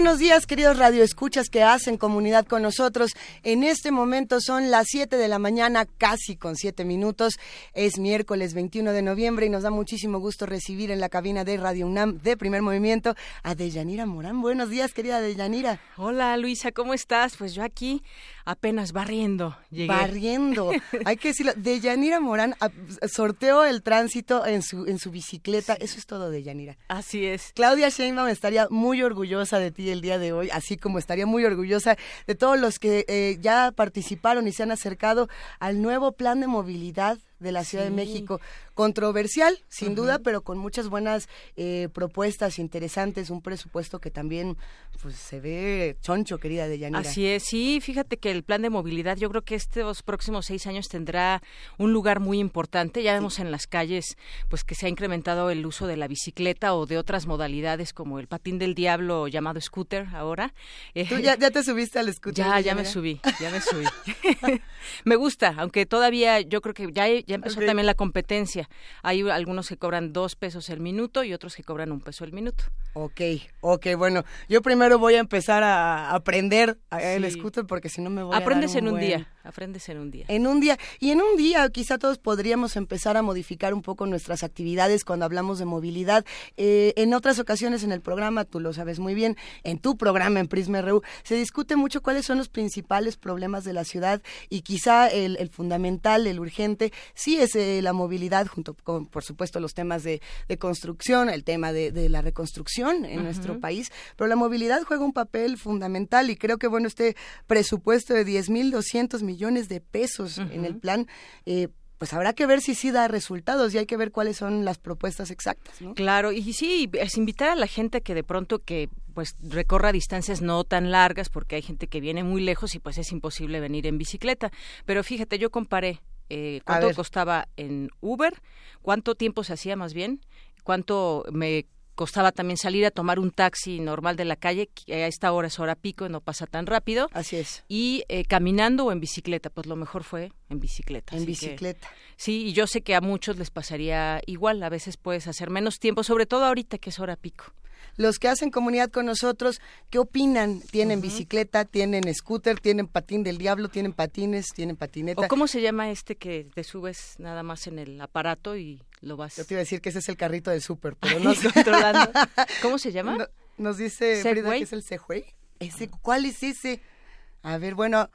Buenos días, queridos radioescuchas que hacen comunidad con nosotros. En este momento son las 7 de la mañana, casi con 7 minutos. Es miércoles 21 de noviembre y nos da muchísimo gusto recibir en la cabina de Radio UNAM de Primer Movimiento a Deyanira Morán. Buenos días, querida Deyanira. Hola, Luisa, ¿cómo estás? Pues yo aquí apenas barriendo. Llegué. Barriendo. Hay que decirlo. Deyanira Morán sorteó el tránsito en su, en su bicicleta. Eso es todo, Deyanira. Así es. Claudia Sheinbaum estaría muy orgullosa de ti el día de hoy, así como estaría muy orgullosa de todos los que eh, ya participaron y se han acercado al nuevo plan de movilidad de la Ciudad de México. Controversial, sin duda, pero con muchas buenas eh, propuestas interesantes, un presupuesto que también pues, se ve choncho, querida Deyanira. Así es, sí, fíjate que el plan de movilidad, yo creo que estos próximos seis años tendrá un lugar muy importante. Ya vemos en las calles pues que se ha incrementado el uso de la bicicleta o de otras modalidades como el patín del diablo llamado scooter ahora. ¿Tú ya, ya te subiste al scooter? Ya, ya me subí, ya me subí. me gusta, aunque todavía yo creo que ya ya empezó también la competencia. Hay algunos que cobran dos pesos el minuto y otros que cobran un peso el minuto. Ok, ok, bueno, yo primero voy a empezar a aprender el scooter porque si no me voy Aprendes a en un, un día, aprendes en un día. En un día, y en un día quizá todos podríamos empezar a modificar un poco nuestras actividades cuando hablamos de movilidad. Eh, en otras ocasiones en el programa, tú lo sabes muy bien, en tu programa en Prisma RU, se discute mucho cuáles son los principales problemas de la ciudad y quizá el, el fundamental, el urgente, sí es eh, la movilidad junto con, por supuesto, los temas de, de construcción, el tema de, de la reconstrucción en nuestro país, pero la movilidad juega un papel fundamental y creo que, bueno, este presupuesto de 10.200 millones de pesos en el plan, eh, pues habrá que ver si sí da resultados y hay que ver cuáles son las propuestas exactas, ¿no? Claro, y sí, es invitar a la gente que de pronto que pues recorra distancias no tan largas porque hay gente que viene muy lejos y pues es imposible venir en bicicleta. Pero fíjate, yo comparé eh, cuánto costaba en Uber, cuánto tiempo se hacía más bien, cuánto me costaba también salir a tomar un taxi normal de la calle, que a esta hora es hora pico y no pasa tan rápido. Así es. Y eh, caminando o en bicicleta, pues lo mejor fue en bicicleta. En bicicleta. Que, sí, y yo sé que a muchos les pasaría igual, a veces puedes hacer menos tiempo, sobre todo ahorita que es hora pico los que hacen comunidad con nosotros, ¿qué opinan? ¿Tienen uh -huh. bicicleta? ¿Tienen scooter? ¿Tienen patín del diablo? ¿Tienen patines? ¿Tienen patineta? ¿O cómo se llama este que te subes nada más en el aparato y lo vas? Yo te iba a decir que ese es el carrito del súper, pero no controlando. ¿Cómo se llama? No, nos dice Frida que es el Segway. ¿Ese, ¿Cuál es ese? A ver, bueno,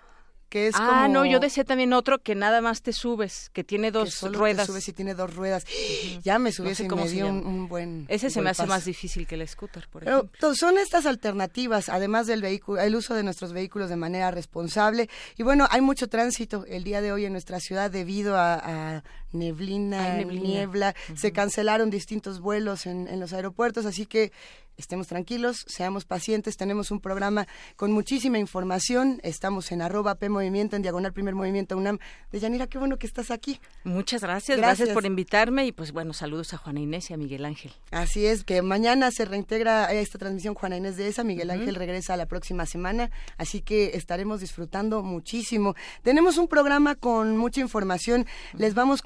que es ah, como... no, yo decía también otro que nada más te subes, que tiene dos que solo ruedas. Te subes y tiene dos ruedas. Uh -huh. Ya me subí no sé y me dio un, un, buen. Ese un se buen me hace paso. más difícil que el scooter, por Pero ejemplo. son estas alternativas, además del vehículo, el uso de nuestros vehículos de manera responsable. Y bueno, hay mucho tránsito el día de hoy en nuestra ciudad debido a, a neblina, Ay, neblina, niebla. Uh -huh. Se cancelaron distintos vuelos en, en los aeropuertos, así que estemos tranquilos, seamos pacientes, tenemos un programa con muchísima información, estamos en arroba P Movimiento, en Diagonal Primer Movimiento UNAM. Deyanira, qué bueno que estás aquí. Muchas gracias, gracias, gracias, por invitarme y pues bueno, saludos a Juana Inés y a Miguel Ángel. Así es, que mañana se reintegra esta transmisión Juana Inés de esa, Miguel uh -huh. Ángel regresa la próxima semana, así que estaremos disfrutando muchísimo. Tenemos un programa con mucha información, les vamos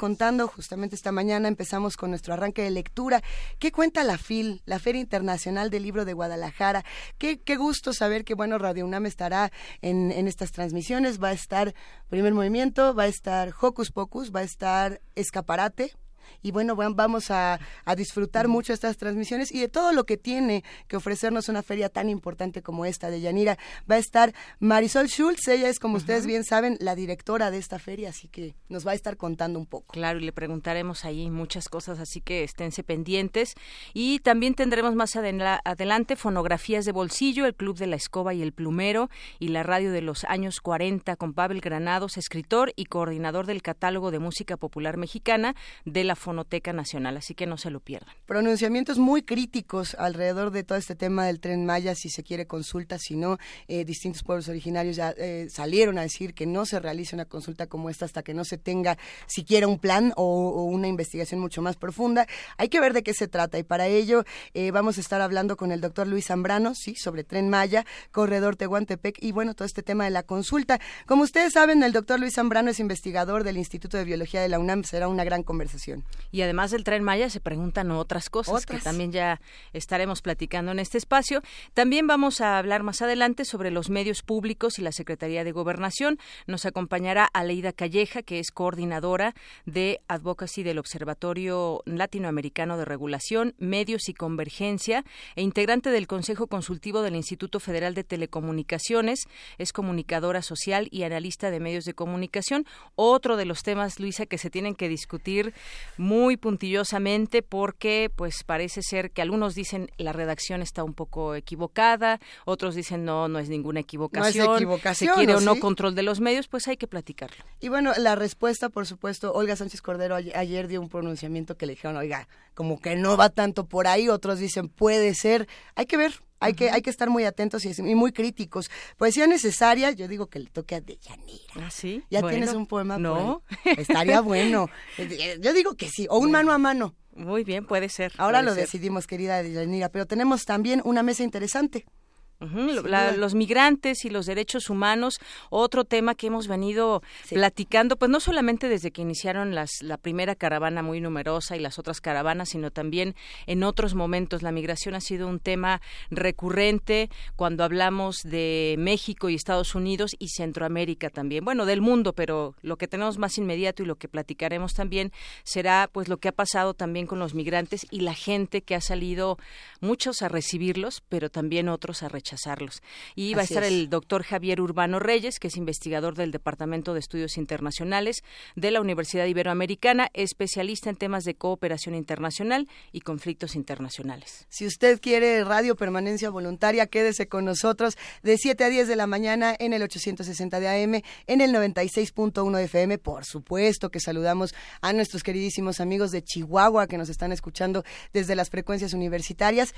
justamente esta mañana, empezamos con nuestro arranque de lectura. ¿Qué cuenta la FIL, la Feria Internacional del Libro de Guadalajara. Qué, qué, gusto saber que, bueno, Radio UNAM estará en, en, estas transmisiones. Va a estar Primer Movimiento, va a estar Hocus Pocus, va a estar Escaparate, y bueno, vamos a, a disfrutar uh -huh. mucho estas transmisiones y de todo lo que tiene que ofrecernos una feria tan importante como esta de Yanira. Va a estar Marisol Schultz, ella es, como uh -huh. ustedes bien saben, la directora de esta feria, así que nos va a estar contando un poco. Claro, y le preguntaremos ahí muchas cosas, así que esténse pendientes. Y también tendremos más adelante fonografías de bolsillo, el Club de la Escoba y el Plumero y la radio de los años 40 con Pavel Granados, escritor y coordinador del catálogo de música popular mexicana de la Fonoteca Nacional, así que no se lo pierdan. Pronunciamientos muy críticos alrededor de todo este tema del tren Maya, si se quiere consulta, si no, eh, distintos pueblos originarios ya eh, salieron a decir que no se realice una consulta como esta hasta que no se tenga siquiera un plan o, una investigación mucho más profunda. Hay que ver de qué se trata y para ello eh, vamos a estar hablando con el doctor Luis Zambrano, sí, sobre tren Maya, corredor Tehuantepec y bueno, todo este tema de la consulta. Como ustedes saben, el doctor Luis Zambrano es investigador del Instituto de Biología de la UNAM, será una gran conversación. Y además del tren Maya se preguntan otras cosas que también ya estaremos platicando en este espacio. También vamos a hablar más adelante sobre los medios públicos y la Secretaría de Gobernación. Nos acompañará Aleida Calleja, que es coordinadora de Advocacy del Observatorio Latinoamericano de Regulación, Medios y Convergencia e integrante del Consejo Consultivo del Instituto Federal de Telecomunicaciones. Es comunicadora social y analista de medios de comunicación. Otro de los temas, Luisa, que se tienen que discutir muy puntillosamente porque pues parece ser que algunos dicen la redacción está un poco equivocada, otros dicen no, no es ninguna equivocación. No es equivocación. Se quiere o no control de los medios, pues hay que platicarlo. Y bueno, la respuesta, por supuesto, Olga Sánchez Cordero ayer dio un pronunciamiento que le dijeron, oiga, como que no va tanto por ahí, otros dicen puede ser, hay que ver, hay, que, hay que estar muy atentos y, muy críticos. Poesía necesaria, yo digo que le toque a Deyanira. ¿Ah, sí? ¿Ya tienes un poema? No. Estaría bueno. Yo digo que sí, o un mano a mano. Muy bien, puede ser. Ahora lo decidimos, querida Deyanira, pero tenemos también una mesa interesante los migrantes y los derechos humanos, otro tema que hemos venido platicando, pues no solamente desde que iniciaron las, la primera caravana muy numerosa y las otras caravanas, sino también en otros momentos. La migración ha sido un tema recurrente cuando hablamos de México y Estados Unidos y Centroamérica también. Bueno, del mundo, pero lo que tenemos más inmediato y lo que platicaremos también será pues lo que ha pasado también con los migrantes y la gente que ha salido, muchos a recibirlos, pero también otros a rechazarlos y va a estar el doctor Javier Urbano Reyes, que es investigador del Departamento de Estudios Internacionales de la Universidad Iberoamericana, especialista en temas de cooperación internacional y conflictos internacionales. Si usted quiere radio permanencia voluntaria, quédese con nosotros de 7 a 10 de la mañana en el 860 de AM, en el 96.1 de FM. Por supuesto que saludamos a nuestros queridísimos amigos de Chihuahua que nos están escuchando desde las frecuencias universitarias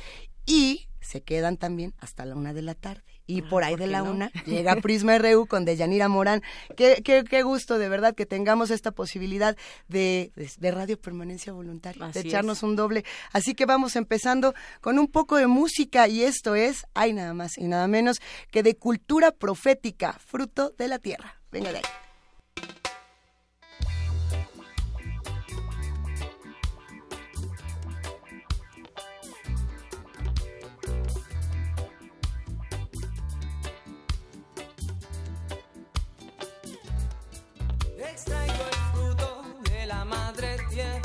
y se quedan también hasta la una de la tarde. Y ah, por ahí de la una llega Prisma RU con Deyanira Morán. Qué, qué, qué, gusto, de verdad, que tengamos esta posibilidad de, de, radio permanencia voluntaria, de echarnos un doble. Así que vamos empezando con un poco de música y esto es, hay nada más y nada menos que de cultura profética, fruto de la tierra. Venga de ahí. Al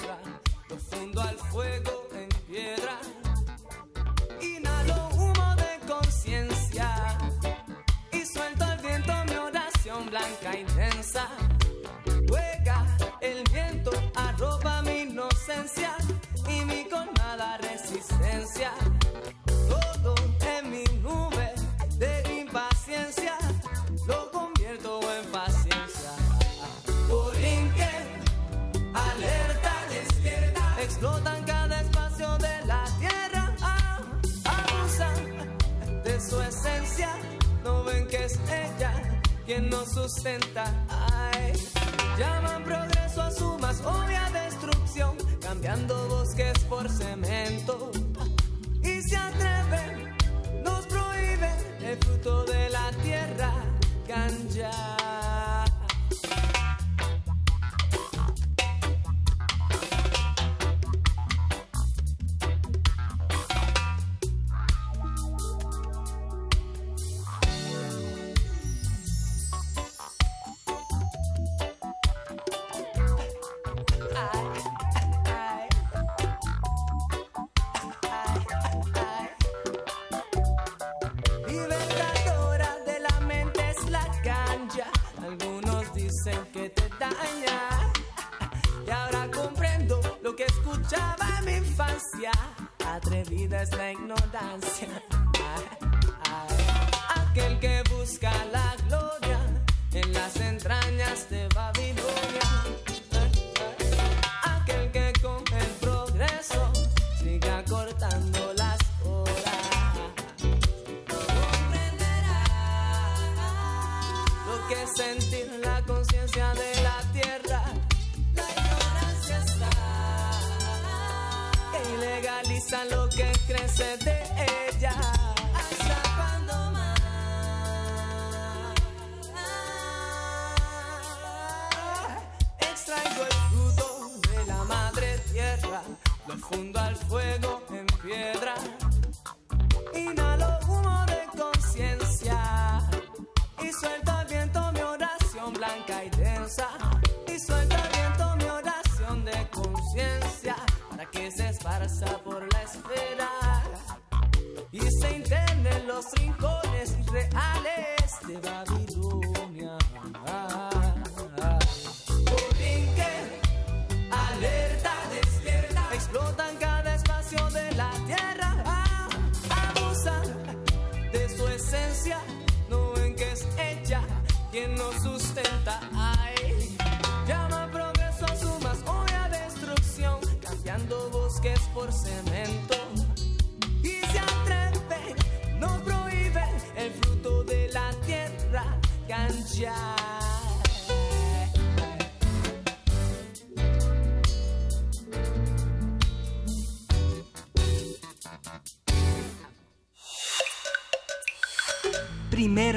sustenta. Ay, llaman progreso a su más obvia destrucción, cambiando bosques por cemento. Y se atreven, nos prohíben el fruto de la tierra, ganja.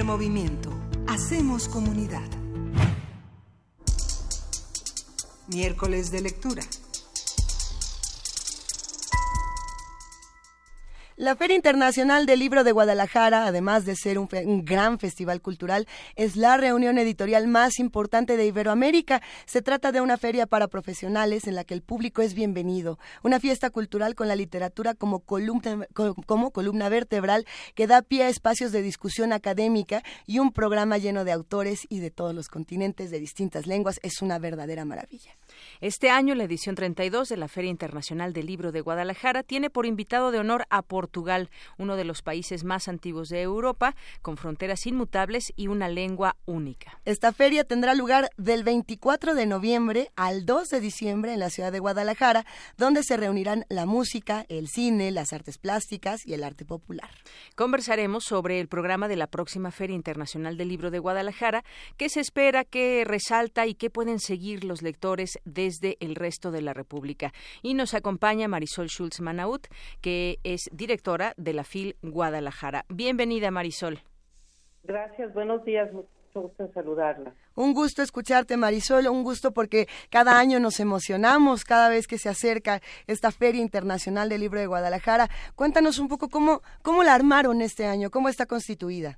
Movimiento. Hacemos comunidad. Miércoles de lectura. La Feria Internacional del Libro de Guadalajara, además de ser un, gran festival cultural, es la reunión editorial más importante de Iberoamérica. Se trata de una feria para profesionales en la que el público es bienvenido. Una fiesta cultural con la literatura como columna, co- como columna vertebral que da pie a espacios de discusión académica y un programa lleno de autores y de todos los continentes de distintas lenguas. Es una verdadera maravilla. Este año, la edición 32 de la Feria Internacional del Libro de Guadalajara tiene por invitado de honor a Portugal, uno de los países más antiguos de Europa, con fronteras inmutables y una lengua única. Esta feria tendrá lugar del 24 de noviembre al 2 de diciembre en la ciudad de Guadalajara, donde se reunirán la música, el cine, las artes plásticas y el arte popular. Conversaremos sobre el programa de la próxima Feria Internacional del Libro de Guadalajara, qué se espera, qué resalta y qué pueden seguir los lectores desde el resto de la República. Y nos acompaña Marisol Schulz Manaut, que es directora de la FIL Guadalajara. Bienvenida, Marisol. Gracias, buenos días, mucho gusto en saludarla. Un gusto escucharte, Marisol, un gusto porque cada año nos emocionamos cada vez que se acerca esta Feria Internacional del Libro de Guadalajara. Cuéntanos un poco cómo, cómo la armaron este año, cómo está constituida.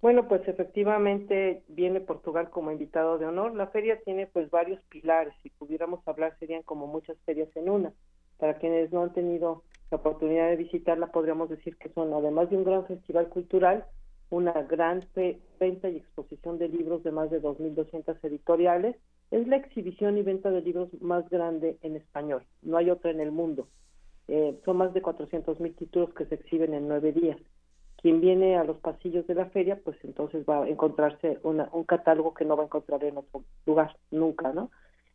Bueno, pues efectivamente viene Portugal como invitado de honor. La feria tiene pues varios pilares, si pudiéramos hablar serían como muchas ferias en una. Para quienes no han tenido la oportunidad de visitarla, podríamos decir que son, además de un gran festival cultural, una gran venta y exposición de libros de más de 2.200 editoriales. Es la exhibición y venta de libros más grande en español. No hay otra en el mundo. Eh, son más de 400.000 títulos que se exhiben en nueve días. Quien viene a los pasillos de la feria, pues entonces va a encontrarse una- un catálogo que no va a encontrar en otro lugar, nunca, ¿no?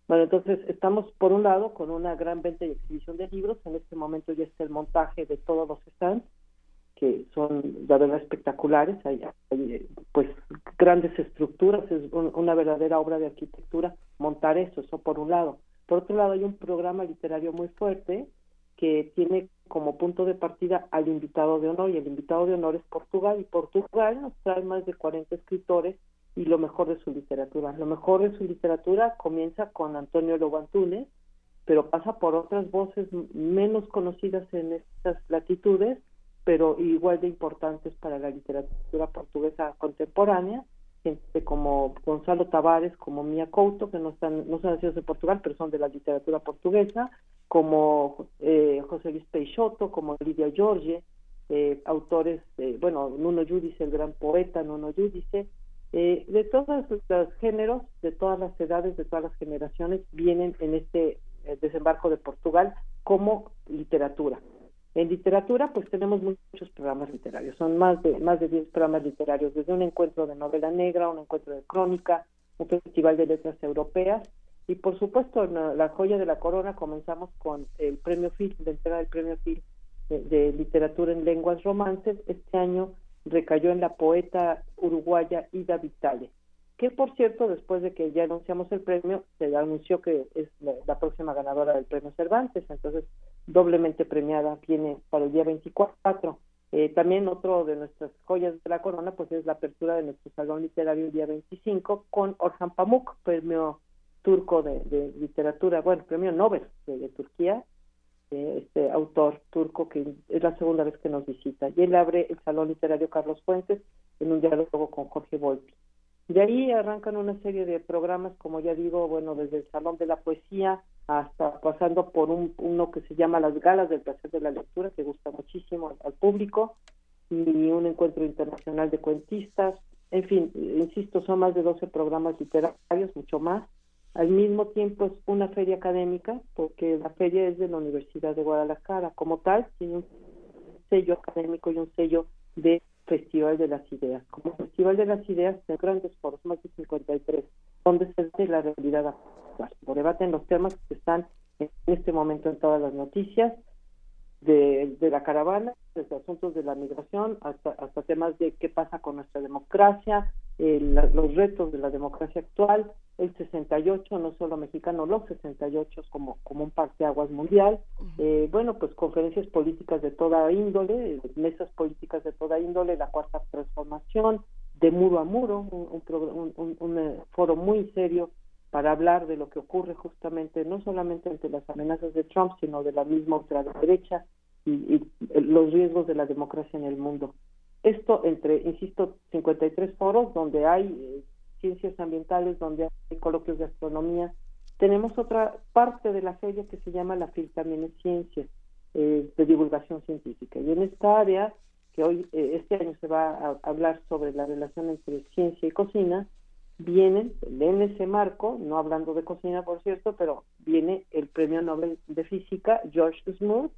Bueno, entonces estamos por un lado con una gran venta y exhibición de libros. En este momento ya está el montaje de todos los stands, que son la verdad espectaculares. Hay, hay, eh, pues grandes estructuras, es un- una verdadera obra de arquitectura montar eso, eso por un lado. Por otro lado, hay un programa literario muy fuerte que tiene como punto de partida al invitado de honor y el invitado de honor es Portugal y Portugal nos trae más de 40 escritores y lo mejor de su literatura. Lo mejor de su literatura comienza con Antonio Lobo Antunes, pero pasa por otras voces menos conocidas en estas latitudes, pero igual de importantes para la literatura portuguesa contemporánea, gente como Gonzalo Tavares, como Mia Couto, que no están, no son nacidos en Portugal, pero son de la literatura portuguesa, como eh, José Luis Peixoto, como Lidia Giorgi, eh, autores, eh, bueno, Nuno Giudice, el gran poeta Nuno Giudice, eh, de todos los géneros, de todas las edades, de todas las generaciones, vienen en este eh, desembarco de Portugal como literatura. En literatura, pues tenemos muchos programas literarios, son más de más de 10 programas literarios, desde un encuentro de novela negra, un encuentro de crónica, un festival de letras europeas, y por supuesto, en la, la joya de la corona comenzamos con el premio FIL, la entrega del premio FIL de, de literatura en lenguas romances. Este año recayó en la poeta uruguaya Ida Vitale, que por cierto, después de que ya anunciamos el premio, se anunció que es la, próxima ganadora del premio Cervantes, entonces doblemente premiada viene para el día 24. Eh, también otro de nuestras joyas de la corona, pues es la apertura de nuestro salón literario el día 25 con Orhan Pamuk, premio turco de, literatura, bueno, premio Nobel de, Turquía, este autor turco que es la segunda vez que nos visita. Y él abre el Salón Literario Carlos Fuentes en un diálogo con Jorge Volpi. De ahí arrancan una serie de programas, como ya digo, bueno, desde el Salón de la Poesía hasta pasando por un, uno que se llama Las Galas del Placer de la Lectura, que gusta muchísimo al, público, y un encuentro internacional de cuentistas. En fin, insisto, son más de 12 programas literarios, mucho más. Al mismo tiempo es una feria académica, porque la feria es de la Universidad de Guadalajara. Como tal, tiene un sello académico y un sello de Festival de las Ideas. Como Festival de las Ideas, de grandes foros, más de 53, donde se ve la realidad actual. Lo debaten los temas que están en este momento en todas las noticias, de, la caravana, desde asuntos de la migración hasta, hasta temas de qué pasa con nuestra democracia, los retos de la democracia actual, el 68, no solo mexicano, los 68 como, como un parteaguas mundial, eh, bueno, pues conferencias políticas de toda índole, mesas políticas de toda índole, la cuarta transformación, de muro a muro, un, un, eh, foro muy serio para hablar de lo que ocurre justamente, no solamente ante las amenazas de Trump, sino de la misma ultraderecha y, y los riesgos de la democracia en el mundo. Esto entre, insisto, 53 foros donde hay eh, ciencias ambientales, donde hay coloquios de astronomía. Tenemos otra parte de la feria que se llama la FIL, también es ciencia, eh, de divulgación científica. Y en esta área, que hoy, eh, este año se va a hablar sobre la relación entre ciencia y cocina, vienen, en ese marco, no hablando de cocina, por cierto, pero viene el premio Nobel de Física, George Smoot,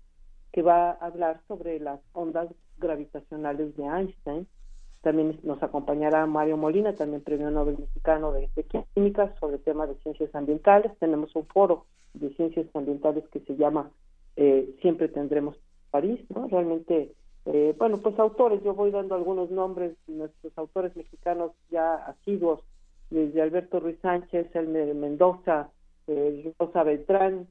que va a hablar sobre las ondas gravitacionales de Einstein. También nos acompañará Mario Molina, también premio Nobel mexicano de, química, sobre temas de ciencias ambientales. Tenemos un foro de ciencias ambientales que se llama eh, Siempre tendremos París, ¿no? Realmente, eh, bueno, pues autores, yo voy dando algunos nombres, nuestros autores mexicanos ya asiduos, desde Alberto Ruiz Sánchez, Elmer Mendoza, eh, Rosa Beltrán,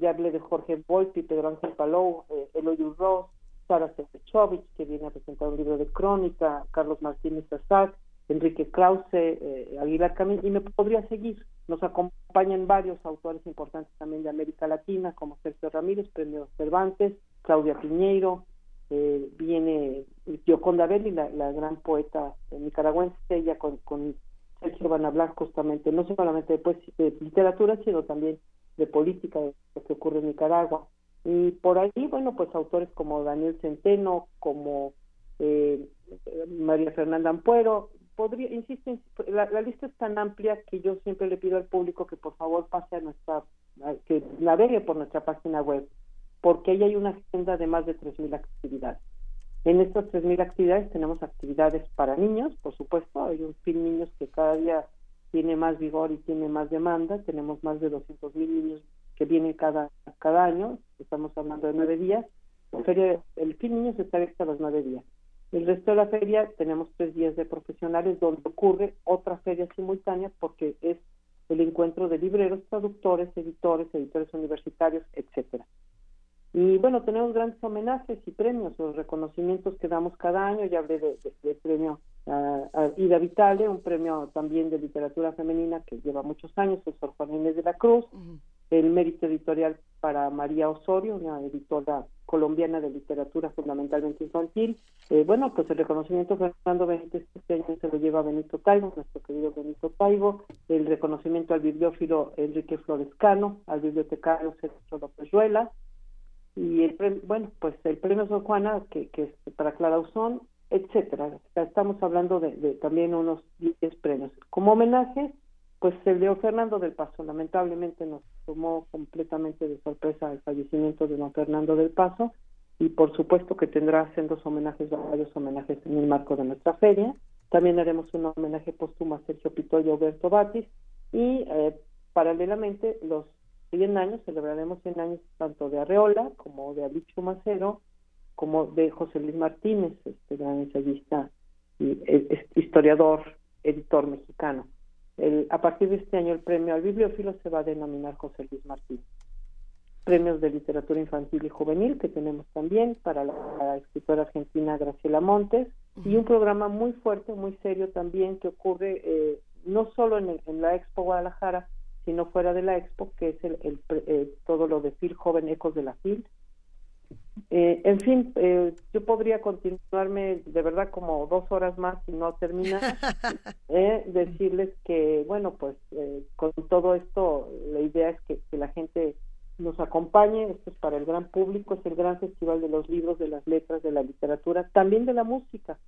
ya hablé de Jorge Volpi, Pedro Ángel Palou, eh, Eloy Ross, Sara Sefcovic, que viene a presentar un libro de crónica, Carlos Martínez Azad, Enrique Krause, eh, Aguilar Camín, y me podría seguir. Nos acompañan varios autores importantes también de América Latina, como Sergio Ramírez, Premio Cervantes, Claudia Piñeiro, eh, viene Gioconda Belli, la, gran poeta nicaragüense, ella con, con Sergio van a hablar justamente, no solamente pues, de literatura, sino también de política, de lo que ocurre en Nicaragua. Y por ahí, bueno, pues autores como Daniel Centeno, como eh, María Fernanda Ampuero, podría, insisto, la, lista es tan amplia que yo siempre le pido al público que por favor pase a nuestra, que navegue por nuestra página web, porque ahí hay una agenda de más de 3.000 actividades. En estas 3.000 actividades tenemos actividades para niños, por supuesto, hay un fin niños que cada día tiene más vigor y tiene más demanda. Tenemos más de 200 mil niños que vienen cada, cada año, estamos hablando de nueve días. La feria, el fin niños está abierta los nueve días. El resto de la feria tenemos tres días de profesionales donde ocurre otra feria simultánea porque es el encuentro de libreros, traductores, editores, editores universitarios, etcétera. Y bueno, tenemos grandes homenajes y premios, los reconocimientos que damos cada año. Ya hablé del de, premio a, Ida Vitale, un premio también de literatura femenina que lleva muchos años, el Sor Juan Inés de la Cruz. El mérito editorial para María Osorio, una editora colombiana de literatura fundamentalmente infantil. Eh, bueno, pues el reconocimiento Fernando Benítez este año se lo lleva Benito Taibo, nuestro querido Benito Taibo. El reconocimiento al bibliófilo Enrique Florescano, al bibliotecario Sergio López Ruela y el bueno pues el premio Sor Juana que, que es para Clara Usón etcétera. Estamos hablando de, también unos 10 premios. Como homenaje pues el de Fernando del Paso lamentablemente nos tomó completamente de sorpresa el fallecimiento de don Fernando del Paso y por supuesto que tendrá sendos homenajes varios homenajes en el marco de nuestra feria. También haremos un homenaje póstumo a Sergio Pito y Alberto Batis y eh, paralelamente los 100 años, celebraremos 100 años tanto de Arreola como de Alicho Macero, como de José Luis Martínez, este gran ensayista y historiador, editor mexicano. El, a partir de este año el premio al bibliófilo se va a denominar José Luis Martín. Premios de literatura infantil y juvenil que tenemos también para la, escritora argentina Graciela Montes y un programa muy fuerte, muy serio también que ocurre eh, no solo en, en, la Expo Guadalajara, sino fuera de la Expo, que es el, el eh, todo lo de FIL Joven Ecos de la FIL, eh, en fin, eh, yo podría continuarme de verdad como dos horas más y no terminar. eh, decirles que, bueno, pues eh, con todo esto, la idea es que, la gente nos acompañe. Esto es para el gran público, es el gran festival de los libros, de las letras, de la literatura, también de la música.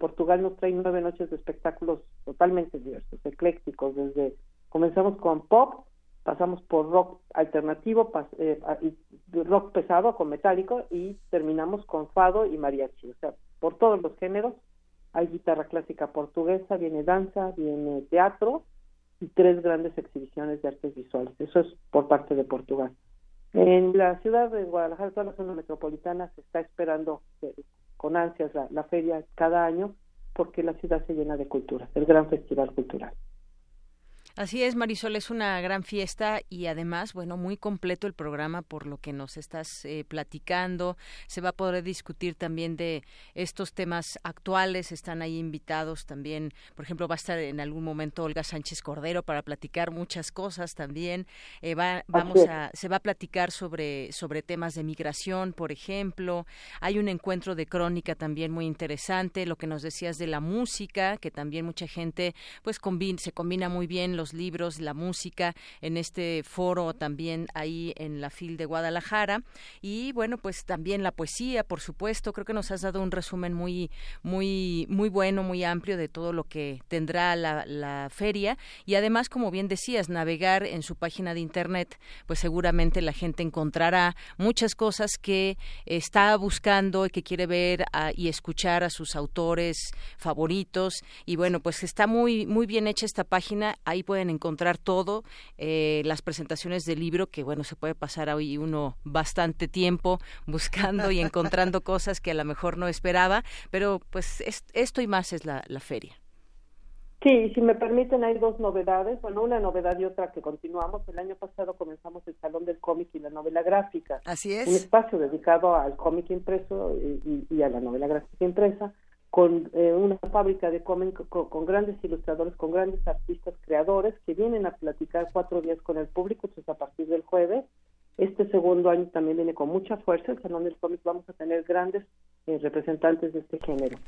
Portugal nos trae nueve noches de espectáculos totalmente diversos, eclécticos, desde comenzamos con pop, pasamos por rock alternativo, eh, rock pesado con metálico y terminamos con fado y mariachi. O sea, por todos los géneros hay guitarra clásica portuguesa, viene danza, viene teatro y tres grandes exhibiciones de artes visuales. Eso es por parte de Portugal. En la ciudad de Guadalajara, toda la zona metropolitana, se está esperando eh, con ansias la feria cada año porque la ciudad se llena de cultura, el gran festival cultural. Así es, Marisol, es una gran fiesta y además, bueno, muy completo el programa por lo que nos estás eh, platicando. Se va a poder discutir también de estos temas actuales. Están ahí invitados también, por ejemplo, va a estar en algún momento Olga Sánchez Cordero para platicar muchas cosas también. Eh, va, vamos a, se va a platicar sobre, sobre temas de migración, por ejemplo. Hay un encuentro de crónica también muy interesante. Lo que nos decías de la música, que también mucha gente, pues, se combina muy bien los libros, la música en este foro también ahí en la FIL de Guadalajara. Y bueno, pues también la poesía, por supuesto, creo que nos has dado un resumen muy muy muy bueno, muy amplio de todo lo que tendrá la, feria. Y además, como bien decías, navegar en su página de internet, pues seguramente la gente encontrará muchas cosas que está buscando y que quiere ver y escuchar a sus autores favoritos. Y bueno, pues está muy muy bien hecha esta página, ahí pueden pueden encontrar todo, eh, las presentaciones del libro, que bueno, se puede pasar hoy uno bastante tiempo buscando y encontrando cosas que a lo mejor no esperaba, pero pues esto y más es la, feria. Sí, si me permiten, hay dos novedades. Bueno, una novedad y otra que continuamos. El año pasado comenzamos el Salón del Cómic y la Novela Gráfica. Así es. Un espacio dedicado al cómic impreso y, a la novela gráfica impresa con eh, una fábrica de cómic con, grandes ilustradores, con grandes artistas creadores que vienen a platicar cuatro días con el público, entonces a partir del jueves. Este segundo año también viene con mucha fuerza, el Salón del Cómic vamos a tener grandes eh, representantes de este género.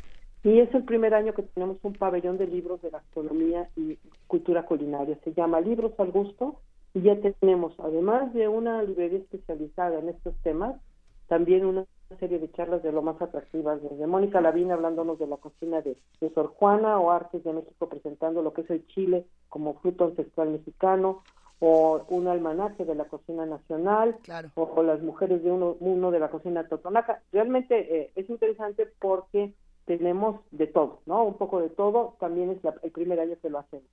Y es el primer año que tenemos un pabellón de libros de gastronomía y cultura culinaria. Se llama Libros al Gusto y ya tenemos, además de una librería especializada en estos temas, también una serie de charlas de lo más atractivas, desde Mónica Lavín hablándonos de la cocina de, Sor Juana o Artes de México presentando lo que es el chile como fruto ancestral mexicano o un almanaque de la cocina nacional o, las mujeres de uno, uno de la cocina totonaca. Realmente eh, es interesante porque tenemos de todo, ¿no? Un poco de todo, también es el primer año que lo hacemos.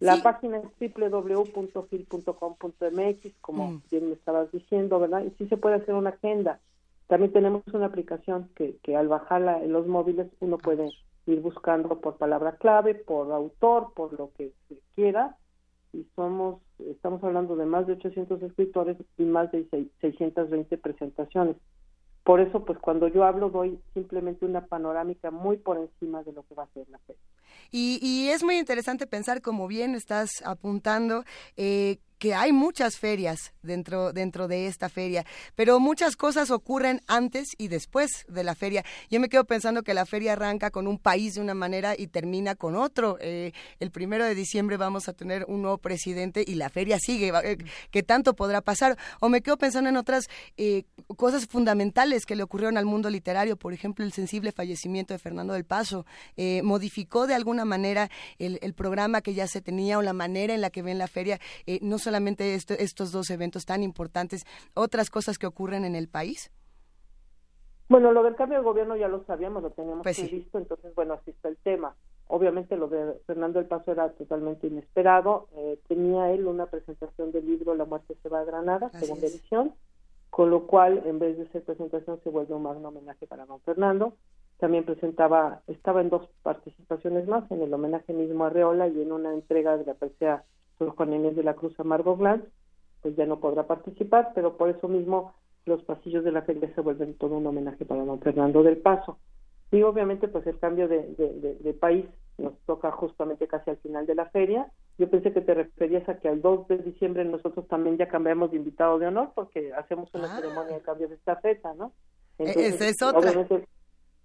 La página es www.fil.com.mx, como mm. bien me estabas diciendo, ¿verdad? Y sí se puede hacer una agenda también tenemos una aplicación que, que al bajarla en los móviles uno puede ir buscando por palabra clave, por autor, por lo que quiera y somos estamos hablando de más de 800 escritores y más de 620 presentaciones. Por eso, pues cuando yo hablo doy simplemente una panorámica muy por encima de lo que va a ser la feria. Y, y es muy interesante pensar, como bien estás apuntando, eh, que hay muchas ferias dentro, dentro de esta feria, pero muchas cosas ocurren antes y después de la feria. Yo me quedo pensando que la feria arranca con un país de una manera y termina con otro. Eh, el primero de diciembre vamos a tener un nuevo presidente y la feria sigue. Eh, ¿Qué tanto podrá pasar? O me quedo pensando en otras eh, cosas fundamentales que le ocurrieron al mundo literario. Por ejemplo, el sensible fallecimiento de Fernando del Paso. modificó de alguna manera el, programa que ya se tenía o la manera en la que ven la feria. no estos dos eventos tan importantes, otras cosas que ocurren en el país? Bueno, lo del cambio de gobierno ya lo sabíamos, lo teníamos pues visto, entonces, bueno, así está el tema. Obviamente lo de Fernando del Paso era totalmente inesperado. Eh, tenía él una presentación del libro La muerte se va a Granada, segunda edición, con lo cual, en vez de ser presentación, se vuelve un magno homenaje para don Fernando. también presentaba, estaba en dos participaciones más, en el homenaje mismo a Reola y en una entrega de la presea Sor Juan Inés de la Cruz a Margot Glantz, pues ya no podrá participar, pero por eso mismo los pasillos de la feria se vuelven todo un homenaje para don Fernando del Paso. Y obviamente pues el cambio de, de, país nos toca justamente casi al final de la feria. Yo pensé que te referías a que al 2 de diciembre nosotros también ya cambiamos de invitado de honor porque hacemos una ah. ceremonia de cambio de estafeta, ¿no? E-, Entonces, esa es otra. Obviamente,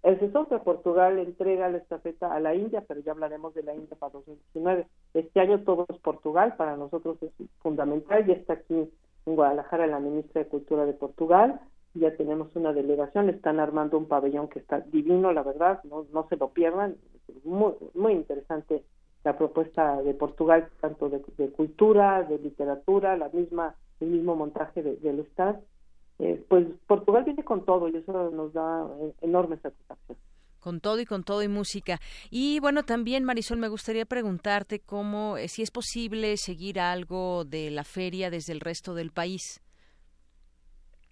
esa es otra. Portugal entrega la estafeta a la India, pero ya hablaremos de la India para 2019. Este año todo es Portugal, para nosotros es fundamental. Ya está aquí en Guadalajara la ministra de Cultura de Portugal ya tenemos una delegación, están armando un pabellón que está divino, la verdad, no, no se lo pierdan, muy, muy interesante la propuesta de Portugal, tanto de, cultura, de literatura, la misma, el mismo montaje del Estado. Eh, pues Portugal viene con todo y eso nos da eh, enorme satisfacción con todo y con todo y música. Y bueno, también Marisol, me gustaría preguntarte cómo, eh, si es posible seguir algo de la feria desde el resto del país.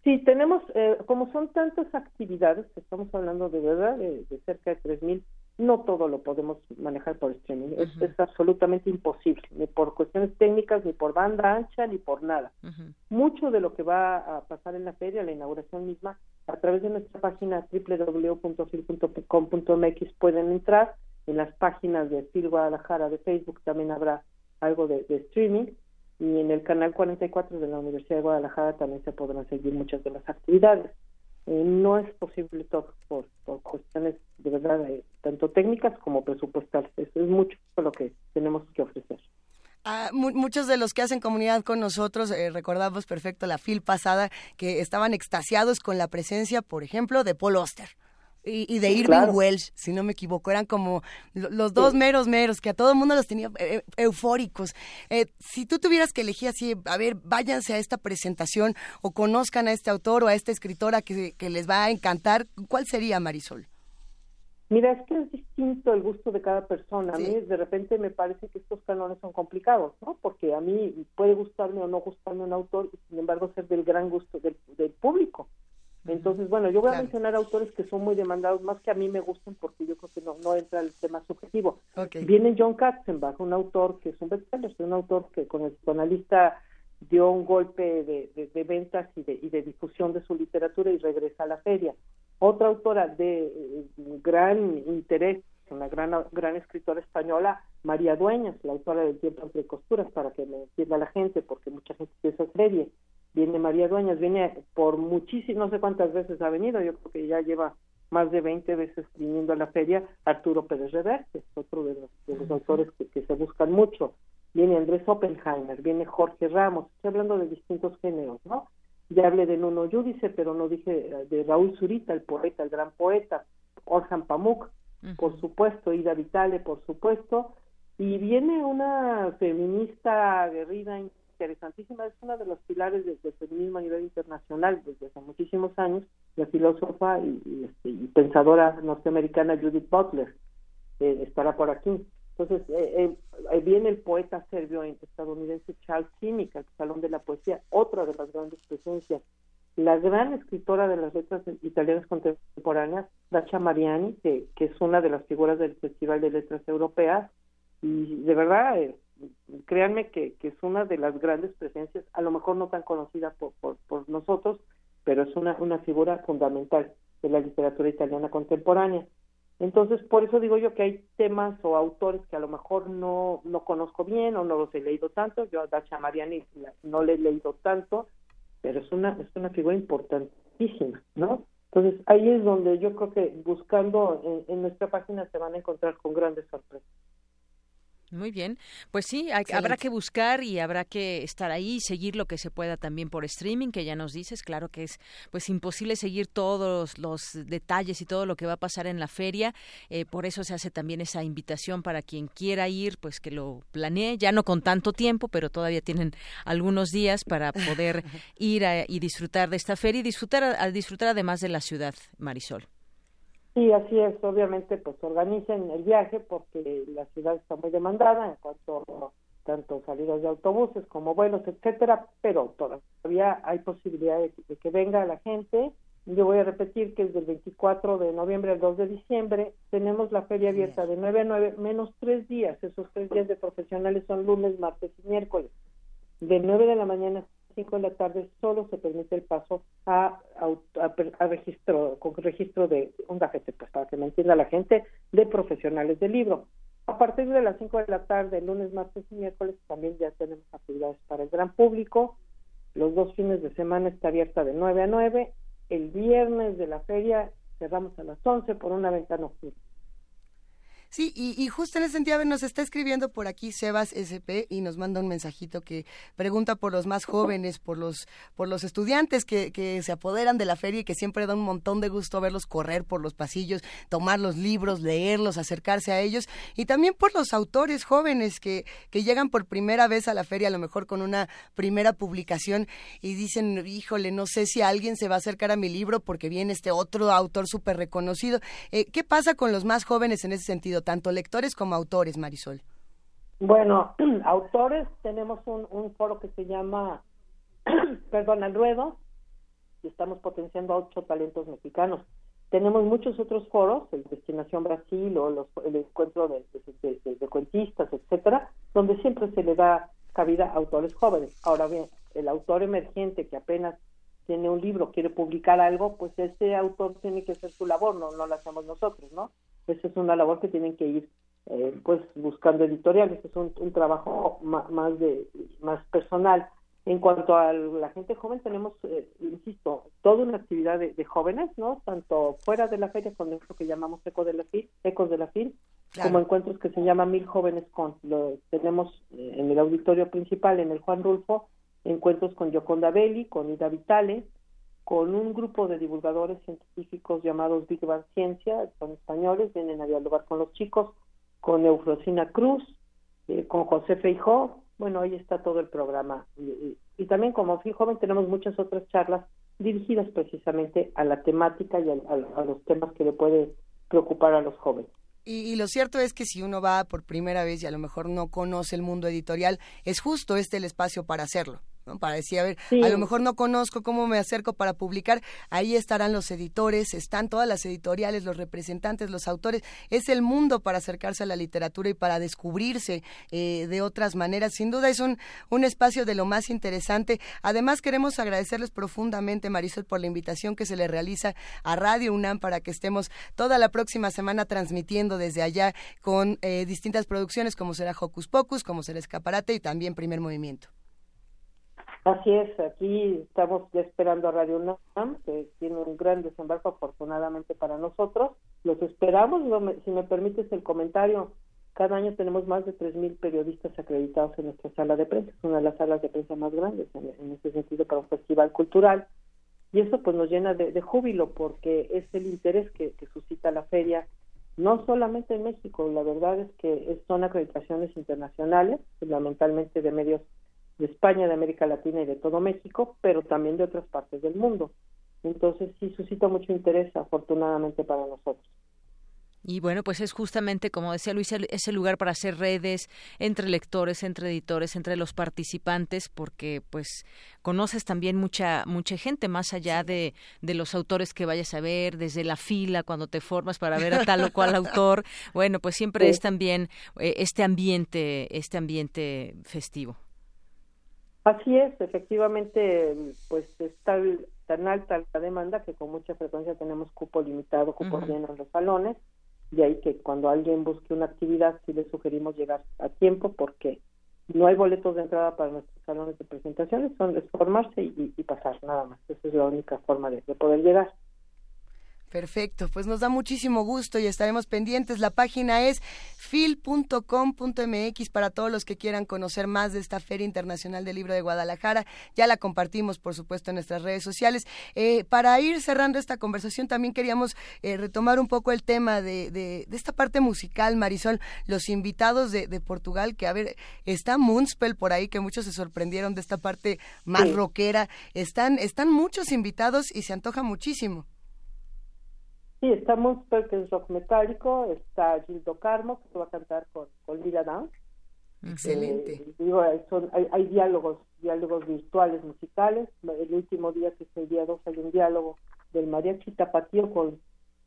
Sí, tenemos, eh, como son tantas actividades, estamos hablando de verdad de, cerca de 3.000, no todo lo podemos manejar por streaming, es, absolutamente imposible, ni por cuestiones técnicas, ni por banda ancha, ni por nada. Mucho de lo que va a pasar en la feria, la inauguración misma, a través de nuestra página www.fil.com.mx pueden entrar, en las páginas de Fil Guadalajara de Facebook también habrá algo de streaming y en el canal 44 de la Universidad de Guadalajara también se podrán seguir muchas de las actividades. Eh, no es posible todo por, cuestiones de verdad eh, tanto técnicas como presupuestales. Es mucho lo que tenemos que ofrecer. Ah, muchos de los que hacen comunidad con nosotros eh, recordamos perfecto la fil pasada que estaban extasiados con la presencia, por ejemplo, de Paul Oster y, de Irving Welsh, si no me equivoco, eran como los dos meros meros, que a todo el mundo los tenía eh, eufóricos. Eh, si tú tuvieras que elegir así, a ver, váyanse a esta presentación o conozcan a este autor o a esta escritora que, que les va a encantar, ¿cuál sería Marisol? Mira, es que es distinto el gusto de cada persona. A mí de repente me parece que estos canones son complicados, ¿no? Porque a mí puede gustarme o no gustarme un autor y sin embargo ser del gran gusto del, del público. Entonces, bueno, yo voy a mencionar autores que son muy demandados, más que a mí me gustan, porque yo creo que no, no entra el tema subjetivo. Viene John Katzenbach, un autor que es un bestseller, es un autor que con el psicoanalista dio un golpe de, de, ventas y de, y de difusión de su literatura y regresa a la feria. Otra autora de eh, gran interés, una gran, gran escritora española, María Dueñas, la autora del Tiempo entre Costuras, para que me entienda la gente, porque mucha gente piensa serie viene María Dueñas, viene por muchísimas, no sé cuántas veces ha venido, yo creo que ya lleva más de 20 veces viniendo a la feria, Arturo Pérez Reverte, otro de los, autores que, se buscan mucho, viene Andrés Oppenheimer, viene Jorge Ramos, estoy hablando de distintos géneros, ¿no? Ya hablé de Nuno Yudice, pero no dije eh, de Raúl Zurita, el poeta, el gran poeta, Orhan Pamuk, por supuesto, Ida Vitale, por supuesto, y viene una feminista aguerrida interesantísima, es una de los pilares del, feminismo a nivel internacional desde hace muchísimos años, la filósofa y, este, pensadora norteamericana Judith Butler, eh, estará por aquí. Entonces, eh, eh, viene el poeta serbio estadounidense Charles Simic al Salón de la Poesía, otra de las grandes presencias. La gran escritora de las letras italianas contemporáneas, Dacia Mariani, que, que es una de las figuras del Festival de Letras Europeas, y de verdad créanme que, es una de las grandes presencias, a lo mejor no tan conocida por, por, nosotros, pero es una, figura fundamental de la literatura italiana contemporánea. Entonces, por eso digo yo que hay temas o autores que a lo mejor no, no conozco bien o no los he leído tanto. Yo a Dacia Mariani no le he leído tanto, pero es una, es una figura importantísima, ¿no? Entonces, ahí es donde yo creo que buscando en nuestra página se van a encontrar con grandes sorpresas. Muy bien, pues sí, habrá que buscar y habrá que estar ahí y seguir lo que se pueda también por streaming, que ya nos dices, claro que es pues imposible seguir todos los detalles y todo lo que va a pasar en la feria, eh, por eso se hace también esa invitación para quien quiera ir, pues que lo planee, ya no con tanto tiempo, pero todavía tienen algunos días para poder ir y disfrutar de esta feria y disfrutar, disfrutar además de la ciudad, Marisol. Sí, así es. Obviamente, pues organicen el viaje porque la ciudad está muy demandada en cuanto tanto salidas de autobuses como vuelos, etcétera, pero todavía hay posibilidad de, que venga la gente yo voy a repetir que es del 24 de noviembre al 2 de diciembre. Tenemos la feria abierta de 9 a 9, menos tres días. Esos tres días de profesionales son lunes, martes y miércoles. De 9 de la mañana 5 de la tarde solo se permite el paso a, a, registro, con registro de un gafete, pues para que me entienda la gente, de profesionales del libro. A partir de las 5 de la tarde, lunes, martes y miércoles, también ya tenemos actividades para el gran público. Los dos fines de semana está abierta de 9 a 9 el viernes de la feria cerramos a las 11 por una ventana nocturna. Sí, y, justo en ese sentido nos está escribiendo por aquí Sebas SP y nos manda un mensajito que pregunta por los más jóvenes, por los, por los estudiantes que, que se apoderan de la feria y que siempre da un montón de gusto verlos correr por los pasillos, tomar los libros, leerlos, acercarse a ellos, y también por los autores jóvenes que, que llegan por primera vez a la feria, a lo mejor con una primera publicación y dicen, híjole, no sé si alguien se va a acercar a mi libro porque viene este otro autor súper reconocido. Eh, ¿Qué pasa con los más jóvenes en ese sentido? Tanto lectores como autores, Marisol? Bueno, autores, tenemos un, foro que se llama, perdón, el ruedo, y estamos potenciando a ocho talentos mexicanos. Tenemos muchos otros foros, el Destinación Brasil o los, el encuentro de, de, cuentistas, etcétera, donde siempre se le da cabida a autores jóvenes. Ahora bien, el autor emergente que apenas tiene un libro, quiere publicar algo, pues ese autor tiene que hacer su labor, no, no lo hacemos nosotros, ¿no? Esa es una labor que tienen que ir eh, pues buscando editoriales, es un, trabajo más de más personal. En cuanto a la gente joven, tenemos, eh, insisto, toda una actividad de, jóvenes, ¿no? Tanto fuera de la feria, con lo que llamamos Eco de la FIL, Ecos de la FIL, como encuentros que se llaman Mil Jóvenes con. Lo tenemos eh, en el auditorio principal, en el Juan Rulfo, encuentros con Yoconda Belli, con Ida Vitale, con un grupo de divulgadores científicos llamados Big Bang Ciencia, son españoles, vienen a dialogar con los chicos, con Eufrosina Cruz, eh, con José Feijó, bueno, ahí está todo el programa. Y, también como Fui Joven tenemos muchas otras charlas dirigidas precisamente a la temática y a, los temas que le puede preocupar a los jóvenes. y, lo cierto es que si uno va por primera vez y a lo mejor no conoce el mundo editorial, es justo este el espacio para hacerlo. Para decir, a ver, a lo mejor no conozco cómo me acerco para publicar, ahí estarán los editores, están todas las editoriales, los representantes, los autores, es el mundo para acercarse a la literatura y para descubrirse eh, de otras maneras. Sin duda es un, un espacio de lo más interesante. Además, queremos agradecerles profundamente, Marisol, por la invitación que se le realiza a Radio UNAM para que estemos toda la próxima semana transmitiendo desde allá con eh, distintas producciones como será Hocus Pocus, como será Escaparate y también Primer Movimiento. Así es, aquí estamos ya esperando a Radio UNAM, que tiene un gran desembarco afortunadamente para nosotros. Los esperamos, si me permites el comentario, cada año tenemos más de 3.000 periodistas acreditados en nuestra sala de prensa, es una de las salas de prensa más grandes en, ese sentido para un festival cultural. Y eso pues nos llena de, júbilo porque es el interés que suscita la feria, no solamente en México, la verdad es que son acreditaciones internacionales, fundamentalmente de medios de España, de América Latina y de todo México, pero también de otras partes del mundo. Entonces sí suscita mucho interés, afortunadamente para nosotros. Y bueno, pues es justamente, como decía Luis, ese lugar para hacer redes entre lectores, entre editores, entre los participantes, porque pues conoces también mucha mucha gente más allá de, de los autores que vayas a ver, desde la fila cuando te formas para ver a tal o cual autor. Bueno, pues siempre es también eh, este ambiente, este ambiente festivo. Así es, efectivamente, pues está tan alta la demanda que con mucha frecuencia tenemos cupo limitado, cupo lleno en los salones, de ahí que cuando alguien busque una actividad sí le sugerimos llegar a tiempo porque no hay boletos de entrada para nuestros salones de presentaciones, son formarse y, pasar, nada más. Esa es la única forma de poder llegar. Perfecto, pues nos da muchísimo gusto y estaremos pendientes. La página es fil.com.mx para todos los que quieran conocer más de esta Feria Internacional del Libro de Guadalajara. Ya la compartimos, por supuesto, en nuestras redes sociales. Eh, para ir cerrando esta conversación, también queríamos eh, retomar un poco el tema de, de, esta parte musical, Marisol, los invitados de, Portugal, que a ver, está Moonspell por ahí, que muchos se sorprendieron de esta parte más rockera. Están, están muchos invitados y se antoja muchísimo. Sí, está Munster, que es rock metálico, está Gildo Carmo, que se va a cantar con, con Lila Downs. Excelente. Eh, digo, hay, hay, diálogos, diálogos virtuales musicales. El último día, que es el día 2, hay un diálogo del mariachi tapatío con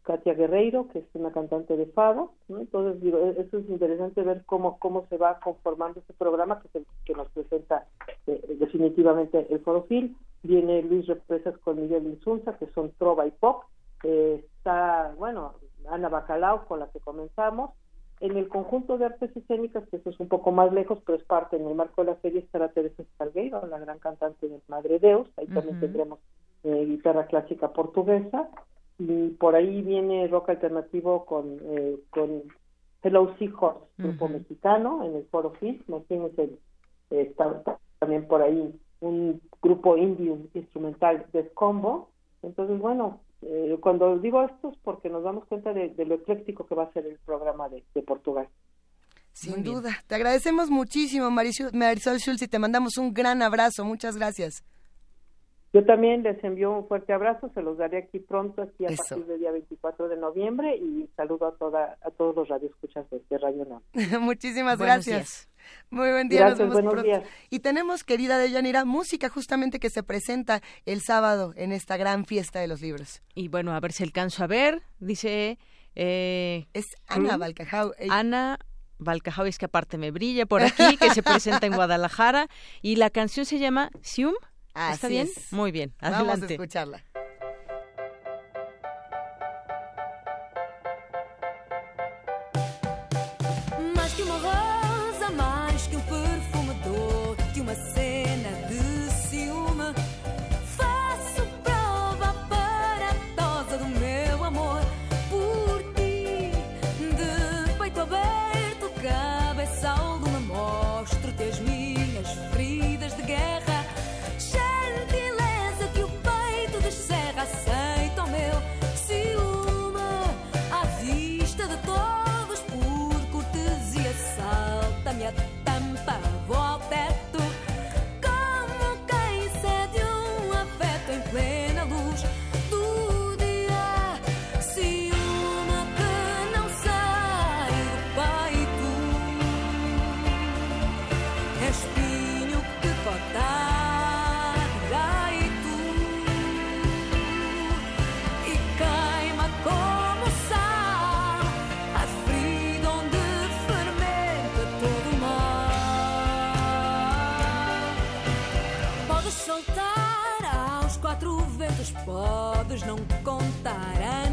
Katia Guerreiro, que es una cantante de fado, Entonces, digo, e-, eso es interesante ver cómo, cómo se va conformando este programa, que es el que nos presenta eh, definitivamente el Forofil. Viene Luis Represas con Miguel Insunza, que son trova y pop. Eh, está, bueno, Ana Bacalao, con la que comenzamos. En el conjunto de artes escénicas, que eso es un poco más lejos, pero es parte, en el marco de la feria estará Teresa Salgueiro, la gran cantante de Madre Deus. Ahí también tendremos eh, guitarra clásica portuguesa y por ahí viene rock alternativo con eh, con Hello Seahorse, grupo mexicano en el Foro Fit, imagínense está también por ahí un grupo indie instrumental de combo entonces bueno eh, cuando digo esto es porque nos damos cuenta de, lo ecléctico que va a ser el programa de, Portugal sin duda. Te agradecemos muchísimo, Marisol Schulz, y te mandamos un gran abrazo. Muchas gracias. Yo también les envío un fuerte abrazo, se los daré aquí pronto, aquí a partir del día 24 de noviembre y saludo a toda a todos los radioescuchas de, Radio NAM. Muchísimas gracias. Muy buen día. Gracias, buenos días. Y tenemos, querida Deyanira, música justamente que se presenta el sábado en esta gran fiesta de los libros. Y bueno, a ver si alcanzo a ver, dice... Eh, es Ana Balcajau. Ana Balcajau, es que aparte me brilla por aquí, que se presenta en Guadalajara. Y la canción se llama Sium. ¿Está bien? Muy bien, adelante. Vamos a escucharla. não contará.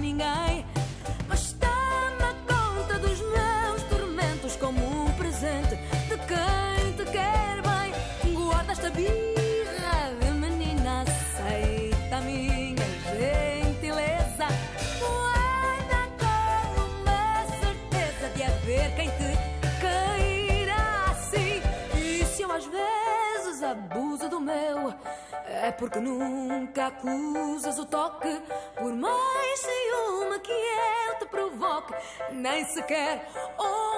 É porque nunca acusas o toque, por mais ciúme que eu te provoque, nem sequer um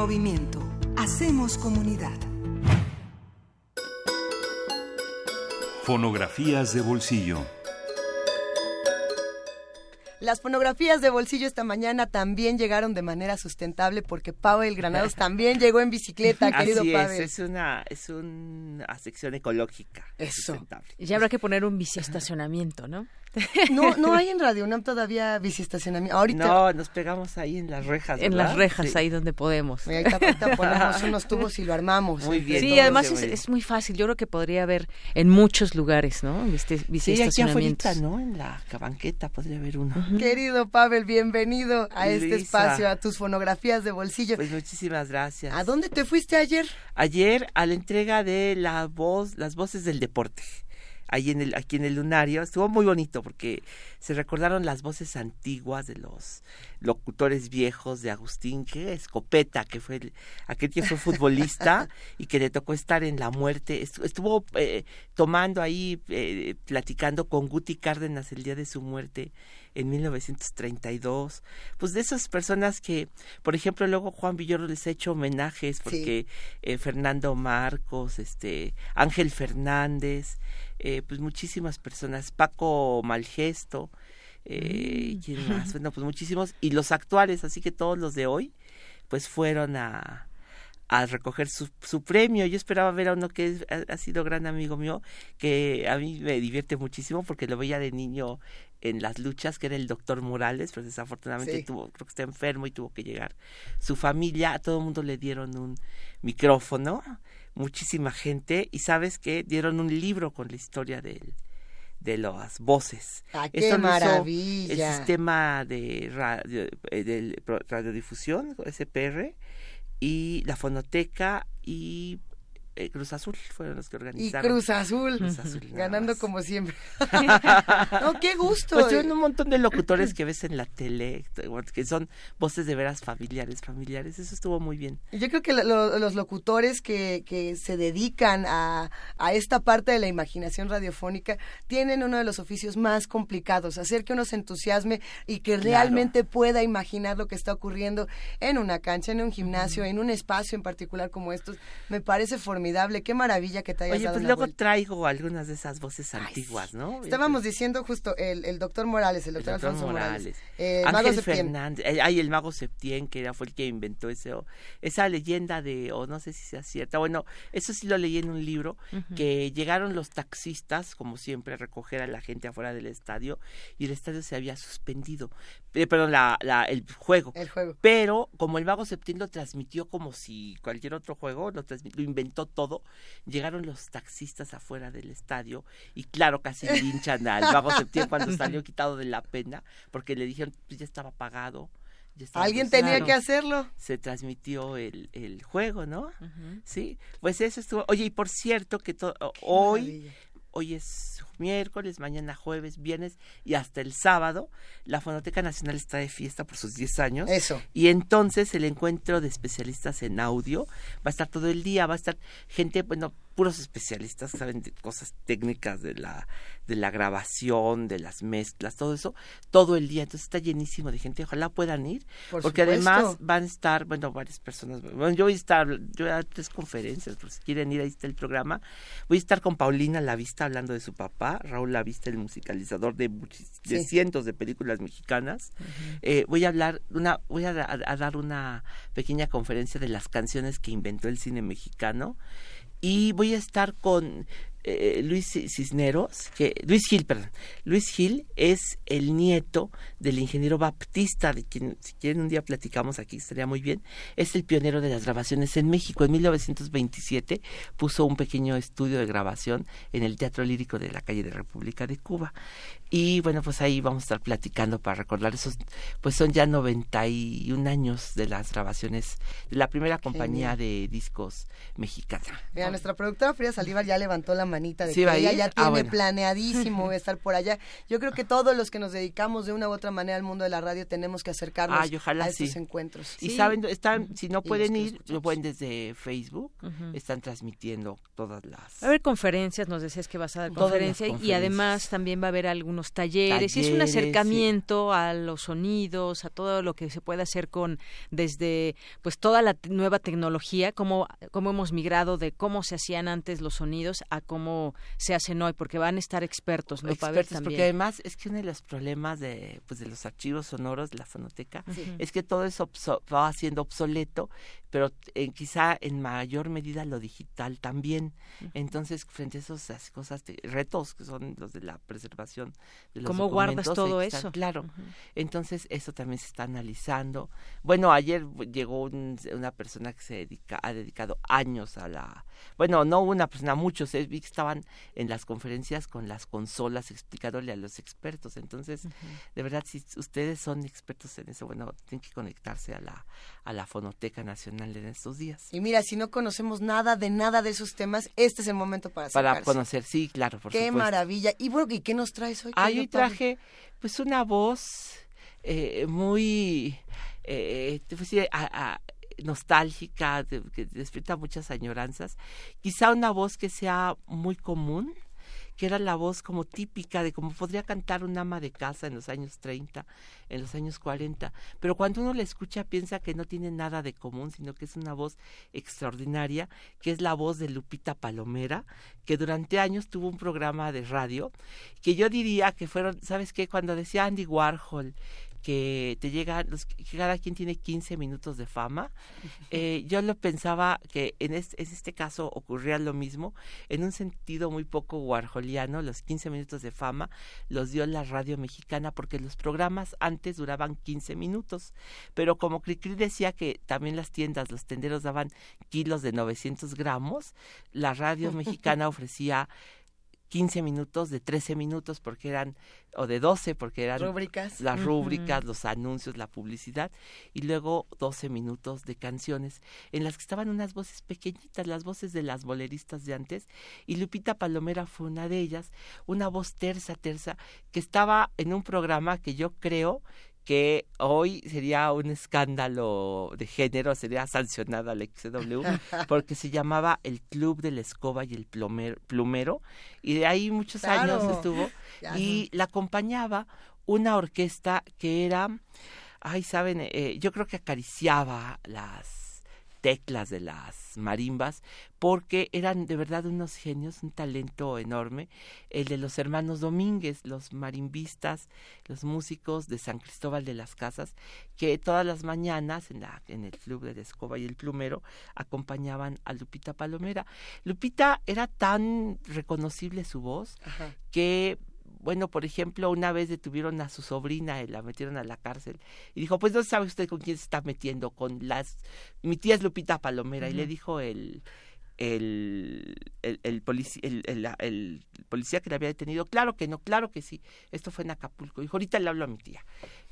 movimiento. Hacemos comunidad. Fonografías de bolsillo. Las fonografías de bolsillo esta mañana también llegaron de manera sustentable porque Pavel Granados también llegó en bicicleta, querido Así Pavel. es, es una, es una sección ecológica. Eso. sustentable. Ya habrá que poner un biciestacionamiento, ¿no? No, no hay en Radio UNAM todavía biciestacionamiento. Ahorita No, nos pegamos ahí en las rejas. En ¿verdad? las rejas, Sí. ahí donde podemos. Ahorita, ahorita ponemos unos tubos y lo armamos. Muy bien. Sí, además es, es muy fácil. Yo creo que podría haber en muchos lugares, ¿no? Este, Sí, aquí biciestacionamientos. afuera, ¿no? En la banqueta podría haber uno. Querido Pavel, bienvenido a este espacio, a tus fonografías de bolsillo. Pues muchísimas gracias. ¿A dónde te fuiste ayer? Ayer a la entrega de la voz, las voces del deporte. Ahí en el, aquí en el lunario, estuvo muy bonito porque se recordaron las voces antiguas de los locutores viejos de Agustín, que Escopeta, que fue el- aquel que fue futbolista y que le tocó estar en la muerte. Estu- Estuvo eh, tomando ahí, eh, platicando con Guti Cárdenas el día de su muerte en 1932. Pues de esas personas que, por ejemplo, luego Juan Villoro les ha hecho homenajes porque eh, Fernando Marcos, este Ángel Fernández, eh, pues muchísimas personas, Paco Malgesto, eh, ¿quién más? Bueno, pues muchísimos, y los actuales, así que todos los de hoy, pues fueron a, a recoger su, su premio. Yo esperaba ver a uno que es- ha, ha sido gran amigo mío, que a mí me divierte muchísimo porque lo veía de niño en las luchas, que era el doctor Morales, pero desafortunadamente Sí. tuvo, creo que está enfermo y tuvo que llegar su familia, a todo el mundo le dieron un micrófono, muchísima gente, y sabes que dieron un libro con la historia del de las voces. ¡Ah, qué Esto maravilla! El sistema de radio, eh, pro- radiodifusión, SPR, y la fonoteca y eh, Cruz Azul fueron los que Y organizaron. Cruz Azul, Cruz Azul, ganando más. como siempre. no, qué gusto. Pues un montón de locutores que ves en la tele, que son voces de veras familiares, familiares. Eso estuvo muy bien. Yo creo que lo- lo- los locutores que, que se dedican a, a esta parte de la imaginación radiofónica tienen uno de los oficios más complicados, hacer que uno se entusiasme y que realmente pueda imaginar lo que está ocurriendo en una cancha, en un gimnasio, en un espacio en particular como estos. Me parece formidable, qué maravilla que te hayas Oye, dado pues luego vuelta. traigo algunas de esas voces Ay, antiguas. ¿no? Estábamos diciendo justo el, el doctor Morales, el El doctor, doctor Alfonso Morales, Morales. eh, Mago Ángel Septién. Fernández, eh, ay, el mago Septién, que era, fue el que inventó ese, o- esa leyenda de, o no sé si sea cierta, bueno, eso sí lo leí en un libro, que llegaron los taxistas, como siempre, a recoger a la gente afuera del estadio, y el estadio se había suspendido, eh, perdón, la, la, el juego. El juego. Pero como el mago Septién lo transmitió como si cualquier otro juego, lo, lo inventó todo, llegaron los taxistas afuera del estadio y claro, casi linchan al mago Septién cuando salió quitado de la pena, porque le dijeron, pues ya estaba pagado. ya estaba Alguien tenía que hacerlo. Se transmitió el, el juego, ¿no? Sí, pues eso estuvo. Oye, y por cierto que hoy, maravilla. hoy es miércoles, mañana jueves, viernes y hasta el sábado, la Fonoteca Nacional está de fiesta por sus 10 años. Eso. Y entonces el encuentro de especialistas en audio va a estar todo el día, va a estar gente, bueno, puros especialistas saben de cosas técnicas de la de la grabación, de las mezclas, todo eso, todo el día. Entonces está llenísimo de gente. Ojalá puedan ir, Por porque supuesto. además van a estar, bueno, varias personas. Bueno, yo voy a estar, yo voy a dar tres conferencias, por si quieren ir, ahí está el programa. Voy a estar con Paulina Lavista hablando de su papá, Raúl Lavista, el musicalizador de, muchis- de Sí. cientos de películas mexicanas. Eh, voy a hablar, una, voy a dar una pequeña conferencia de las canciones que inventó el cine mexicano y voy a estar con eh, Luis Cisneros, que Luis Gil, perdón. Luis Gil es el nieto del ingeniero Baptista, de quien si quieren un día platicamos aquí, estaría muy bien. Es el pionero de las grabaciones en México. En 1927 puso un pequeño estudio de grabación en el Teatro Lírico de la calle de República de Cuba. Y bueno, pues ahí vamos a estar platicando para recordar esos, pues son ya 91 años de las grabaciones de la primera compañía de discos mexicana. Mira, nuestra productora Frida Saldívar ya levantó la manita de ¿Sí que va a ella ya Ah, tiene bueno. planeadísimo estar por allá. Yo creo que todos los que nos dedicamos de una u otra manera al mundo de la radio tenemos que acercarnos Ay, ojalá a estos sí. encuentros. Y Sí. saben, están, si no pueden ir, escuchamos. lo pueden desde Facebook, están transmitiendo todas las... Va a haber conferencias, nos decías que vas a dar conferencia y además también va a haber algunos unos talleres, y es un sí. acercamiento a los sonidos, a todo lo que se puede hacer con desde pues toda la nueva tecnología, cómo, cómo hemos migrado de cómo se hacían antes los sonidos a cómo se hacen hoy, porque van a estar expertos, ¿no? Para ver expertos, porque también. además es que uno de los problemas de, pues, de los archivos sonoros de la fonoteca Sí. es que todo eso va siendo obsoleto, pero eh, quizá en mayor medida lo digital también. Entonces, frente a esas cosas, retos que son los de la preservación de los ¿Cómo guardas todo eso? Claro. Entonces, eso también se está analizando. Bueno, ayer llegó un- una persona que se dedica, ha dedicado años a la... Bueno, no una persona, muchos. eh, vi que estaban en las conferencias con las consolas explicándole a los expertos. Entonces, de verdad, si ustedes son expertos en eso, bueno, tienen que conectarse a la, a la Fonoteca Nacional en estos días. Y mira, si no conocemos nada de nada de esos temas, este es el momento para Para conocer, sí, claro, por Qué supuesto. maravilla. Y bueno, ¿y qué nos traes hoy? Ah, yo traje pues una voz eh, muy eh, decir, a- a- nostálgica, de- que despierta muchas añoranzas. Quizá una voz que sea muy común, que era la voz como típica de cómo podría cantar un ama de casa en los años 30, en los años 40. Pero cuando uno la escucha piensa que no tiene nada de común, sino que es una voz extraordinaria, que es la voz de Lupita Palomera, que durante años tuvo un programa de radio, que yo diría que fueron, ¿sabes qué? Cuando decía Andy Warhol que te llegan, los, que cada quien tiene 15 minutos de fama, eh, yo lo pensaba que en este, en este caso ocurría lo mismo, en un sentido muy poco warholiano, los 15 minutos de fama los dio la radio mexicana porque los programas antes duraban 15 minutos, pero como Cricri decía que también las tiendas, los tenderos daban kilos de 900 gramos, la radio mexicana ofrecía 15 minutos de 13 minutos porque eran, o de 12 porque eran Rúbricas. las rúbricas, los anuncios, la publicidad, y luego 12 minutos de canciones en las que estaban unas voces pequeñitas, las voces de las boleristas de antes, y Lupita Palomera fue una de ellas, una voz tersa, tersa, que estaba en un programa que yo creo que hoy sería un escándalo de género, sería sancionada la XW, porque se llamaba el Club de la Escoba y el Plumero, y de ahí muchos años estuvo, Ya y la acompañaba una orquesta que era, ay, saben, eh, yo creo que acariciaba las teclas de las marimbas porque eran de verdad unos genios, un talento enorme, el de los hermanos Domínguez, los marimbistas, los músicos de San Cristóbal de las Casas, que todas las mañanas en, la, en el Club de la Escoba y el Plumero acompañaban a Lupita Palomera. Lupita era tan reconocible su voz Ajá. que bueno, por ejemplo, una vez detuvieron a su sobrina y la metieron a la cárcel y dijo, pues no sabe usted con quién se está metiendo, con las... Mi tía es Lupita Palomera y le dijo el, el, el, el, polici- el, el- la- el policía que la había detenido, claro que no, claro que sí, esto fue en Acapulco. Dijo, ahorita le hablo a mi tía.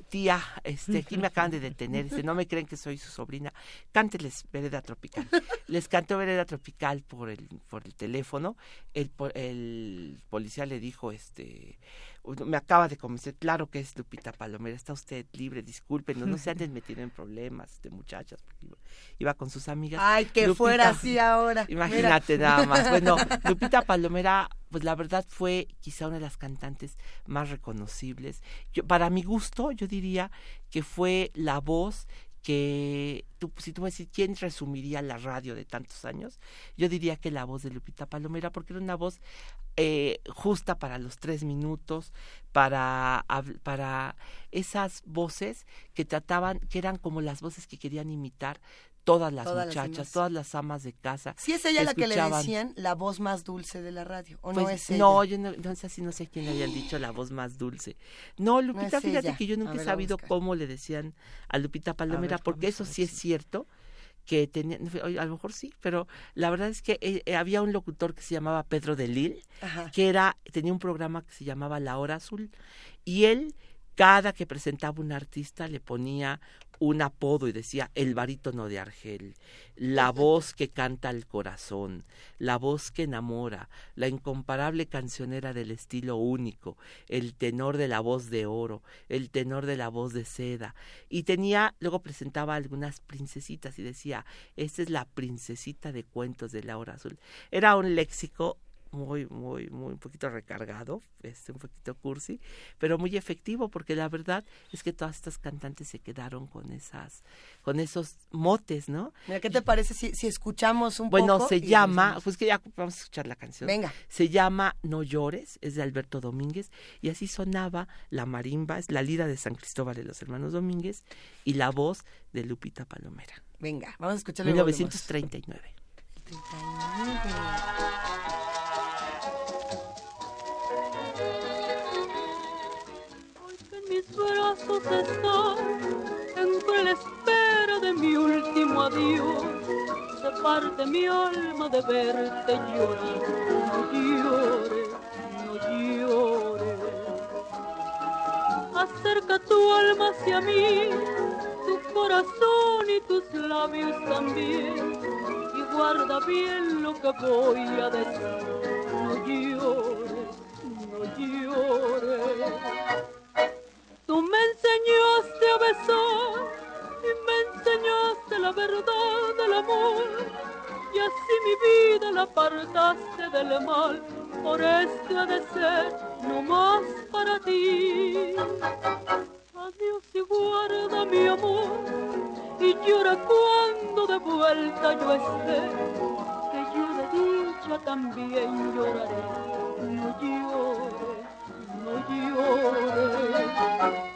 Tía, este, aquí me acaban de detener, dice, no me creen que soy su sobrina, cánteles Vereda Tropical. Les cantó Vereda Tropical por el, por el teléfono, el, el policía le dijo, este, "Uy, me acaba de convencer, claro que es Lupita Palomera, está usted libre, disculpen, no se anden metiendo en problemas de muchachas, iba, con sus amigas. Ay, que Lupita- fuera así ahora. Imagínate nada más. Bueno, Lupita Palomera, pues la verdad fue quizá una de las cantantes más reconocibles. Yo, para mi gusto, yo diría que fue la voz que tú, si tú me decís quién resumiría la radio de tantos años, yo diría que la voz de Lupita Palomera, porque era una voz eh, justa para los tres minutos, para, para esas voces que trataban, que eran como las voces que querían imitar todas las Todas muchachas, todas las amas de casa. Sí es ella la que le decían la voz más dulce de la radio, ¿o Pues, no es ella? no, yo no, no sé si no sé quién le habían dicho la voz más dulce. No, Lupita, fíjate ella. que yo nunca ver, he sabido cómo le decían a Lupita Palomera, ver, porque eso sí es si- cierto que tenía, a lo mejor sí, pero la verdad es que eh, eh, había un locutor que se llamaba Pedro de Lille, Ajá. que era, tenía un programa que se llamaba La Hora Azul, y él, cada que presentaba un artista, le ponía un apodo y decía el barítono de Argel, la voz que canta al corazón, la voz que enamora, la incomparable cancionera del estilo único, el tenor de la voz de oro, el tenor de la voz de seda. Y tenía, luego presentaba algunas princesitas y decía, esta es la princesita de cuentos de la hora azul. Era un léxico muy, muy, muy un poquito recargado, este, un poquito cursi, pero muy efectivo, porque la verdad es que todas estas cantantes se quedaron con esas, con esos motes, ¿no? Mira, ¿qué te parece si, escuchamos un bueno, poco? Bueno, se llama, pues que ya vamos a escuchar la canción. Venga. Se llama No llores, es de Alberto Domínguez, y así sonaba la marimba, es la lira de San Cristóbal de los Hermanos Domínguez, y la voz de Lupita Palomera. Venga, vamos a escuchar 1939. 39. Mis brazos estás, entre la espera de mi último adiós. Se parte mi alma de verte llorar. No llores, no llores. Acerca tu alma hacia mí, tu corazón y tus labios también. Y guarda bien lo que voy a decir. No llores, no llores. Tú me enseñaste a besar y me enseñaste la verdad del amor. Y así mi vida la apartaste del mal. Por esto ha de ser no más para ti. Adiós y guarda mi amor y llora cuando de vuelta yo esté. Que yo de dicha también lloraré. No llores, no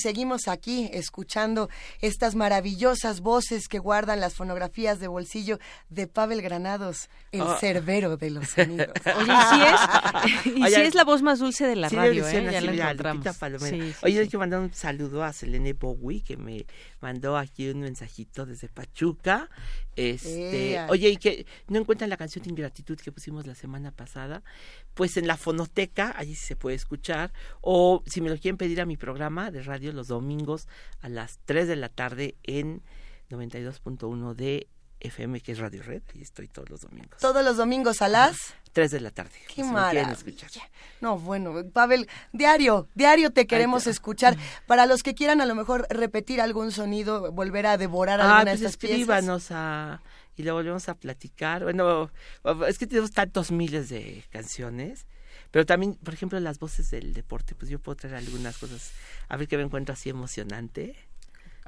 seguimos aquí escuchando estas maravillosas voces que guardan las fonografías de bolsillo de Pavel Granados, el Ah. cerbero de los sonidos. Oye, y sí es, y sí Oye, es la voz más dulce de la Sí, radio, ¿eh? Ya la encontramos. Sí, Oye, sí. yo quiero mandar un saludo a Selene Bowie, que me mandó aquí un mensajito desde Pachuca. Este, oye, y que no encuentran la canción de Ingratitud que pusimos la semana pasada, pues en la fonoteca, allí sí se puede escuchar, o si me lo quieren pedir a mi programa de radio los domingos a las 3 de la tarde en 92.1 de FM, que es Radio Red, ahí estoy todos los domingos. Todos los domingos a las... 3 de la tarde. Qué maravilla. escuchar. No, bueno, Pavel, diario, diario te queremos escuchar. Para los que quieran a lo mejor repetir algún sonido, volver a devorar Ah, alguna pues de estas piezas. escríbanos a y lo volvemos a platicar. Bueno, es que tenemos tantos miles de canciones, pero también, por ejemplo, las voces del deporte, pues yo puedo traer algunas cosas, a ver qué me encuentro así emocionante.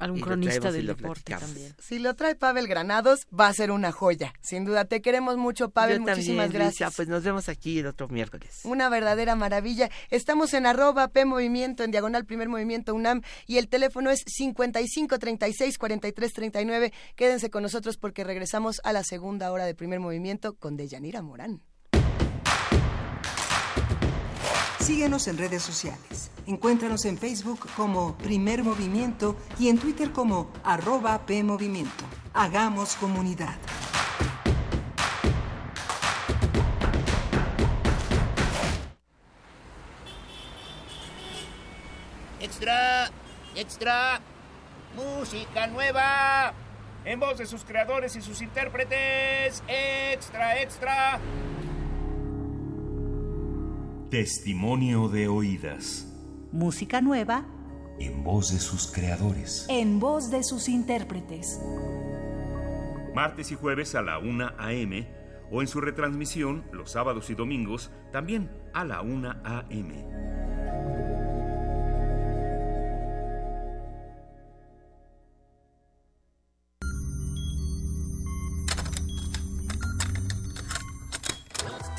Algún cronista del deporte también. Si lo trae Pavel Granados, va a ser una joya. Sin duda, te queremos mucho, Pavel. Yo Muchísimas también, Luisa, gracias. pues nos vemos aquí el otro miércoles. Una verdadera maravilla. Estamos en arroba P Movimiento, en diagonal Primer Movimiento UNAM, y el teléfono es 55 36 43 39. Quédense con nosotros porque regresamos a la segunda hora de Primer Movimiento con Deyanira Morán. Síguenos en redes sociales. Encuéntranos en Facebook como Primer Movimiento y en Twitter como arroba PMovimiento. Hagamos comunidad. Extra, extra, música nueva. En voz de sus creadores y sus intérpretes. Extra, extra. Testimonio de oídas. Música nueva En voz de sus creadores. en voz de sus intérpretes. Martes y jueves a la 1 a.m. o en su retransmisión los sábados y domingos también a la 1 a.m.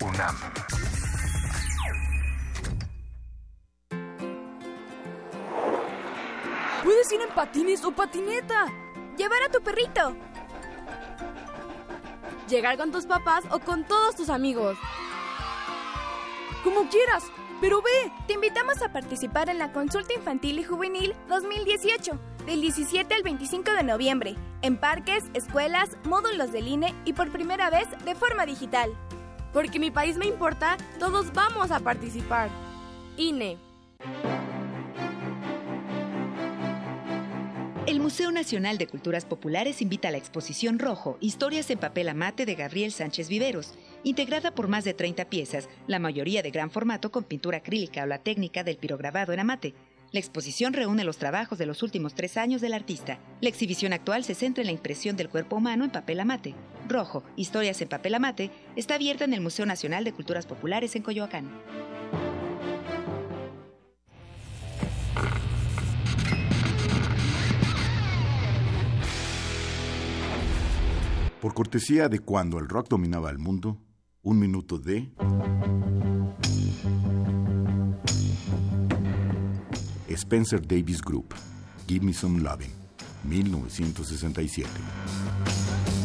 UNAM. Puedes ir en patines o patineta. Llevar a tu perrito. Llegar con tus papás o con todos tus amigos. Como quieras, pero ve. Te invitamos a participar en la Consulta Infantil y Juvenil 2018, del 17 al 25 de noviembre, en parques, escuelas, módulos del INE y por primera vez de forma digital. Porque mi país me importa, todos vamos a participar. INE. El Museo Nacional de Culturas Populares invita a la exposición Rojo, Historias en papel amate de Gabriel Sánchez Viveros, integrada por más de 30 piezas, la mayoría de gran formato con pintura acrílica o la técnica del pirograbado en amate. La exposición reúne los trabajos de los últimos tres años del artista. La exhibición actual se centra en la impresión del cuerpo humano en papel amate. Rojo, Historias en papel amate, está abierta en el Museo Nacional de Culturas Populares en Coyoacán. Por cortesía de cuando el rock dominaba el mundo, un minuto de... Spencer Davis Group, Give Me Some Lovin', 1967.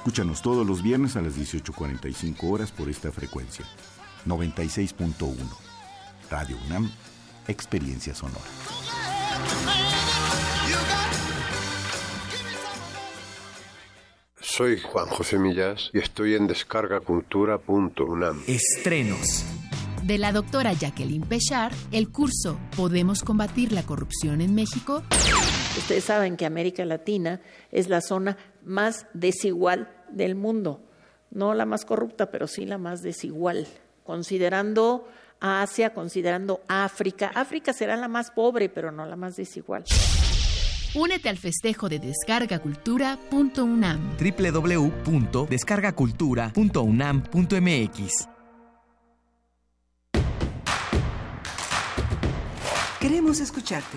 Escúchanos todos los viernes a las 18.45 horas por esta frecuencia. 96.1. Radio UNAM, Experiencia Sonora. Soy Juan José Millas y estoy en descargacultura.unam. Estrenos. De la doctora Jacqueline Pechard, el curso ¿Podemos combatir la corrupción en México? Ustedes saben que América Latina es la zona más desigual del mundo. No la más corrupta, pero sí la más desigual. Considerando a Asia, considerando África. África será la más pobre, pero no la más desigual. Únete al festejo de descargacultura.unam. www.descargacultura.unam.mx Queremos escucharte.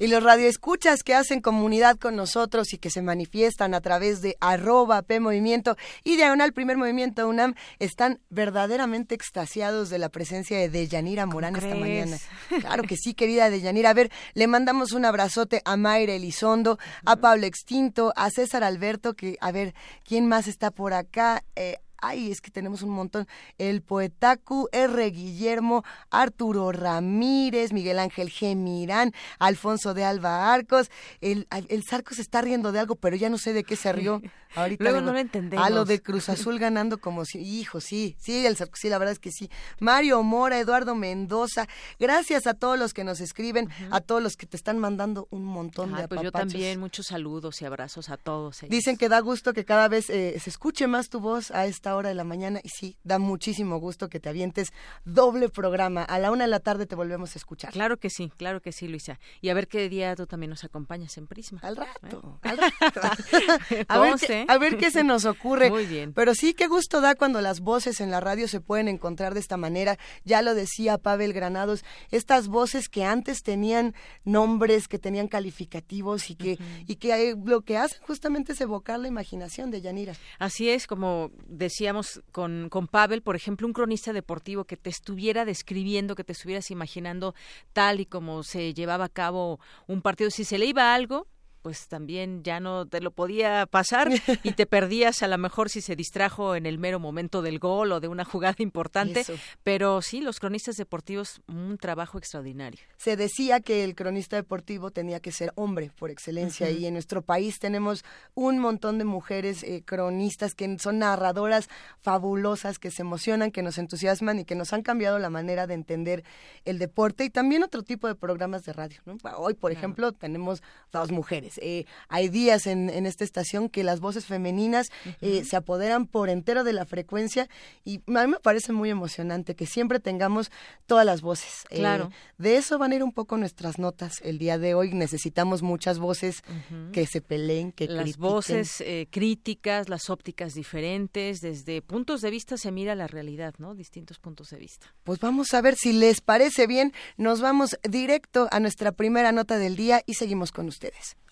Y los radioescuchas que hacen comunidad con nosotros y que se manifiestan a través de arroba P Movimiento y Diagonal Primer Movimiento UNAM están verdaderamente extasiados de la presencia de Deyanira Morán esta mañana. Claro que sí, querida Deyanira. A ver, le mandamos un abrazote a Mayra Elizondo, a Pablo Extinto, a César Alberto, que, a ver, ¿quién más está por acá? Eh, ay, es que tenemos un montón, el Poetacu, R. Guillermo, Arturo Ramírez, Miguel Ángel G. Mirán, Alfonso de Alba Arcos, el, el Zarco se está riendo de algo, pero ya no sé de qué se rió. Ahorita Luego no lo entendemos. A lo de Cruz Azul ganando como si, hijo, sí, sí, el Zarco, sí, la verdad es que sí. Mario Mora, Eduardo Mendoza, gracias a todos los que nos escriben, a todos los que te están mandando un montón de Ay, pues yo también, muchos saludos y abrazos a todos. ellos. Dicen que da gusto que cada vez eh, se escuche más tu voz a esta hora de la mañana y sí, da muchísimo gusto que te avientes doble programa. A la una de la tarde te volvemos a escuchar. Claro que sí, claro que sí, Luisa. Y a ver qué día tú también nos acompañas en Prisma. Al rato, ¿Eh? al rato. a, ver qué, a ver qué se nos ocurre. Muy bien. Pero sí, qué gusto da cuando las voces en la radio se pueden encontrar de esta manera. Ya lo decía Pavel Granados, estas voces que antes tenían nombres, que tenían calificativos y que, y que eh, lo que hacen justamente es evocar la imaginación de Yanira. Así es, como decíamos con, con Pavel, por ejemplo, un cronista deportivo que te estuviera describiendo, que te estuvieras imaginando tal y como se llevaba a cabo un partido. Si se le iba algo, pues también ya no te lo podía pasar y te perdías a lo mejor si se distrajo en el mero momento del gol o de una jugada importante. Eso. Pero sí, los cronistas deportivos, un trabajo extraordinario. se decía que el cronista deportivo tenía que ser hombre por excelencia y en nuestro país tenemos un montón de mujeres eh, cronistas que son narradoras fabulosas, que se emocionan, que nos entusiasman y que nos han cambiado la manera de entender el deporte y también otro tipo de programas de radio. ¿no? Hoy, por ejemplo, tenemos dos mujeres. Eh, hay días en, en esta estación que las voces femeninas eh, se apoderan por entero de la frecuencia y a mí me parece muy emocionante que siempre tengamos todas las voces. Eh, Claro. de eso van a ir un poco nuestras notas el día de hoy. Necesitamos muchas voces que se peleen, que las critiquen. voces eh, críticas, las ópticas diferentes, desde puntos de vista se mira la realidad, ¿no? Distintos puntos de vista. Pues vamos a ver si les parece bien. Nos vamos directo a nuestra primera nota del día y seguimos con ustedes.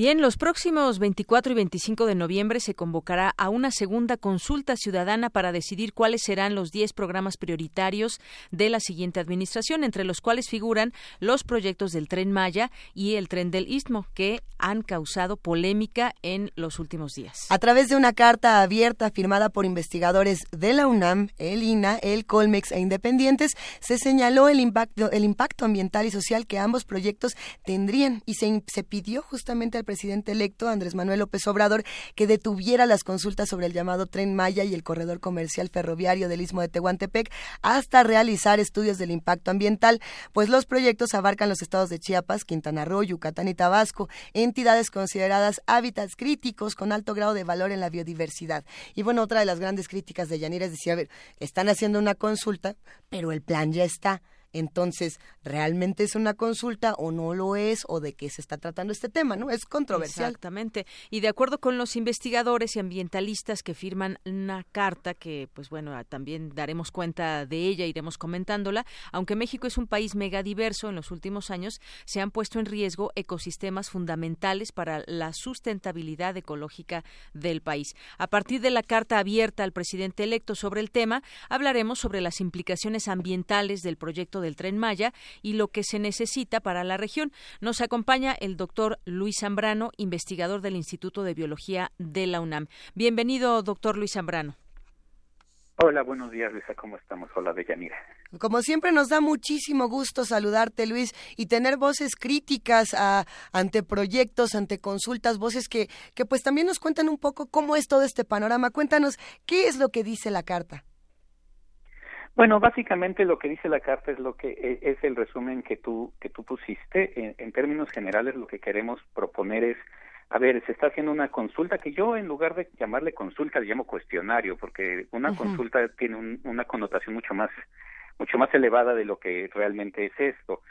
Bien, los próximos 24 y 25 de noviembre se convocará a una segunda consulta ciudadana para decidir cuáles serán los 10 programas prioritarios de la siguiente administración, entre los cuales figuran los proyectos del Tren Maya y el Tren del Istmo, que han causado polémica en los últimos días. A través de una carta abierta firmada por investigadores de la UNAM, el INA, el Colmex e independientes, se señaló el impacto, el impacto ambiental y social que ambos proyectos tendrían y se, se pidió justamente al presidente electo Andrés Manuel López Obrador que detuviera las consultas sobre el llamado Tren Maya y el corredor comercial ferroviario del Istmo de Tehuantepec hasta realizar estudios del impacto ambiental, pues los proyectos abarcan los estados de Chiapas, Quintana Roo, Yucatán y Tabasco, entidades consideradas hábitats críticos con alto grado de valor en la biodiversidad. Y bueno, otra de las grandes críticas de Yanira es decir, a ver, están haciendo una consulta, pero el plan ya está. Entonces, ¿realmente es una consulta o no lo es? ¿O de qué se está tratando este tema? ¿No? Es controversial. Exactamente. Y de acuerdo con los investigadores y ambientalistas que firman una carta que, pues bueno, también daremos cuenta de ella, iremos comentándola, aunque México es un país megadiverso, en los últimos años se han puesto en riesgo ecosistemas fundamentales para la sustentabilidad ecológica del país. A partir de la carta abierta al presidente electo sobre el tema, hablaremos sobre las implicaciones ambientales del proyecto del Tren Maya y lo que se necesita para la región. Nos acompaña el doctor Luis Zambrano, investigador del Instituto de Biología de la UNAM. Bienvenido, doctor Luis Zambrano. Hola, buenos días, Luisa. ¿Cómo estamos? Hola, Deyanira. Como siempre nos da muchísimo gusto saludarte, Luis, y tener voces críticas a, ante proyectos, ante consultas, voces que, que pues también nos cuentan un poco cómo es todo este panorama. Cuéntanos, ¿qué es lo que dice la carta? Bueno, básicamente lo que dice la carta es lo que e- es el resumen que tú que tú pusiste. En, en términos generales, lo que queremos proponer es, a ver, se está haciendo una consulta que yo en lugar de llamarle consulta le llamo cuestionario, porque una consulta tiene un- una connotación mucho más mucho más elevada de lo que realmente es esto.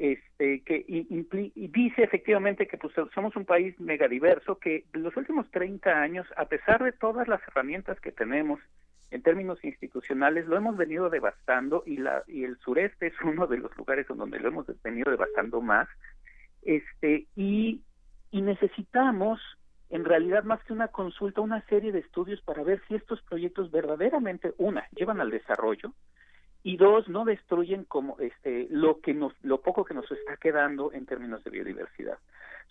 este que impli- y dice efectivamente que pues somos un país megadiverso que en los últimos 30 años a pesar de todas las herramientas que tenemos en términos institucionales lo hemos venido devastando y la y el sureste es uno de los lugares en donde lo hemos venido devastando más este y y necesitamos en realidad más que una consulta una serie de estudios para ver si estos proyectos verdaderamente una llevan al desarrollo y dos no destruyen como este lo que nos lo poco que nos está quedando en términos de biodiversidad.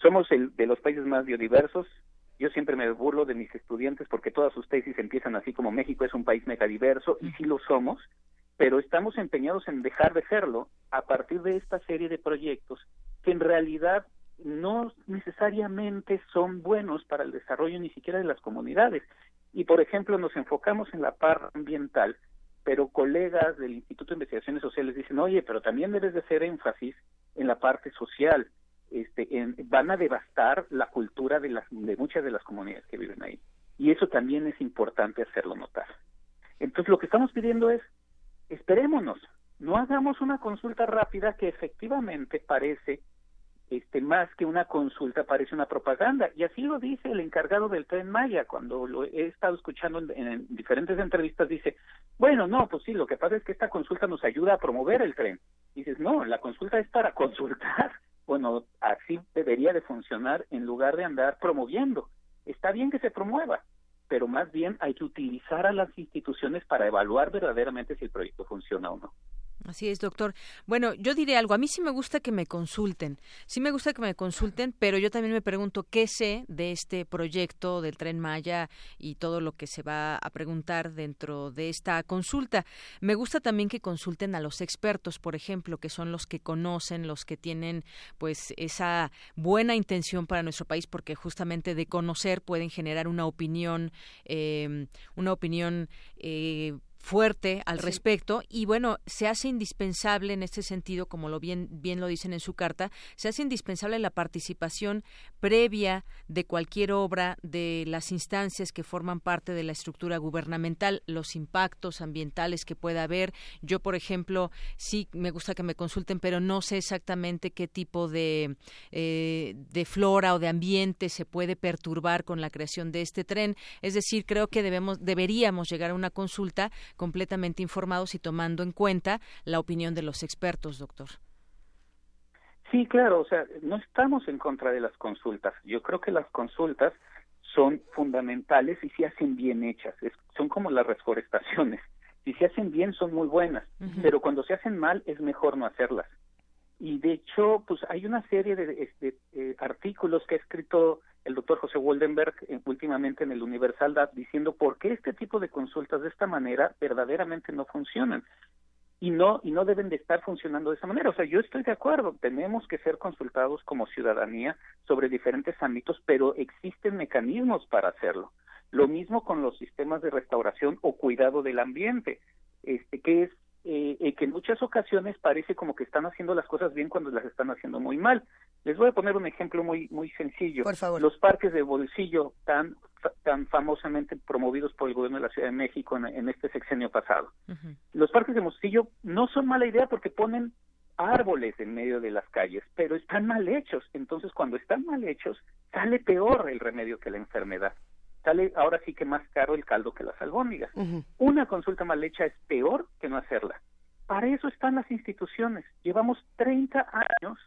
Somos el de los países más biodiversos yo siempre me burlo de mis estudiantes porque todas sus tesis empiezan así como México es un país megadiverso y sí lo somos pero estamos empeñados en dejar de serlo a partir de esta serie de proyectos que en realidad no necesariamente son buenos para el desarrollo ni siquiera de las comunidades. Y, por ejemplo, nos enfocamos en la parte ambiental, pero colegas del Instituto de Investigaciones Sociales dicen, oye, pero también debes de hacer énfasis en la parte social. Este, en, van a devastar la cultura de, las, de muchas de las comunidades que viven ahí. Y eso también es importante hacerlo notar. Entonces, lo que estamos pidiendo es, esperémonos, no hagamos una consulta rápida que efectivamente parece este más que una consulta parece una propaganda y así lo dice el encargado del tren Maya cuando lo he estado escuchando en, en, diferentes entrevistas dice bueno no pues sí lo que pasa es que esta consulta nos ayuda a promover el tren dices no la consulta es para consultar bueno así debería de funcionar en lugar de andar promoviendo. Está bien que se promueva pero más bien hay que utilizar a las instituciones para evaluar verdaderamente si el proyecto funciona o no Así es, doctor. Bueno, yo diré algo. A mí sí me gusta que me consulten. Sí me gusta que me consulten, pero yo también me pregunto qué sé de este proyecto del tren Maya y todo lo que se va a preguntar dentro de esta consulta. Me gusta también que consulten a los expertos, por ejemplo, que son los que conocen, los que tienen pues esa buena intención para nuestro país, porque justamente de conocer pueden generar una opinión, eh, una opinión eh, fuerte al respecto. Y bueno se hace indispensable en este sentido como lo bien bien lo dicen en su carta se hace indispensable la participación previa de cualquier obra de las instancias que forman parte de la estructura gubernamental los impactos ambientales que pueda haber. Yo por ejemplo sí me gusta que me consulten pero no sé exactamente qué tipo de eh, de flora o de ambiente se puede perturbar con la creación de este tren. Es decir creo que debemos deberíamos llegar a una consulta completamente informados y tomando en cuenta la opinión de los expertos, doctor. Sí, claro, o sea, no estamos en contra de las consultas. Yo creo que las consultas son fundamentales y si hacen bien hechas. Es, son como las reforestaciones. Si se hacen bien son muy buenas, uh -huh. pero cuando se hacen mal es mejor no hacerlas. Y de hecho, pues hay una serie de, de, de eh, artículos que ha escrito el doctor José Woldenberg últimamente en el Universal diciendo por qué este tipo de consultas de esta manera verdaderamente no funcionan y no y no deben de estar funcionando de esa manera. O sea, yo estoy de acuerdo, tenemos que ser consultados como ciudadanía sobre diferentes ámbitos, pero existen mecanismos para hacerlo. Lo mismo con los sistemas de restauración o cuidado del ambiente, este que es eh, eh, que en muchas ocasiones parece como que están haciendo las cosas bien cuando las están haciendo muy mal. Les voy a poner un ejemplo muy muy sencillo. Por favor. Los parques de bolsillo tan tan famosamente promovidos por el gobierno de la Ciudad de México en, en este sexenio pasado. Uh -huh. Los parques de bolsillo no son mala idea porque ponen árboles en medio de las calles, pero están mal hechos. Entonces, cuando están mal hechos, sale peor el remedio que la enfermedad sale ahora sí que más caro el caldo que las albóndigas. Uh -huh. Una consulta mal hecha es peor que no hacerla. Para eso están las instituciones. Llevamos 30 años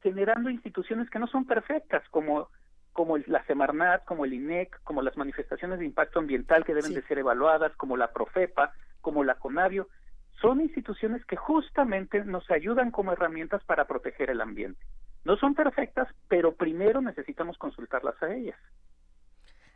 generando instituciones que no son perfectas, como como la Semarnat, como el INEC, como las manifestaciones de impacto ambiental que deben sí. de ser evaluadas, como la Profepa, como la CONAVIO, son instituciones que justamente nos ayudan como herramientas para proteger el ambiente. No son perfectas, pero primero necesitamos consultarlas a ellas.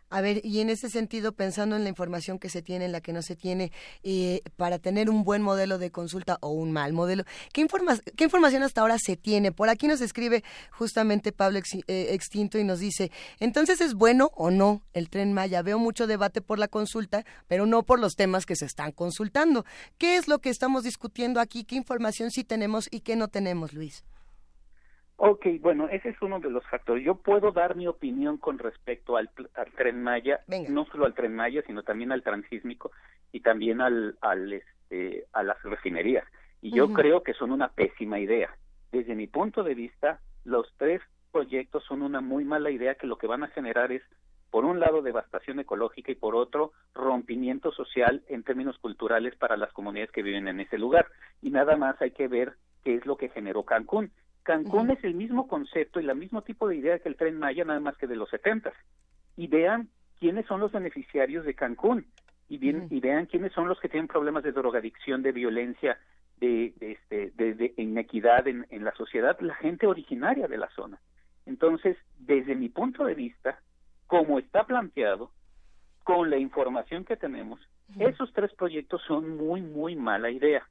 A ver, y en ese sentido, pensando en la información que se tiene, en la que no se tiene, eh, para tener un buen modelo de consulta o un mal modelo, ¿qué, informa ¿qué información hasta ahora se tiene? Por aquí nos escribe justamente Pablo eh, Extinto y nos dice, entonces es bueno o no el tren Maya. Veo mucho debate por la consulta, pero no por los temas que se están consultando. ¿Qué es lo que estamos discutiendo aquí? ¿Qué información sí tenemos y qué no tenemos, Luis? Ok, bueno, ese es uno de los factores. Yo puedo dar mi opinión con respecto al, al tren Maya, Venga. no solo al tren Maya, sino también al transísmico y también al, al este, a las refinerías. Y yo uh -huh. creo que son una pésima idea. desde mi punto de vista, los tres proyectos son una muy mala idea que lo que van a generar es, por un lado, devastación ecológica y por otro, rompimiento social en términos culturales para las comunidades que viven en ese lugar. Y nada más hay que ver qué es lo que generó Cancún. Cancún es el mismo concepto y el mismo tipo de idea que el tren Maya, nada más que de los setentas. Y vean quiénes son los beneficiarios de Cancún y, bien, y vean quiénes son los que tienen problemas de drogadicción, de violencia, de, este, de, inequidad en, en la sociedad, la gente originaria de la zona. Entonces, desde mi punto de vista, como está planteado, con la información que tenemos, esos tres proyectos son muy, muy mala idea.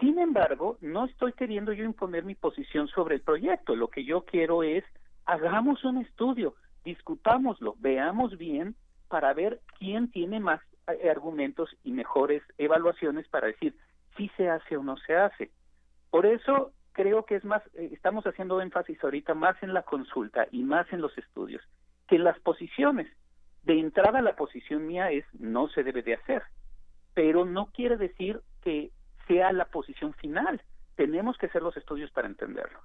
Sin embargo, no estoy queriendo yo imponer mi posición sobre el proyecto. Lo que yo quiero es, hagamos un estudio, discutámoslo, veamos bien para ver quién tiene más eh, argumentos y mejores evaluaciones para decir si se hace o no se hace. Por eso creo que es más, eh, estamos haciendo énfasis ahorita más en la consulta y más en los estudios que las posiciones. De entrada la posición mía es no se debe de hacer, pero no quiere decir que sea la posición final. Tenemos que hacer los estudios para entenderlo.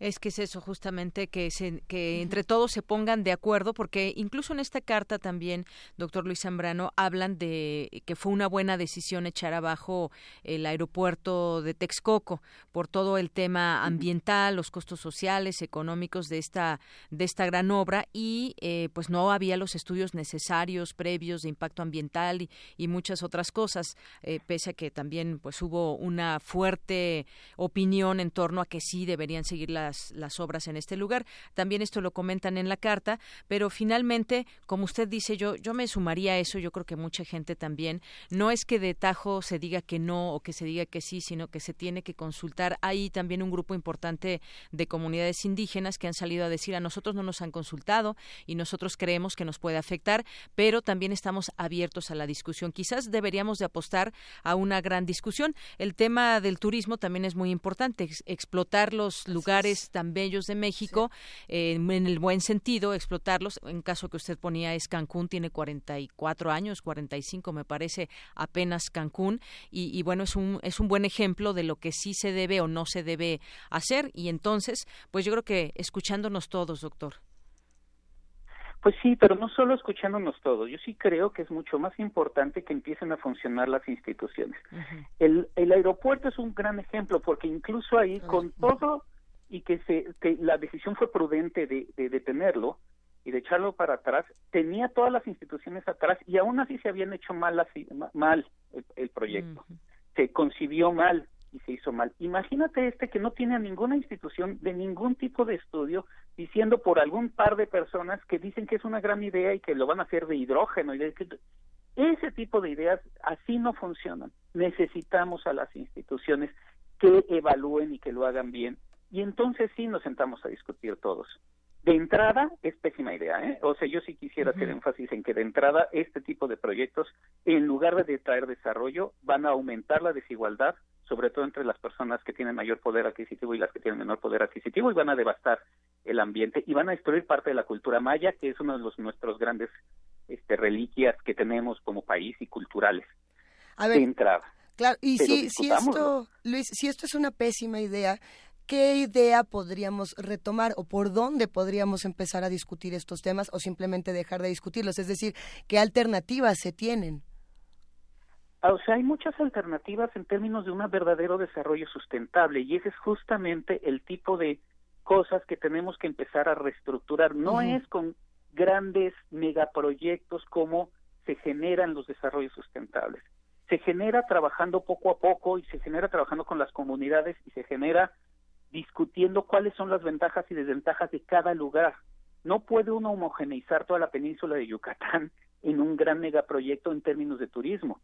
Es que es eso justamente que se, que entre todos se pongan de acuerdo porque incluso en esta carta también doctor Luis Zambrano hablan de que fue una buena decisión echar abajo el aeropuerto de Texcoco por todo el tema ambiental, los costos sociales, económicos de esta de esta gran obra y eh, pues no había los estudios necesarios previos de impacto ambiental y, y muchas otras cosas eh, pese a que también pues hubo una fuerte opinión en torno a que sí deberían seguir la las, obras en este lugar. También esto lo comentan en la carta, pero finalmente, como usted dice, yo, yo me sumaría a eso, yo creo que mucha gente también, no es que de tajo se diga que no o que se diga que sí, sino que se tiene que consultar. Hay también un grupo importante de comunidades indígenas que han salido a decir a nosotros no nos han consultado y nosotros creemos que nos puede afectar, pero también estamos abiertos a la discusión. Quizás deberíamos de apostar a una gran discusión. El tema del turismo también es muy importante, explotar los lugares tan bellos de México, eh, en el buen sentido, explotarlos. En caso que usted ponía es Cancún, tiene 44 años, 45 me parece apenas Cancún, y, y bueno, es un, es un buen ejemplo de lo que sí se debe o no se debe hacer, y entonces, pues yo creo que escuchándonos todos, doctor. Pues sí, pero no solo escuchándonos todos. Yo sí creo que es mucho más importante que empiecen a funcionar las instituciones. el, el aeropuerto es un gran ejemplo porque incluso ahí, con todo y que, se, que la decisión fue prudente de, de detenerlo y de echarlo para atrás, tenía todas las instituciones atrás y aún así se habían hecho mal, mal el, proyecto. Se concibió mal y se hizo mal. Imagínate este que no tiene a ninguna institución de ningún tipo de estudio diciendo por algún par de personas que dicen que es una gran idea y que lo van a hacer de hidrógeno y de que ese tipo de ideas así no funcionan. Necesitamos a las instituciones que evalúen y que lo hagan bien y entonces sí nos sentamos a discutir todos. De entrada es pésima idea, ¿eh? O sea, yo sí quisiera hacer énfasis en que de entrada este tipo de proyectos, en lugar de traer desarrollo, van a aumentar la desigualdad, sobre todo entre las personas que tienen mayor poder adquisitivo y las que tienen menor poder adquisitivo, y van a devastar el ambiente y van a destruir parte de la cultura maya, que es uno de los, nuestros grandes este, reliquias que tenemos como país y culturales. de entrada. Claro, y si, si esto, Luis, si esto es una pésima idea, ¿qué idea podríamos retomar o por dónde podríamos empezar a discutir estos temas o simplemente dejar de discutirlos? Es decir, ¿qué alternativas se tienen? Ah, o sea, hay muchas alternativas en términos de un verdadero desarrollo sustentable y ese es justamente el tipo de cosas que tenemos que empezar a reestructurar. No es con grandes megaproyectos como se generan los desarrollos sustentables. Se genera trabajando poco a poco y se genera trabajando con las comunidades y se genera discutiendo cuáles son las ventajas y desventajas de cada lugar. No puede uno homogeneizar toda la península de Yucatán en un gran megaproyecto en términos de turismo.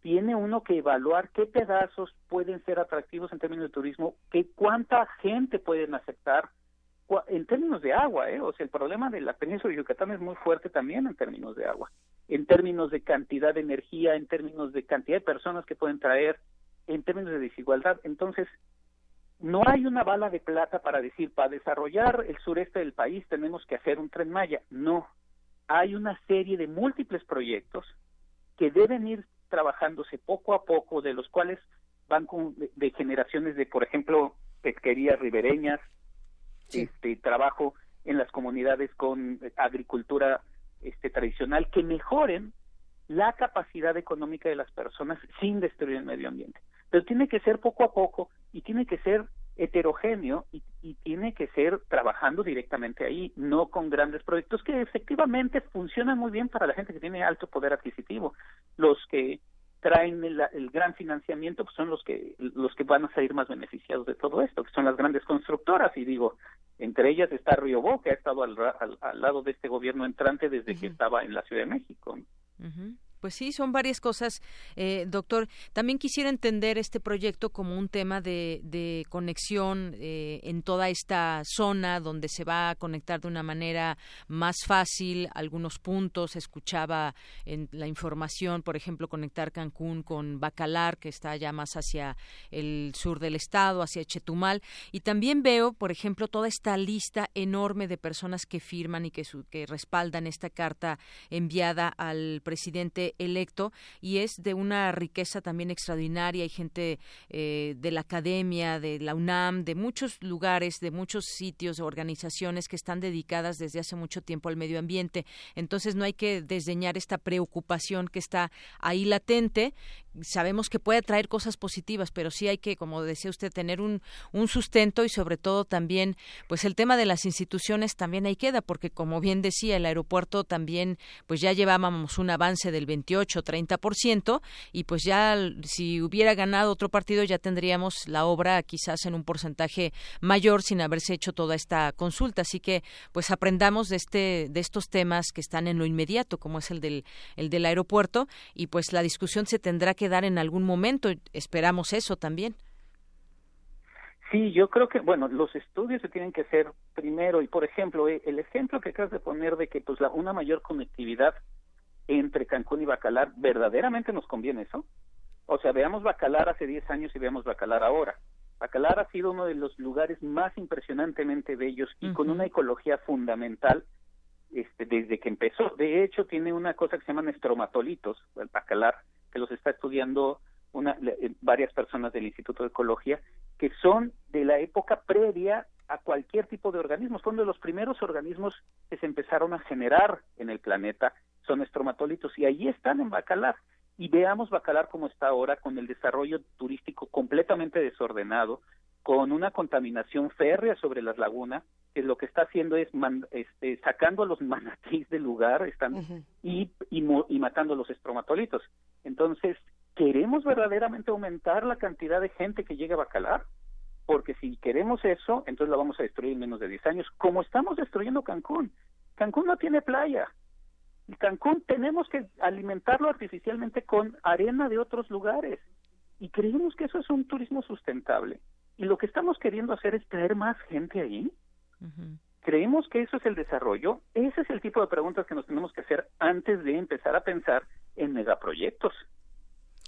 Tiene uno que evaluar qué pedazos pueden ser atractivos en términos de turismo, qué cuánta gente pueden aceptar en términos de agua, ¿eh? O sea, el problema de la península de Yucatán es muy fuerte también en términos de agua, en términos de cantidad de energía, en términos de cantidad de personas que pueden traer, en términos de desigualdad. Entonces, no hay una bala de plata para decir, para desarrollar el sureste del país tenemos que hacer un tren Maya. No, hay una serie de múltiples proyectos que deben ir trabajándose poco a poco, de los cuales van con, de, generaciones de, por ejemplo, pesquerías ribereñas, este trabajo en las comunidades con agricultura este tradicional que mejoren la capacidad económica de las personas sin destruir el medio ambiente. Pero tiene que ser poco a poco y tiene que ser heterogéneo y, y, tiene que ser trabajando directamente ahí, no con grandes proyectos que efectivamente funcionan muy bien para la gente que tiene alto poder adquisitivo. Los que traen el, el, gran financiamiento pues son los que los que van a salir más beneficiados de todo esto, que son las grandes constructoras y digo, entre ellas está Río Bo, que ha estado al, al, al lado de este gobierno entrante desde uh -huh. que estaba en la Ciudad de México. Uh -huh. Pues sí, son varias cosas, eh, doctor. También quisiera entender este proyecto como un tema de, de conexión eh, en toda esta zona donde se va a conectar de una manera más fácil algunos puntos. Escuchaba en la información, por ejemplo, conectar Cancún con Bacalar, que está ya más hacia el sur del estado, hacia Chetumal. Y también veo, por ejemplo, toda esta lista enorme de personas que firman y que, su, que respaldan esta carta enviada al presidente electo y es de una riqueza también extraordinaria. Hay gente eh, de la academia, de la UNAM, de muchos lugares, de muchos sitios, organizaciones que están dedicadas desde hace mucho tiempo al medio ambiente. Entonces no hay que desdeñar esta preocupación que está ahí latente. Sabemos que puede traer cosas positivas, pero sí hay que, como decía usted, tener un, un sustento y sobre todo también, pues el tema de las instituciones también ahí queda, porque como bien decía, el aeropuerto también, pues ya llevábamos un avance del 28, 30%, y pues ya si hubiera ganado otro partido ya tendríamos la obra quizás en un porcentaje mayor sin haberse hecho toda esta consulta. Así que pues aprendamos de este de estos temas que están en lo inmediato, como es el del el del aeropuerto, y pues la discusión se tendrá que dar en algún momento. Esperamos eso también. Sí, yo creo que, bueno, los estudios se tienen que hacer primero, y por ejemplo, el ejemplo que acabas de poner de que pues la, una mayor conectividad entre Cancún y Bacalar, ¿verdaderamente nos conviene eso? O sea, veamos Bacalar hace 10 años y veamos Bacalar ahora. Bacalar ha sido uno de los lugares más impresionantemente bellos y uh -huh. con una ecología fundamental este, desde que empezó. De hecho, tiene una cosa que se llaman estromatolitos, el Bacalar, que los está estudiando una, varias personas del Instituto de Ecología, que son de la época previa a cualquier tipo de organismos. Fueron de los primeros organismos que se empezaron a generar en el planeta, son estromatolitos, y allí están en Bacalar. Y veamos Bacalar como está ahora, con el desarrollo turístico completamente desordenado, con una contaminación férrea sobre las lagunas, que lo que está haciendo es man, este, sacando a los manatís del lugar están uh -huh. y, y, y matando a los estromatolitos. Entonces, ¿queremos verdaderamente aumentar la cantidad de gente que llega a Bacalar? Porque si queremos eso, entonces la vamos a destruir en menos de 10 años, como estamos destruyendo Cancún. Cancún no tiene playa. Cancún tenemos que alimentarlo artificialmente con arena de otros lugares. Y creemos que eso es un turismo sustentable. Y lo que estamos queriendo hacer es traer más gente ahí. Uh -huh. ¿Creemos que eso es el desarrollo? Ese es el tipo de preguntas que nos tenemos que hacer antes de empezar a pensar en megaproyectos.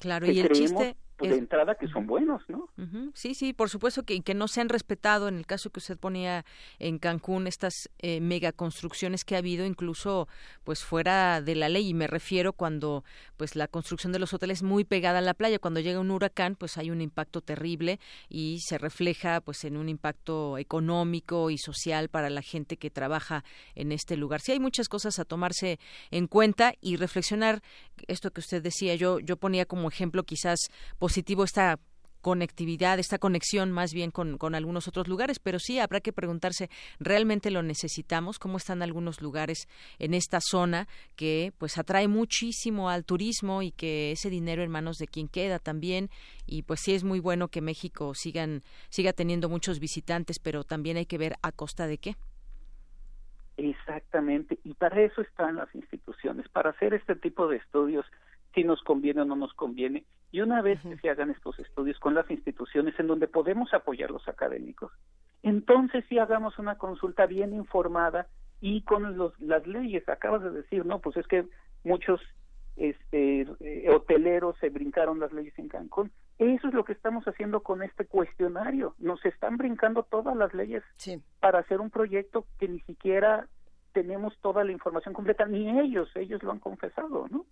Claro, y el creemos, chiste pues, de entrada que son buenos, ¿no? Uh -huh. Sí, sí, por supuesto que, que no se han respetado en el caso que usted ponía en Cancún estas eh, megaconstrucciones que ha habido incluso pues fuera de la ley y me refiero cuando pues la construcción de los hoteles muy pegada a la playa, cuando llega un huracán pues hay un impacto terrible y se refleja pues en un impacto económico y social para la gente que trabaja en este lugar. Sí hay muchas cosas a tomarse en cuenta y reflexionar esto que usted decía, yo yo ponía como ejemplo quizás positivo esta conectividad, esta conexión más bien con, con, algunos otros lugares, pero sí habrá que preguntarse, ¿realmente lo necesitamos? ¿Cómo están algunos lugares en esta zona que pues atrae muchísimo al turismo y que ese dinero en manos de quien queda también? Y pues sí es muy bueno que México sigan, siga teniendo muchos visitantes, pero también hay que ver a costa de qué. Exactamente, y para eso están las instituciones, para hacer este tipo de estudios si nos conviene o no nos conviene. Y una vez que se hagan estos estudios con las instituciones en donde podemos apoyar los académicos, entonces sí hagamos una consulta bien informada y con los, las leyes. Acabas de decir, no, pues es que muchos este, eh, hoteleros se brincaron las leyes en Cancún. Eso es lo que estamos haciendo con este cuestionario. Nos están brincando todas las leyes sí. para hacer un proyecto que ni siquiera tenemos toda la información completa, ni ellos, ellos lo han confesado, ¿no?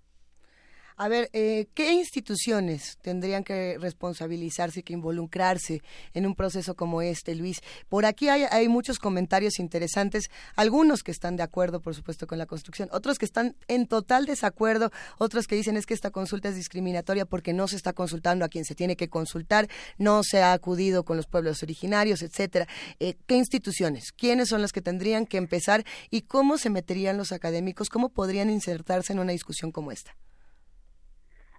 A ver, eh, ¿qué instituciones tendrían que responsabilizarse, que involucrarse en un proceso como este, Luis? Por aquí hay, muchos comentarios interesantes, algunos que están de acuerdo, por supuesto, con la construcción, otros que están en total desacuerdo, otros que dicen es que esta consulta es discriminatoria porque no se está consultando a quien se tiene que consultar, no se ha acudido con los pueblos originarios, etcétera. Eh, ¿Qué instituciones? ¿Quiénes son las que tendrían que empezar y cómo se meterían los académicos? ¿Cómo podrían insertarse en una discusión como esta?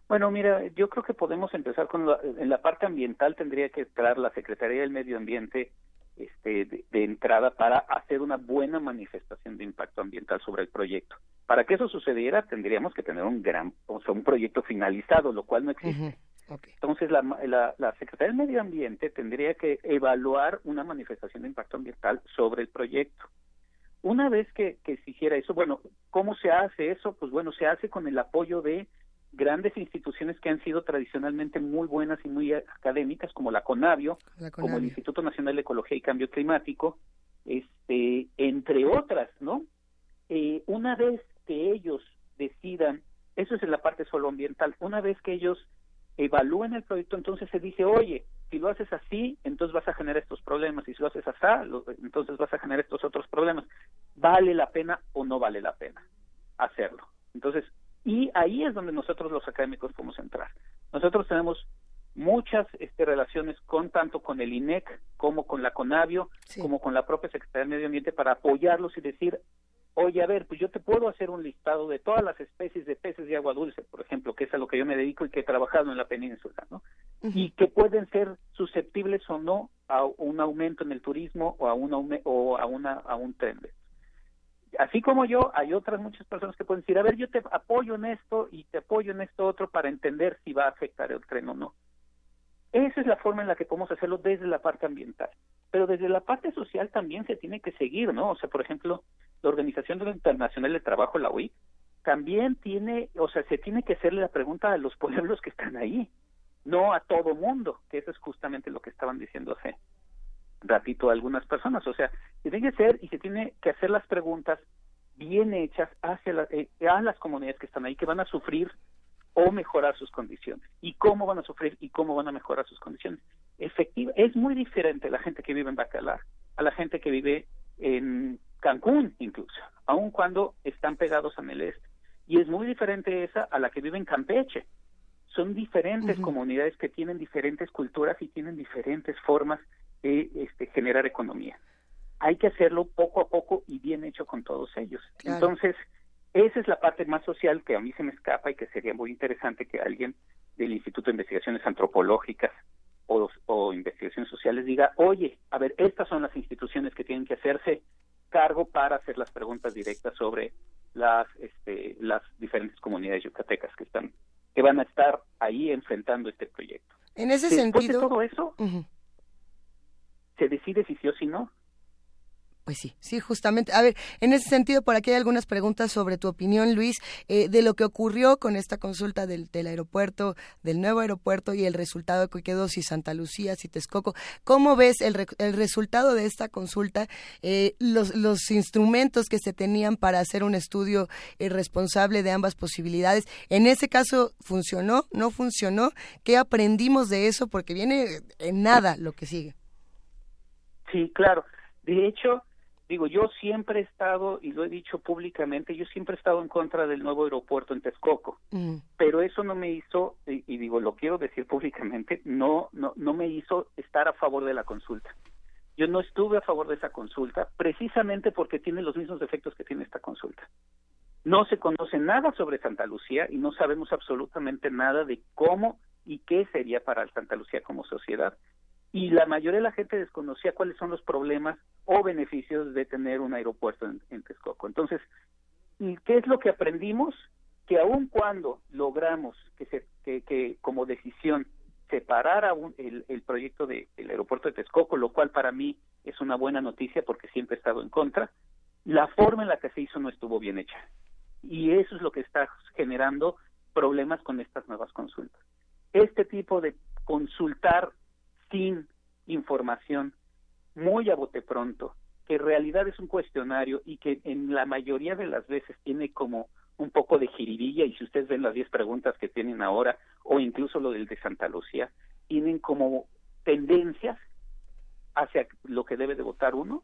Bueno, mira, yo creo que podemos empezar con la, en la parte ambiental tendría que entrar la Secretaría del Medio Ambiente este, de, entrada para hacer una buena manifestación de impacto ambiental sobre el proyecto. Para que eso sucediera tendríamos que tener un gran, o sea, un proyecto finalizado, lo cual no existe. Entonces, la, la, la Secretaría del Medio Ambiente tendría que evaluar una manifestación de impacto ambiental sobre el proyecto. Una vez que, que se hiciera eso, bueno, ¿cómo se hace eso? Pues bueno, se hace con el apoyo de grandes instituciones que han sido tradicionalmente muy buenas y muy académicas, como la CONAVIO, como el Instituto Nacional de Ecología y Cambio Climático, este, entre otras, ¿no? Eh, una vez que ellos decidan, eso es en la parte solo ambiental, una vez que ellos evalúen el proyecto, entonces se dice, oye, si lo haces así, entonces vas a generar estos problemas, y si lo haces así, entonces vas a generar estos otros problemas. ¿Vale la pena o no vale la pena hacerlo? Entonces, y ahí es donde nosotros los académicos podemos entrar. Nosotros tenemos muchas este, relaciones con tanto con el INEC como con la CONAVIO, como con la propia Secretaría de Medio Ambiente para apoyarlos y decir, oye, a ver, pues yo te puedo hacer un listado de todas las especies de peces de agua dulce, por ejemplo, que es a lo que yo me dedico y que he trabajado en la península, ¿no? Y que pueden ser susceptibles o no a un aumento en el turismo o a, un o a, una, a un tren así como yo, hay otras muchas personas que pueden decir, a ver, yo te apoyo en esto y te apoyo en esto otro para entender si va a afectar el tren o no. Esa es la forma en la que podemos hacerlo desde la parte ambiental. Pero desde la parte social también se tiene que seguir, ¿no? O sea, por ejemplo, la Organización Internacional de Trabajo, la OIT, también tiene, o sea, se tiene que hacerle la pregunta a los pueblos que están ahí, no a todo mundo, que eso es justamente lo que estaban diciendo hace ratito a algunas personas. O sea, se tiene que ser y se tiene que hacer las preguntas bien hechas hacia eh, a las comunidades que están ahí, que van a sufrir o mejorar sus condiciones. ¿Y cómo van a sufrir y cómo van a mejorar sus condiciones? Efectiva, es muy diferente la gente que vive en Bacalar a la gente que vive en Cancún incluso, aun cuando están pegados a el este. Y es muy diferente esa a la que vive en Campeche. Son diferentes comunidades que tienen diferentes culturas y tienen diferentes formas de este, generar economía. Hay que hacerlo poco a poco y bien hecho con todos ellos. Entonces, esa es la parte más social que a mí se me escapa y que sería muy interesante que alguien del Instituto de Investigaciones Antropológicas o, o Investigaciones Sociales diga, oye, a ver, estas son las instituciones que tienen que hacerse cargo para hacer las preguntas directas sobre las este, las diferentes comunidades yucatecas que están que van a estar ahí enfrentando este proyecto. En ese sentido, todo eso, se decide si sí o si no. Pues sí, sí, justamente. A ver, en ese sentido, por aquí hay algunas preguntas sobre tu opinión, Luis, eh, de lo que ocurrió con esta consulta del, aeropuerto, del nuevo aeropuerto y el resultado que quedó, si Santa Lucía, si Texcoco. ¿Cómo ves el, el resultado de esta consulta, eh, los, los instrumentos que se tenían para hacer un estudio eh, responsable de ambas posibilidades? En ese caso, ¿funcionó? ¿No funcionó? ¿Qué aprendimos de eso? Porque viene en nada lo que sigue. Sí, claro. De hecho, digo, yo siempre he estado, y lo he dicho públicamente, yo siempre he estado en contra del nuevo aeropuerto en Texcoco, mm. pero eso no me hizo, y, digo, lo quiero decir públicamente, no, no, no me hizo estar a favor de la consulta. Yo no estuve a favor de esa consulta precisamente porque tiene los mismos defectos que tiene esta consulta. No se conoce nada sobre Santa Lucía y no sabemos absolutamente nada de cómo y qué sería para Santa Lucía como sociedad y la mayoría de la gente desconocía cuáles son los problemas o beneficios de tener un aeropuerto en, Texcoco. Entonces, ¿qué es lo que aprendimos? Que aun cuando logramos que, se, que, que como decisión separar el, el, proyecto del aeropuerto de Texcoco, lo cual para mí es una buena noticia porque siempre he estado en contra, la forma en la que se hizo no estuvo bien hecha. Y eso es lo que está generando problemas con estas nuevas consultas. Este tipo de consultar sin información, muy a bote pronto, que en realidad es un cuestionario y que en la mayoría de las veces tiene como un poco de jiribilla y si ustedes ven las 10 preguntas que tienen ahora o incluso lo del de Santa Lucía, tienen como tendencias hacia lo que debe de votar uno,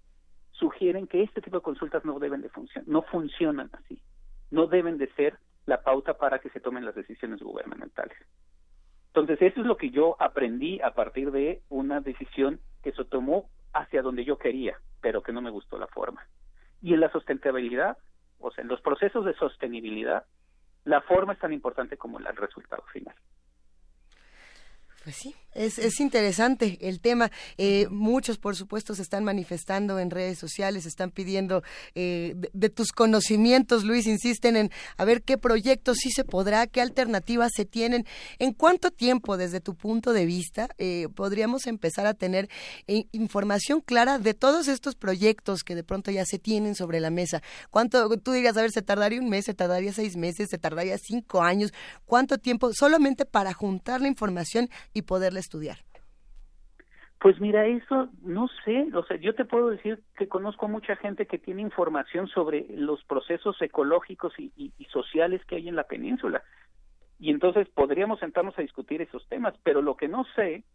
sugieren que este tipo de consultas no deben de funcionar, no funcionan así, no deben de ser la pauta para que se tomen las decisiones gubernamentales. Entonces, eso es lo que yo aprendí a partir de una decisión que se tomó hacia donde yo quería, pero que no me gustó la forma. Y en la sustentabilidad, o sea, en los procesos de sostenibilidad, la forma es tan importante como el resultado final. Pues sí, es, es interesante el tema. Eh, muchos, por supuesto, se están manifestando en redes sociales, están pidiendo eh, de, tus conocimientos, Luis, insisten en a ver qué proyectos sí se podrá, qué alternativas se tienen. ¿En cuánto tiempo, desde tu punto de vista, eh, podríamos empezar a tener información clara de todos estos proyectos que de pronto ya se tienen sobre la mesa? ¿Cuánto, tú dirías, a ver, se tardaría un mes, se tardaría seis meses, se tardaría cinco años? ¿Cuánto tiempo solamente para juntar la información y poderle estudiar? Pues mira, eso no sé, o sea, yo te puedo decir que conozco mucha gente que tiene información sobre los procesos ecológicos y, y, sociales que hay en la península. Y entonces podríamos sentarnos a discutir esos temas, pero lo que no sé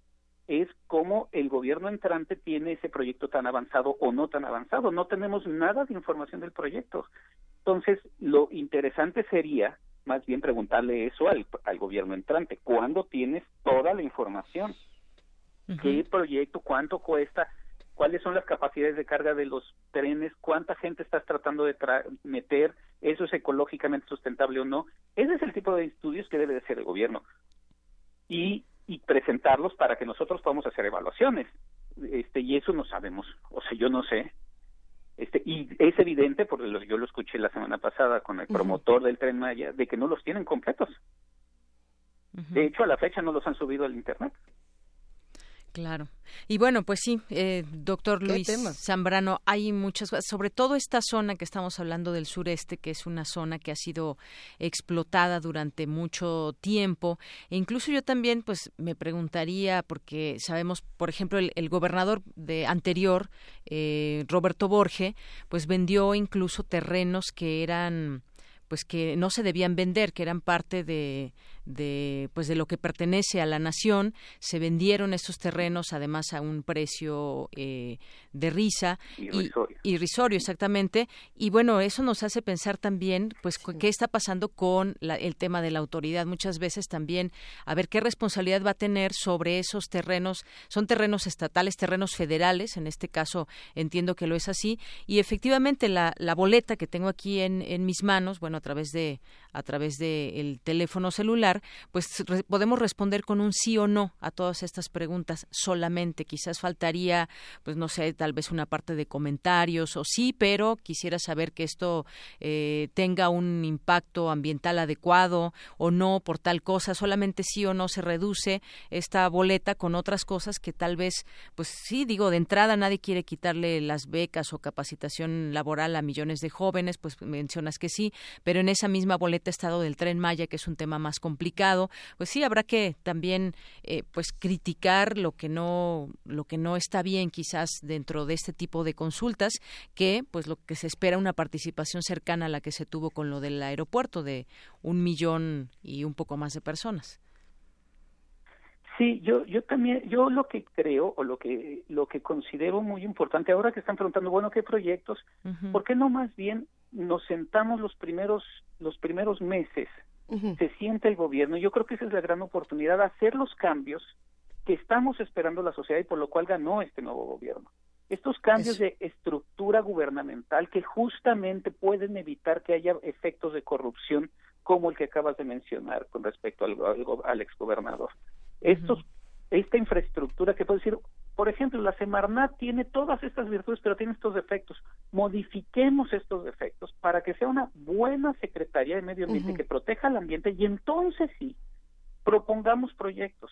es cómo el gobierno entrante tiene ese proyecto tan avanzado o no tan avanzado. No tenemos nada de información del proyecto. Entonces, lo interesante sería más bien preguntarle eso al, al gobierno entrante. ¿Cuándo tienes toda la información? ¿Qué proyecto? ¿Cuánto cuesta? ¿Cuáles son las capacidades de carga de los trenes? ¿Cuánta gente estás tratando de meter? ¿Eso es ecológicamente sustentable o no? Ese es el tipo de estudios que debe de hacer el gobierno. Y, y presentarlos para que nosotros podamos hacer evaluaciones. Este, y eso no sabemos. O sea, yo no sé. Este, y es evidente, porque yo lo escuché la semana pasada con el promotor del tren Maya, de que no los tienen completos. De hecho, a la fecha no los han subido al Internet. Claro. Y bueno, pues sí, eh, doctor Luis Zambrano, hay muchas cosas, sobre todo esta zona que estamos hablando del sureste, que es una zona que ha sido explotada durante mucho tiempo. E incluso yo también, pues, me preguntaría, porque sabemos, por ejemplo, el, gobernador de anterior, eh, Roberto Borge, pues vendió incluso terrenos que eran pues que no se debían vender, que eran parte de, de pues de lo que pertenece a la nación se vendieron estos terrenos además a un precio eh, de risa irrisorio. Y, irrisorio exactamente. Y bueno eso nos hace pensar también pues qué está pasando con el tema de la autoridad. Muchas veces también a ver qué responsabilidad va a tener sobre esos terrenos son terrenos estatales terrenos federales en este caso entiendo que lo es así. Y efectivamente la, la boleta que tengo aquí en, en mis manos bueno a través de a través del teléfono celular, pues podemos responder con un sí o no a todas estas preguntas solamente. Quizás faltaría, pues no sé, tal vez una parte de comentarios o sí, pero quisiera saber que esto eh, tenga un impacto ambiental adecuado o no por tal cosa. Solamente sí o no se reduce esta boleta con otras cosas que tal vez, pues sí, digo, de entrada nadie quiere quitarle las becas o capacitación laboral a millones de jóvenes, pues mencionas que sí, pero en esa misma boleta estado del tren Maya, que es un tema más complicado, pues sí habrá que también eh, pues criticar lo que no lo que no está bien quizás dentro de este tipo de consultas, que pues lo que se espera una participación cercana a la que se tuvo con lo del aeropuerto de un millón y un poco más de personas. Sí, yo yo también yo lo que creo o lo que lo que considero muy importante ahora que están preguntando bueno qué proyectos, ¿por qué no más bien nos sentamos los primeros los primeros meses se siente el gobierno yo creo que esa es la gran oportunidad de hacer los cambios que estamos esperando la sociedad y por lo cual ganó este nuevo gobierno. Estos cambios de estructura gubernamental que justamente pueden evitar que haya efectos de corrupción como el que acabas de mencionar con respecto al, al, al exgobernador estos esta infraestructura que puede decir, por ejemplo, la Semarnat tiene todas estas virtudes, pero tiene estos defectos. Modifiquemos estos defectos para que sea una buena Secretaría de Medio Ambiente que proteja el ambiente y entonces sí, propongamos proyectos.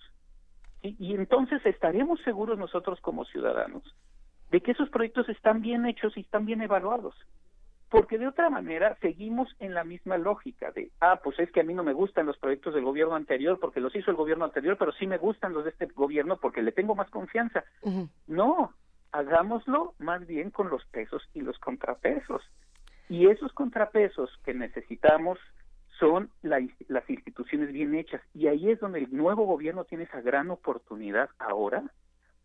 Y entonces estaremos seguros nosotros como ciudadanos de que esos proyectos están bien hechos y están bien evaluados porque de otra manera seguimos en la misma lógica de, ah, pues es que a mí no me gustan los proyectos del gobierno anterior porque los hizo el gobierno anterior, pero sí me gustan los de este gobierno porque le tengo más confianza. No, hagámoslo más bien con los pesos y los contrapesos. Y esos contrapesos que necesitamos son la, las instituciones bien hechas. Y ahí es donde el nuevo gobierno tiene esa gran oportunidad ahora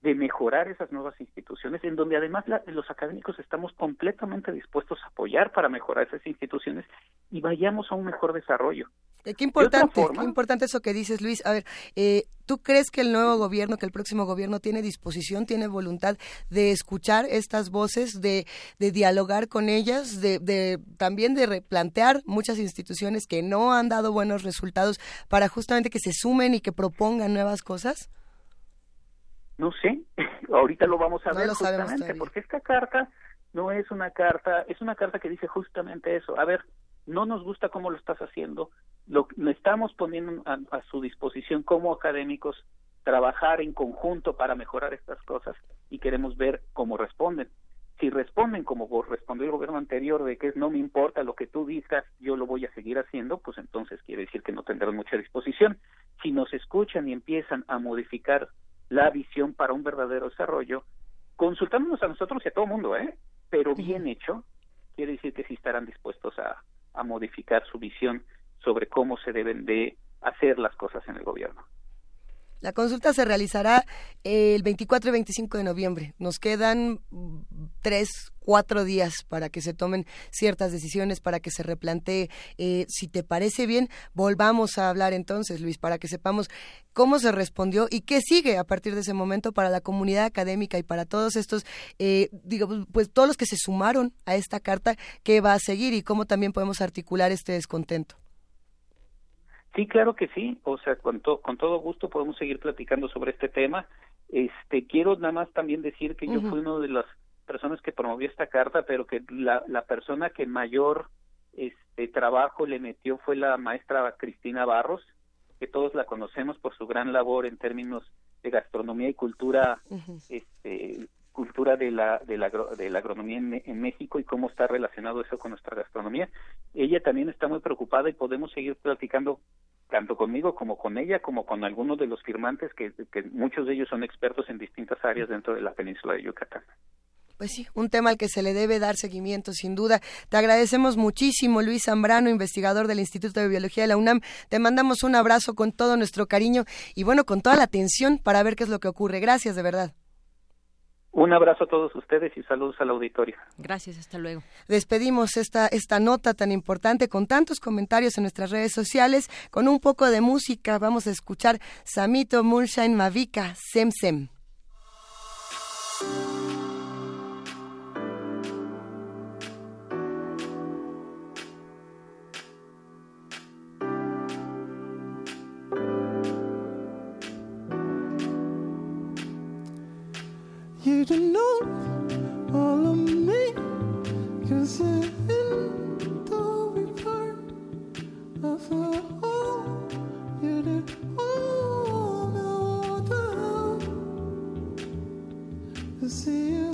de mejorar esas nuevas instituciones, en donde además la, los académicos estamos completamente dispuestos a apoyar para mejorar esas instituciones y vayamos a un mejor desarrollo. Qué importante, qué importante eso que dices, Luis. A ver, eh, ¿tú crees que el nuevo gobierno, que el próximo gobierno tiene disposición, tiene voluntad de escuchar estas voces, de, de dialogar con ellas, de, de también de replantear muchas instituciones que no han dado buenos resultados para justamente que se sumen y que propongan nuevas cosas? No sé, ahorita lo vamos a ver justamente, porque esta carta no es una carta, es una carta que dice justamente eso. A ver, no nos gusta cómo lo estás haciendo, lo, estamos poniendo a, a, su disposición como académicos trabajar en conjunto para mejorar estas cosas y queremos ver cómo responden. Si responden como respondió el gobierno anterior de que es no me importa lo que tú digas, yo lo voy a seguir haciendo, pues entonces quiere decir que no tendrán mucha disposición. Si nos escuchan y empiezan a modificar la visión para un verdadero desarrollo, consultándonos a nosotros y a todo el mundo, ¿eh? Pero bien hecho, quiere decir que sí estarán dispuestos a, a modificar su visión sobre cómo se deben de hacer las cosas en el gobierno. La consulta se realizará el 24 y 25 de noviembre. Nos quedan tres, cuatro días para que se tomen ciertas decisiones, para que se replantee. Eh, si te parece bien, volvamos a hablar entonces, Luis, para que sepamos cómo se respondió y qué sigue a partir de ese momento para la comunidad académica y para todos estos, eh, digamos, pues todos los que se sumaron a esta carta, qué va a seguir y cómo también podemos articular este descontento. Sí, claro que sí. O sea, con, con todo gusto podemos seguir platicando sobre este tema. Este, quiero nada más también decir que yo fui una de las personas que promovió esta carta, pero que la, la persona que mayor este trabajo le metió fue la maestra Cristina Barros, que todos la conocemos por su gran labor en términos de gastronomía y cultura este cultura de la, de la, de la agronomía en, México y cómo está relacionado eso con nuestra gastronomía. Ella también está muy preocupada y podemos seguir platicando tanto conmigo como con ella, como con algunos de los firmantes, que, que muchos de ellos son expertos en distintas áreas dentro de la península de Yucatán. Pues sí, un tema al que se le debe dar seguimiento, sin duda. Te agradecemos muchísimo, Luis Zambrano, investigador del Instituto de Biología de la UNAM. Te mandamos un abrazo con todo nuestro cariño y bueno, con toda la atención para ver qué es lo que ocurre. Gracias, de verdad. Un abrazo a todos ustedes y saludos al auditorio. Gracias, hasta luego. Despedimos esta, esta nota tan importante con tantos comentarios en nuestras redes sociales. Con un poco de música vamos a escuchar Samito Moonshine Mavika Sem Sem. You don't know all of me, cause you're in the part of the whole. You did all know the see you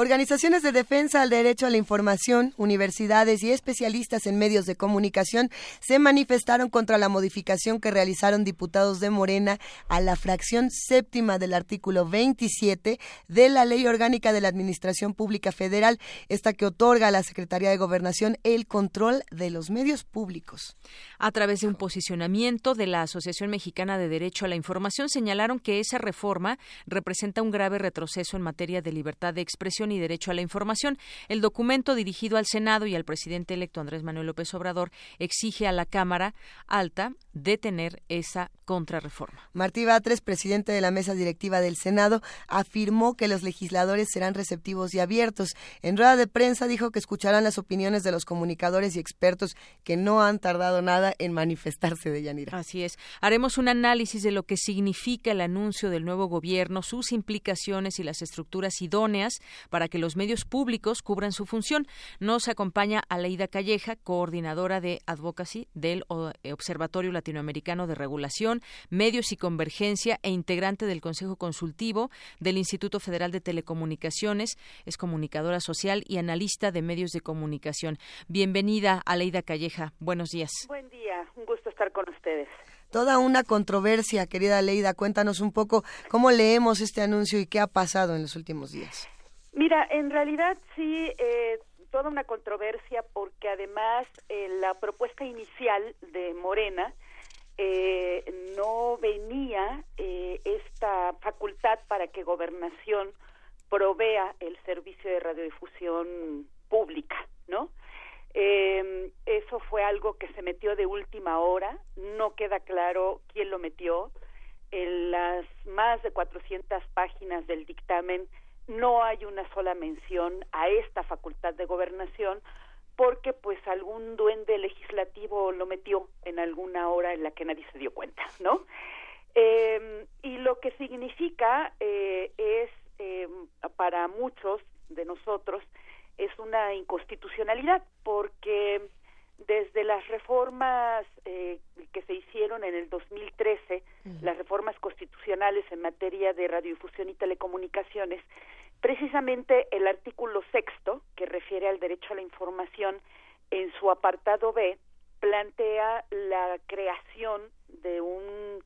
Organizaciones de defensa al derecho a la información, universidades y especialistas en medios de comunicación se manifestaron contra la modificación que realizaron diputados de Morena a la fracción séptima del artículo 27 de la Ley Orgánica de la Administración Pública Federal, esta que otorga a la Secretaría de Gobernación el control de los medios públicos. A través de un posicionamiento de la Asociación Mexicana de Derecho a la Información, señalaron que esa reforma representa un grave retroceso en materia de libertad de expresión y derecho a la información. El documento dirigido al Senado y al presidente electo Andrés Manuel López Obrador exige a la Cámara Alta detener esa contrarreforma. Martí Batres, presidente de la mesa directiva del Senado, afirmó que los legisladores serán receptivos y abiertos. En rueda de prensa dijo que escucharán las opiniones de los comunicadores y expertos que no han tardado nada en manifestarse de Yanira. Así es. Haremos un análisis de lo que significa el anuncio del nuevo gobierno, sus implicaciones y las estructuras idóneas para que los medios públicos cubran su función. Nos acompaña Aleida Calleja, coordinadora de Advocacy del Observatorio Latinoamericano de Regulación, Medios y Convergencia e integrante del Consejo Consultivo del Instituto Federal de Telecomunicaciones. Es comunicadora social y analista de medios de comunicación. Bienvenida, Aleida Calleja. Buenos días. Buen día, un gusto estar con ustedes toda una controversia, querida Leida. Cuéntanos un poco cómo leemos este anuncio y qué ha pasado en los últimos días. Mira, en realidad sí, eh, toda una controversia porque además eh, la propuesta inicial de Morena eh, no venía eh, esta facultad para que gobernación provea el servicio de radiodifusión pública, ¿no? Eh, eso fue algo que se metió de última hora, no queda claro quién lo metió. En las más de 400 páginas del dictamen no hay una sola mención a esta facultad de gobernación porque pues algún duende legislativo lo metió en alguna hora en la que nadie se dio cuenta, ¿no? Eh, y lo que significa eh, es eh, para muchos de nosotros es una inconstitucionalidad porque desde las reformas eh, que se hicieron en el 2013, las reformas constitucionales en materia de radiodifusión y telecomunicaciones, precisamente el artículo sexto, que refiere al derecho a la información, en su apartado B, plantea la creación de un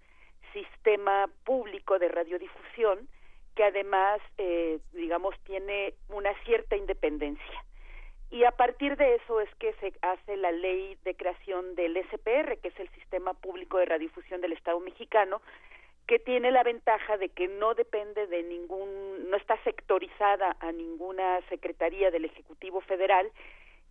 sistema público de radiodifusión que además, eh, digamos, tiene una cierta independencia. Y a partir de eso es que se hace la ley de creación del SPR, que es el Sistema Público de Radiodifusión del Estado mexicano, que tiene la ventaja de que no depende de ningún, no está sectorizada a ninguna secretaría del Ejecutivo Federal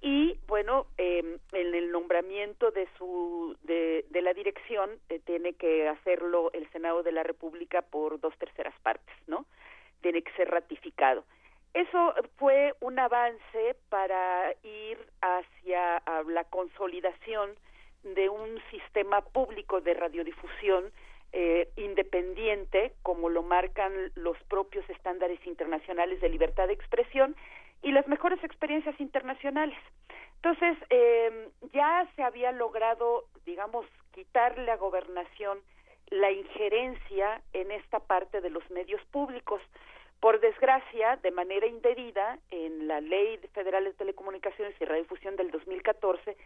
y bueno, eh, en el nombramiento de su de, la dirección eh, tiene que hacerlo el Senado de la República por dos terceras partes, ¿no? Tiene que ser ratificado. Eso fue un avance para ir hacia a la consolidación de un sistema público de radiodifusión eh, independiente, como lo marcan los propios estándares internacionales de libertad de expresión y las mejores experiencias internacionales. Entonces, eh, ya se había logrado, digamos, quitarle a gobernación la injerencia en esta parte de los medios públicos. Por desgracia, de manera indebida, en la Ley Federal de Telecomunicaciones y Radiodifusión del 2014,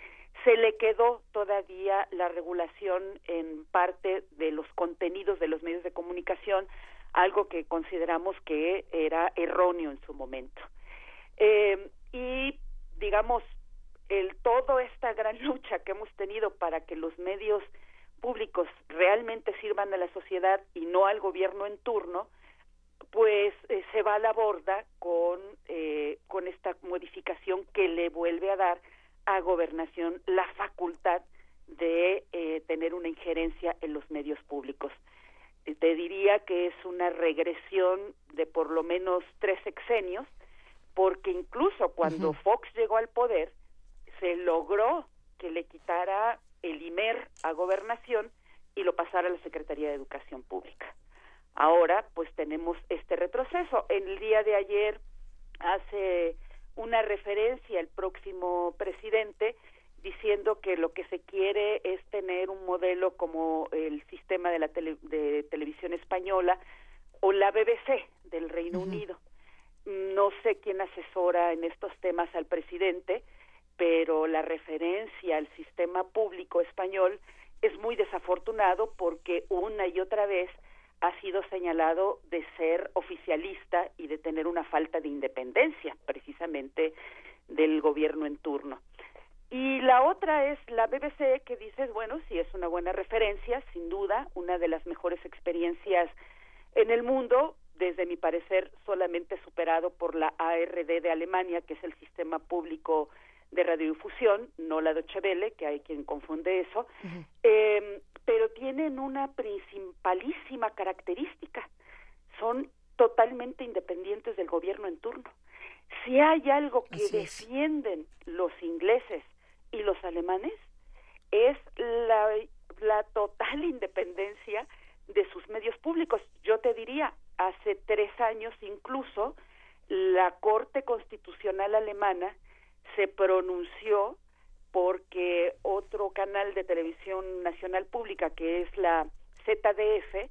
se le quedó todavía la regulación en parte de los contenidos de los medios de comunicación, algo que consideramos que era erróneo en su momento. Eh, y, digamos, el toda esta gran lucha que hemos tenido para que los medios públicos realmente sirvan a la sociedad y no al gobierno en turno, pues eh, se va a la borda con, eh, con esta modificación que le vuelve a dar a gobernación la facultad de eh, tener una injerencia en los medios públicos. Eh, te diría que es una regresión de por lo menos tres sexenios, porque incluso cuando Fox llegó al poder, se logró que le quitara el IMER a gobernación y lo pasara a la Secretaría de Educación Pública. Ahora, pues tenemos este retroceso. En el día de ayer hace una referencia el próximo presidente diciendo que lo que se quiere es tener un modelo como el sistema de la tele- de televisión española o la BBC del Reino Unido. No sé quién asesora en estos temas al presidente, pero la referencia al sistema público español es muy desafortunado porque una y otra vez ha sido señalado de ser oficialista y de tener una falta de independencia, precisamente del gobierno en turno. Y la otra es la BBC, que dices, bueno, sí es una buena referencia, sin duda, una de las mejores experiencias en el mundo, desde mi parecer solamente superado por la ARD de Alemania, que es el sistema público de radiodifusión, no la Deutsche Welle, que hay quien confunde eso, eh, pero tienen una principalísima característica, son totalmente independientes del gobierno en turno. Si hay algo que Así es. defienden los ingleses y los alemanes, es la, la total independencia de sus medios públicos. Yo te diría, hace tres años incluso, la Corte Constitucional Alemana se pronunció porque otro canal de televisión nacional pública, que es la ZDF,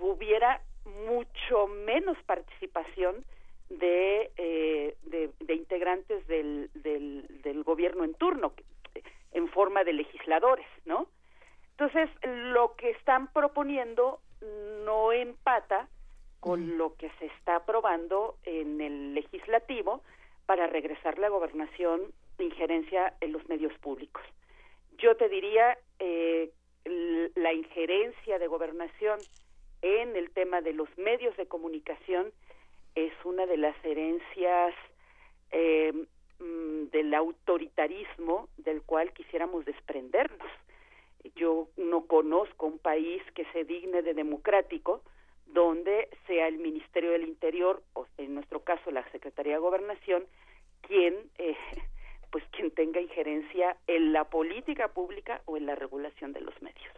hubiera mucho menos participación de, eh, de, de integrantes del, del, del gobierno en turno, en forma de legisladores, ¿no? Entonces, lo que están proponiendo no empata con lo que se está aprobando en el legislativo para regresar la gobernación injerencia en los medios públicos. Yo te diría, eh, la injerencia de gobernación en el tema de los medios de comunicación es una de las herencias eh, mm, del autoritarismo del cual quisiéramos desprendernos. Yo no conozco un país que se digne de democrático donde sea el Ministerio del Interior o en nuestro caso la Secretaría de Gobernación quien eh, pues quien tenga injerencia en la política pública o en la regulación de los medios.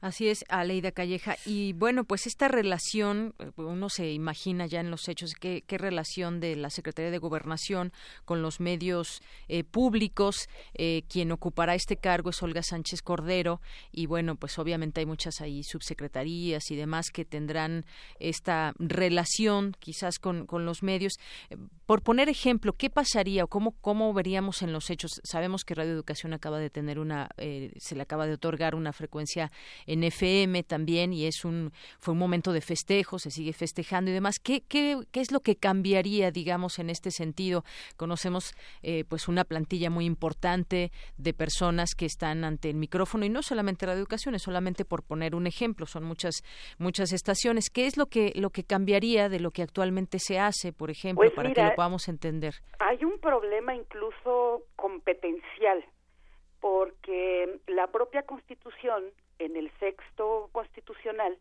Así es, Aleida Calleja. Y bueno, pues esta relación, uno se imagina ya en los hechos qué, qué relación de la Secretaría de Gobernación con los medios eh, públicos. Eh, quien ocupará este cargo es Olga Sánchez Cordero. Y bueno, pues obviamente hay muchas ahí subsecretarías y demás que tendrán esta relación quizás con, con los medios. Por poner ejemplo, ¿qué pasaría o cómo, cómo veríamos en los hechos? Sabemos que Radio Educación acaba de tener una, eh, se le acaba de otorgar una frecuencia en FM también y es un fue un momento de festejo, se sigue festejando y demás. ¿Qué, qué, qué es lo que cambiaría, digamos, en este sentido? Conocemos eh, pues una plantilla muy importante de personas que están ante el micrófono y no solamente Radio Educación, es solamente por poner un ejemplo, son muchas muchas estaciones. ¿Qué es lo que lo que cambiaría de lo que actualmente se hace, por ejemplo, Pues para que mira, lo podamos entender? Hay un problema incluso competencial, porque la propia Constitución, en el sexto constitucional,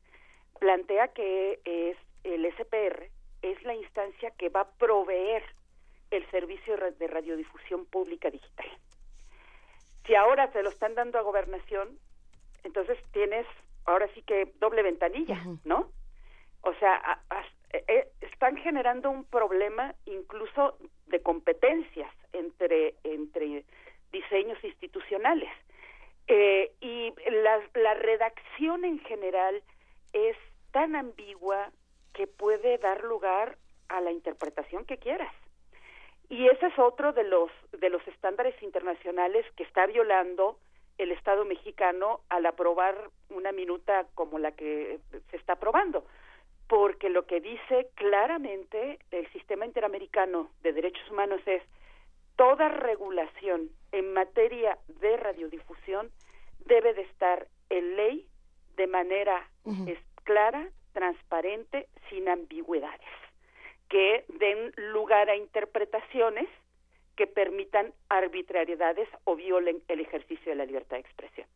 plantea que es el SPR es la instancia que va a proveer el servicio de radiodifusión pública digital. Si ahora se lo están dando a gobernación, entonces tienes ahora sí que doble ventanilla, ¿no? O sea, eh, están generando un problema incluso de competencias entre entre diseños institucionales. Eh, y la, la redacción en general es tan ambigua que puede dar lugar a la interpretación que quieras. Y ese es otro de los de los estándares internacionales que está violando el Estado mexicano al aprobar una minuta como la que se está aprobando porque lo que dice claramente el sistema interamericano de derechos humanos es toda regulación en materia de radiodifusión debe de estar en ley de manera es clara, transparente, sin ambigüedades, que den lugar a interpretaciones que permitan arbitrariedades o violen el ejercicio de la libertad de expresión.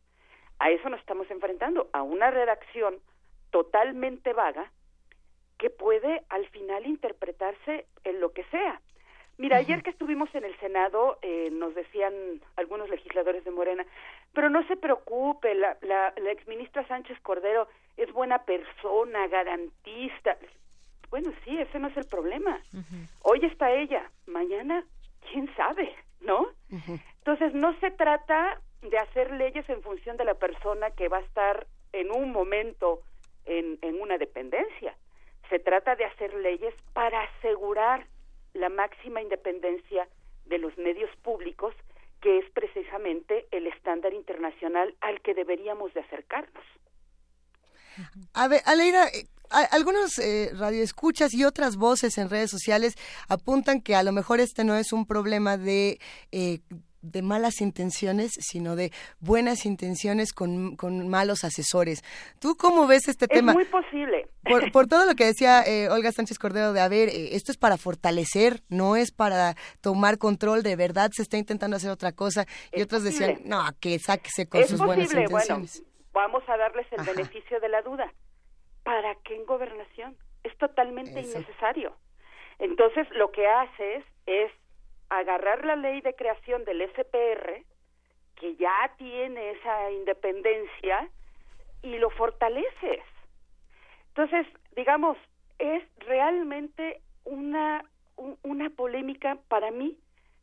A eso nos estamos enfrentando, a una redacción totalmente vaga que puede al final interpretarse en lo que sea. Mira, ayer que estuvimos en el Senado, eh, nos decían algunos legisladores de Morena, pero no se preocupe, la, la, la exministra Sánchez Cordero es buena persona, garantista. Bueno, sí, ese no es el problema. Hoy está ella, mañana, quién sabe, ¿no? Entonces, no se trata de hacer leyes en función de la persona que va a estar en un momento en, en una dependencia. Se trata de hacer leyes para asegurar la máxima independencia de los medios públicos, que es precisamente el estándar internacional al que deberíamos de acercarnos. A ver, Aleida, eh, algunos eh, radioescuchas y otras voces en redes sociales apuntan que a lo mejor este no es un problema de... eh, de malas intenciones, sino de buenas intenciones con, con malos asesores. ¿Tú cómo ves este Es tema? muy posible. Por, por todo lo que decía eh, Olga Sánchez Cordero de, a ver, eh, esto es para fortalecer, no es para tomar control, de verdad se está intentando hacer otra cosa. Y Es otros decían, no, que sáquese con es sus buenas bueno, intenciones. vamos a darles el Ajá. beneficio de la duda. ¿Para qué en gobernación? Es totalmente Eso. innecesario. Entonces, lo que haces es agarrar la ley de creación del SPR, que ya tiene esa independencia, y lo fortaleces. Entonces, digamos, es realmente una, un- una polémica para mí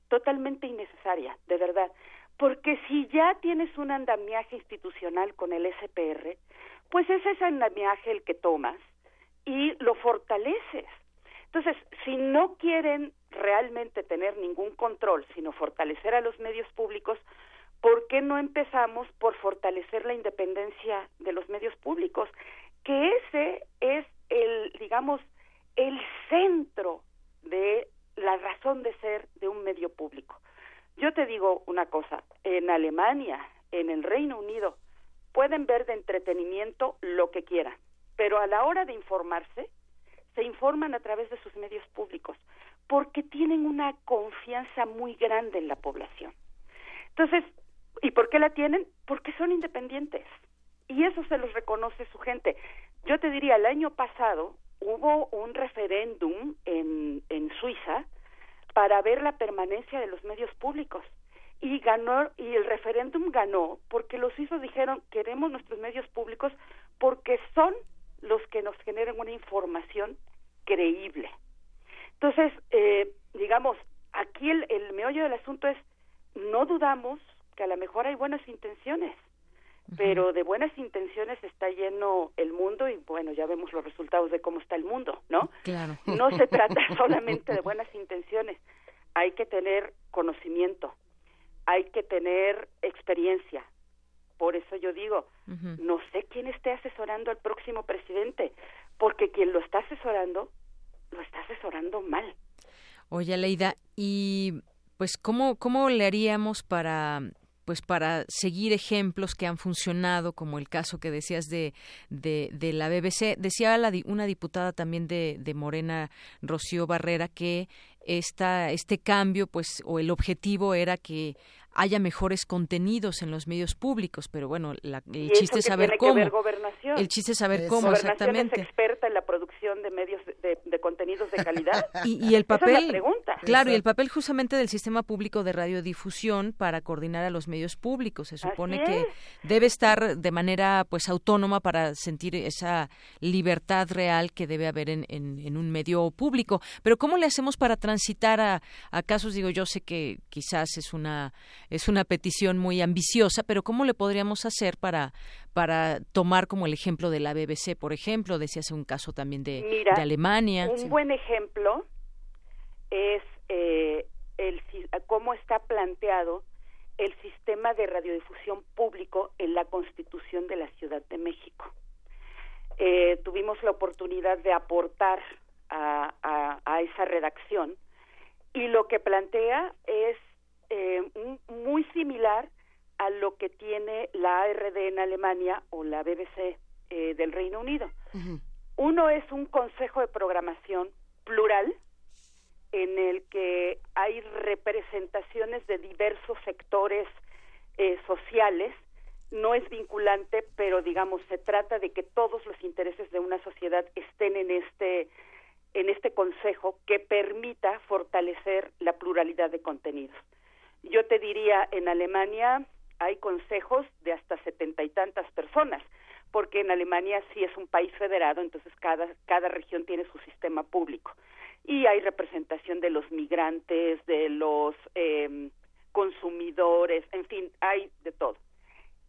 totalmente innecesaria, de verdad. Porque si ya tienes un andamiaje institucional con el SPR, pues es ese andamiaje el que tomas y lo fortaleces. Entonces, si no quieren realmente tener ningún control, sino fortalecer a los medios públicos, ¿por qué no empezamos por fortalecer la independencia de los medios públicos? Que ese es el, digamos, el centro de la razón de ser de un medio público. Yo te digo una cosa, en Alemania, en el Reino Unido, pueden ver de entretenimiento lo que quieran, pero a la hora de informarse, se informan a través de sus medios públicos, porque tienen una confianza muy grande en la población. Entonces, ¿y por qué la tienen? Porque son independientes. Y eso se los reconoce su gente. Yo te diría, el año pasado hubo un referéndum en, en Suiza para ver la permanencia de los medios públicos. Y ganó, y el referéndum ganó porque los suizos dijeron queremos nuestros medios públicos porque son los que nos generan una información creíble. Entonces, eh, digamos, aquí el, el meollo del asunto es, no dudamos que a lo mejor hay buenas intenciones, pero de buenas intenciones está lleno el mundo y bueno, ya vemos los resultados de cómo está el mundo, ¿no? Claro. No se trata solamente de buenas intenciones, hay que tener conocimiento, hay que tener experiencia. Por eso yo digo, no sé quién esté asesorando al próximo presidente, porque quien lo está asesorando, lo está asesorando mal. Oye, Leida, y pues cómo cómo le haríamos para pues para seguir ejemplos que han funcionado, como el caso que decías de, de, de la BBC. Decía la, una diputada también de, de Morena, Rocío Barrera, que esta, este cambio, pues, o el objetivo era que haya mejores contenidos en los medios públicos, pero bueno, la- ¿Y el chiste es saber cómo. El chiste es saber cómo exactamente. es experta en la producción de medios de, de- de contenidos de calidad. Y, y el Esa es papel, la pregunta. claro, y el papel justamente del sistema público de radiodifusión para coordinar a los medios públicos. Se supone que debe estar de manera pues autónoma para sentir esa libertad real que debe haber en, en- en un medio público. Pero ¿cómo le hacemos para transitar a, a casos? Digo, yo sé que quizás es una, es una petición muy ambiciosa, pero ¿cómo le podríamos hacer para, para tomar como el ejemplo de la BBC, por ejemplo? Decías un caso también de, Mira, de Alemania. Un buen ejemplo es eh, el, si- cómo está planteado el sistema de radiodifusión público en la Constitución de la Ciudad de México. Eh, tuvimos la oportunidad de aportar a, a- a esa redacción y lo que plantea es eh, muy similar a lo que tiene la ARD en Alemania o la BBC eh, del Reino Unido. Uno es un consejo de programación plural en el que hay representaciones de diversos sectores eh, sociales. No es vinculante, pero digamos se trata de que todos los intereses de una sociedad estén en este en este consejo que permita fortalecer la pluralidad de contenidos. Yo te diría, en Alemania hay consejos de hasta setenta y tantas personas, porque en Alemania sí es un país federado, entonces cada, cada región tiene su sistema público. Y hay representación de los migrantes, de los eh, consumidores, en fin, hay de todo.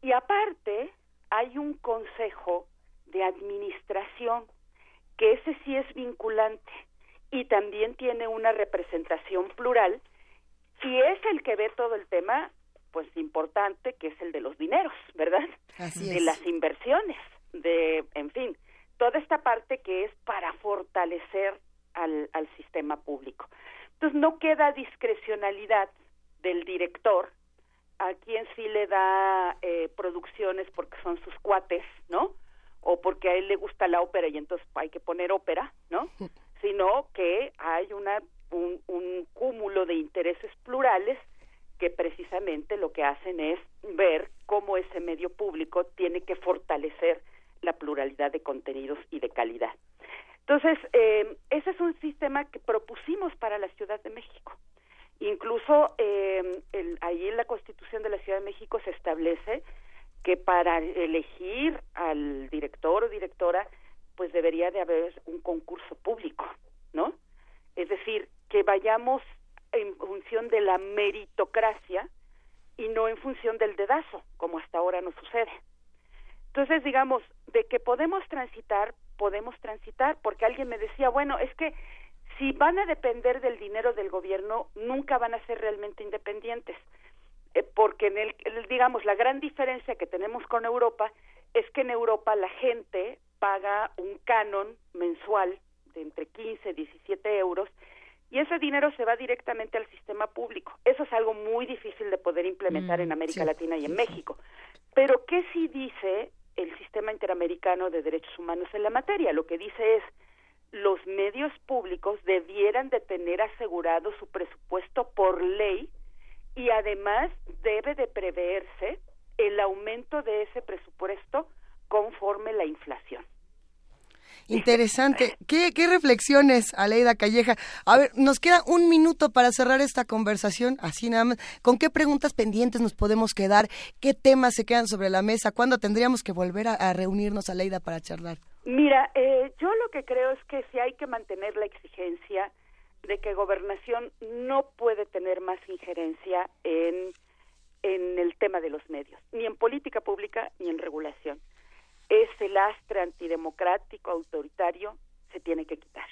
Y aparte, hay un consejo de administración, que ese sí es vinculante y también tiene una representación plural y es el que ve todo el tema pues importante que es el de los dineros, ¿verdad? Así de es. las inversiones, de, en fin, toda esta parte que es para fortalecer al, al sistema público. Entonces no queda discrecionalidad del director, a quien sí le da eh, producciones porque son sus cuates, ¿no? O porque a él le gusta la ópera y entonces hay que poner ópera, ¿no? Sino que hay una un, cúmulo de intereses plurales que precisamente lo que hacen es ver cómo ese medio público tiene que fortalecer la pluralidad de contenidos y de calidad. Entonces, eh, ese es un sistema que propusimos para la Ciudad de México. Incluso eh, el, ahí en la Constitución de la Ciudad de México se establece que para elegir al director o directora, pues debería de haber un concurso público, ¿no? Es decir, que vayamos en función de la meritocracia y no en función del dedazo, como hasta ahora nos sucede. Entonces, digamos, de que podemos transitar, podemos transitar, porque alguien me decía, bueno, es que si van a depender del dinero del gobierno, nunca van a ser realmente independientes, eh, porque en el, digamos, la gran diferencia que tenemos con Europa es que en Europa la gente paga un canon mensual de entre 15 y 17 euros y ese dinero se va directamente al sistema público. Eso es algo muy difícil de poder implementar Mm, en América sí, Latina y en sí. México. Pero ¿qué sí dice el sistema interamericano de derechos humanos en la materia? Lo que dice es los medios públicos debieran de tener asegurado su presupuesto por ley y además debe de preverse el aumento de ese presupuesto conforme la inflación. Interesante. ¿Qué, qué reflexiones, Aleida Calleja? A ver, nos queda un minuto para cerrar esta conversación, así nada más. ¿Con qué preguntas pendientes nos podemos quedar? ¿Qué temas se quedan sobre la mesa? ¿Cuándo tendríamos que volver a, a reunirnos, Aleida, para charlar? Mira, eh, yo lo que creo es que sí hay que mantener la exigencia de que gobernación no puede tener más injerencia en, en el tema de los medios, ni en política pública ni en regulación. Ese lastre antidemocrático, autoritario, se tiene que quitar.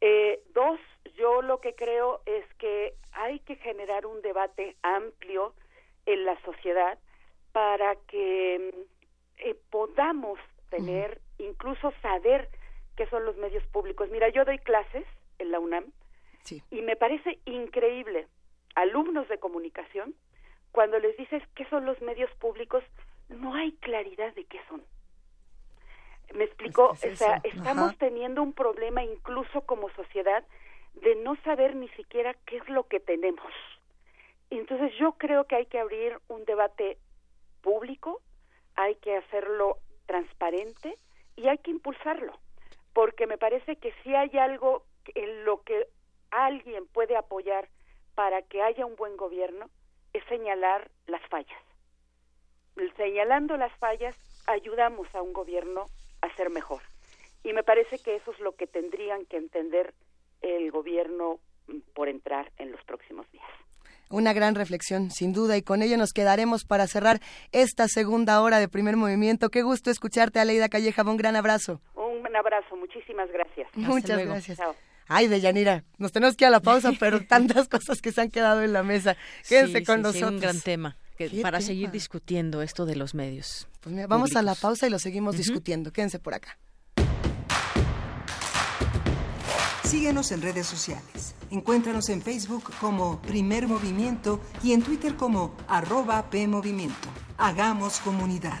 Eh, dos, yo lo que creo es que hay que generar un debate amplio en la sociedad para que mm, eh, podamos tener, incluso saber qué son los medios públicos. Mira, yo doy clases en la UNAM y me parece increíble, alumnos de comunicación, cuando les dices qué son los medios públicos, no hay claridad de qué son. Me Es es o sea, estamos Ajá. teniendo un problema incluso como sociedad de no saber ni siquiera qué es lo que tenemos. Entonces yo creo que hay que abrir un debate público, hay que hacerlo transparente y hay que impulsarlo, porque me parece que si hay algo en lo que alguien puede apoyar para que haya un buen gobierno, es señalar las fallas. Señalando las fallas, ayudamos a un gobierno a ser mejor. Y me parece que eso es lo que tendrían que entender el gobierno mm, por entrar en los próximos días. Una gran reflexión, sin duda, y con ello nos quedaremos para cerrar esta segunda hora de primer movimiento. Qué gusto escucharte, Aleida Calleja. Un gran abrazo. Un abrazo, muchísimas gracias. Muchas gracias. Chao. Ay, Deyanira, nos tenemos que ir a la pausa, pero tantas cosas que se han quedado en la mesa. Quédense Sí, con sí, sí, nosotros. un gran tema que- ¿Qué para tema? seguir discutiendo esto de los medios. Pues mira, vamos a la pausa y lo seguimos discutiendo. Quédense por acá. Síguenos en redes sociales. Encuéntranos en Facebook como Primer Movimiento y en Twitter como arroba PMovimiento. Hagamos comunidad.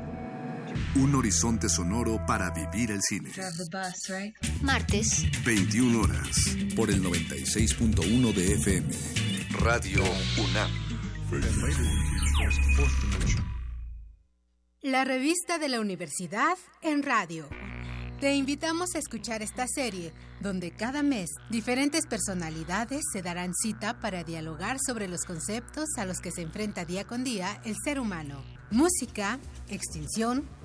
Un horizonte sonoro para vivir el cine. Martes. 21 horas. Por el 96.1 de FM. Radio UNAM. La revista de la universidad en radio. Te invitamos a escuchar esta serie, donde cada mes diferentes personalidades se darán cita para dialogar sobre los conceptos a los que se enfrenta día con día el ser humano. Música, extinción,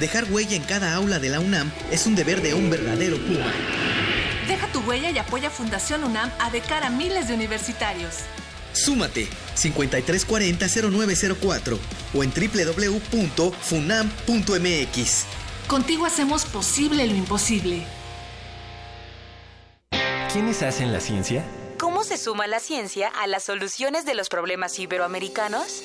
Dejar huella en cada aula de la UNAM es un deber de un verdadero Puma. Deja tu huella y apoya Fundación UNAM a de cara a miles de universitarios. Súmate 5340-0904 o en www.funam.mx. Contigo hacemos posible lo imposible. ¿Quiénes hacen la ciencia? ¿Cómo se suma la ciencia a las soluciones de los problemas iberoamericanos?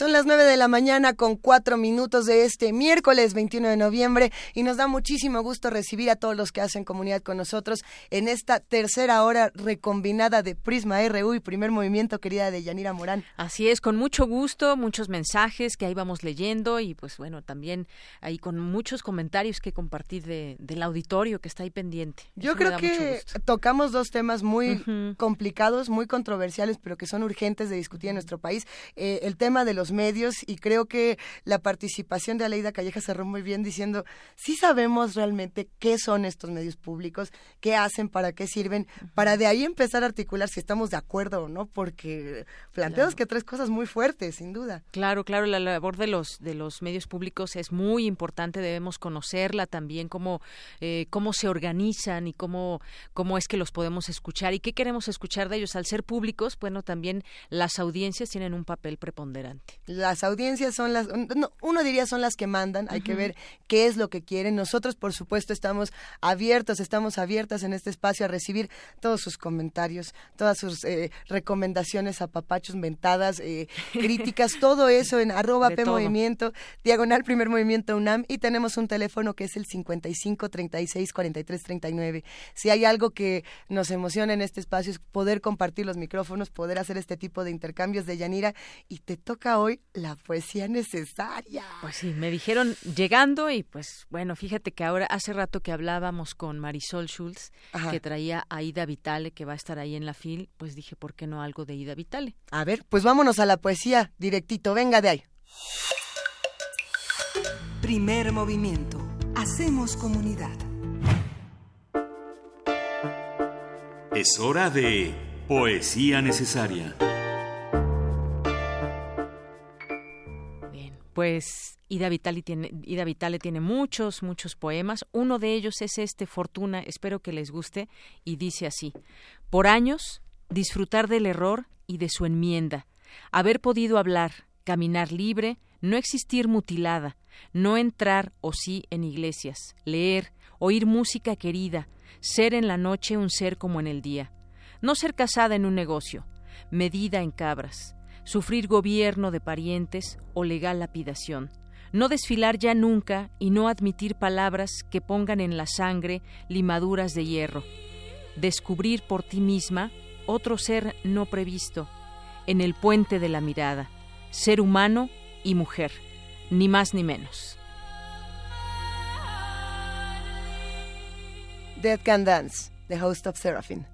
Son las 9 de la mañana con cuatro minutos de este miércoles 21 de noviembre y nos da muchísimo gusto recibir a todos los que hacen comunidad con nosotros en esta tercera hora recombinada de Prisma RU y primer movimiento, querida de Yanira Morán. Así es, con mucho gusto, muchos mensajes que ahí vamos leyendo y pues bueno, también ahí con muchos comentarios que compartir de, del auditorio que está ahí pendiente. Yo Eso creo que tocamos dos temas muy complicados, muy controversiales, pero que son urgentes de discutir en nuestro país. Eh, el tema de los medios y creo que la participación de Aleida Calleja cerró muy bien diciendo, sí sabemos realmente qué son estos medios públicos, qué hacen, para qué sirven, para de ahí empezar a articular si estamos de acuerdo o no, porque planteas que tres cosas muy fuertes, sin duda. Claro, claro, la labor de los de los medios públicos es muy importante, debemos conocerla también, cómo eh, cómo se organizan y cómo cómo es que los podemos escuchar y qué queremos escuchar de ellos. Al ser públicos, bueno, también las audiencias tienen un papel preponderante. Las audiencias son las, no, uno diría son las que mandan, hay que ver qué es lo que quieren. Nosotros, por supuesto, estamos abiertos, estamos abiertas en este espacio a recibir todos sus comentarios, todas sus eh, recomendaciones a papachos mentadas, eh, críticas, todo eso en arroba P todo. Movimiento, diagonal primer movimiento UNAM y tenemos un teléfono que es el 55 36 43 39. Si hay algo que nos emociona en este espacio es poder compartir los micrófonos, poder hacer este tipo de intercambios de Yanira y te toca hoy la poesía necesaria. Pues sí, me dijeron llegando y pues bueno, fíjate que ahora hace rato que hablábamos con Marisol Schultz, Ajá. que traía a Ida Vitale, que va a estar ahí en la FIL, pues dije, ¿por qué no algo de Ida Vitale? A ver, pues vámonos a la poesía directito, venga de ahí. Primer movimiento. Hacemos comunidad. Es hora de poesía necesaria. Pues Ida Vitale tiene, tiene muchos, muchos poemas. Uno de ellos es este, Fortuna, espero que les guste, y dice así. Por años, disfrutar del error y de su enmienda, haber podido hablar, caminar libre, no existir mutilada, no entrar o sí en iglesias, leer, oír música querida, ser en la noche un ser como en el día, no ser casada en un negocio, medida en cabras, sufrir gobierno de parientes o legal lapidación, no desfilar ya nunca y no admitir palabras que pongan en la sangre limaduras de hierro, descubrir por ti misma otro ser no previsto, en el puente de la mirada, ser humano y mujer, ni más ni menos. Dead Can Dance, The Host of Seraphim.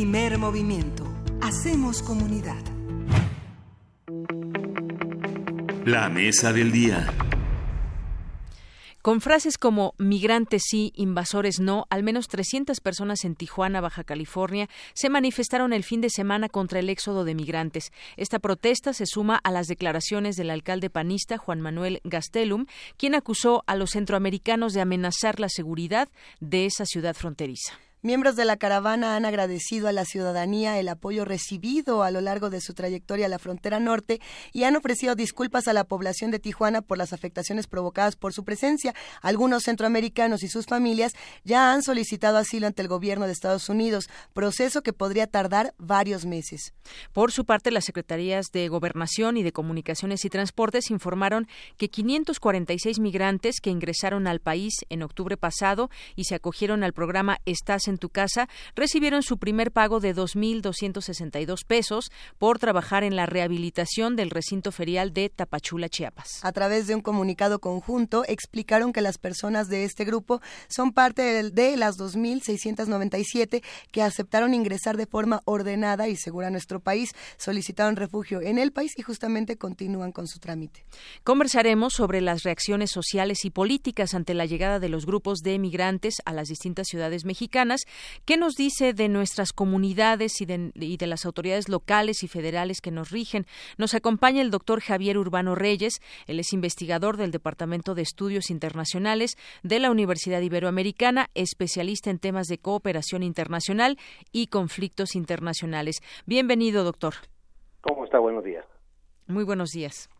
Primer movimiento. Hacemos comunidad. La mesa del día. Con frases como migrantes sí, invasores no, al menos 300 personas en Tijuana, Baja California, se manifestaron el fin de semana contra el éxodo de migrantes. Esta protesta se suma a las declaraciones del alcalde panista Juan Manuel Gastelum, quien acusó a los centroamericanos de amenazar la seguridad de esa ciudad fronteriza. Miembros de la caravana han agradecido a la ciudadanía el apoyo recibido a lo largo de su trayectoria a la frontera norte y han ofrecido disculpas a la población de Tijuana por las afectaciones provocadas por su presencia. Algunos centroamericanos y sus familias ya han solicitado asilo ante el gobierno de Estados Unidos, proceso que podría tardar varios meses. Por su parte, las secretarías de Gobernación y de Comunicaciones y Transportes informaron que 546 migrantes que ingresaron al país en octubre pasado y se acogieron al programa Estás en tu casa recibieron su primer pago de 2.262 pesos por trabajar en la rehabilitación del recinto ferial de Tapachula, Chiapas. A través de un comunicado conjunto, explicaron que las personas de este grupo son parte de, de las 2.697 que aceptaron ingresar de forma ordenada y segura a nuestro país, solicitaron refugio en el país y justamente continúan con su trámite. Conversaremos sobre las reacciones sociales y políticas ante la llegada de los grupos de migrantes a las distintas ciudades mexicanas ¿Qué nos dice de nuestras comunidades y de, y de, las autoridades locales y federales que nos rigen? Nos acompaña el doctor Javier Urbano Reyes. Él es investigador del Departamento de Estudios Internacionales de la Universidad Iberoamericana, especialista en temas de cooperación internacional y conflictos internacionales. Bienvenido, doctor. ¿Cómo está? Buenos días. Muy buenos días.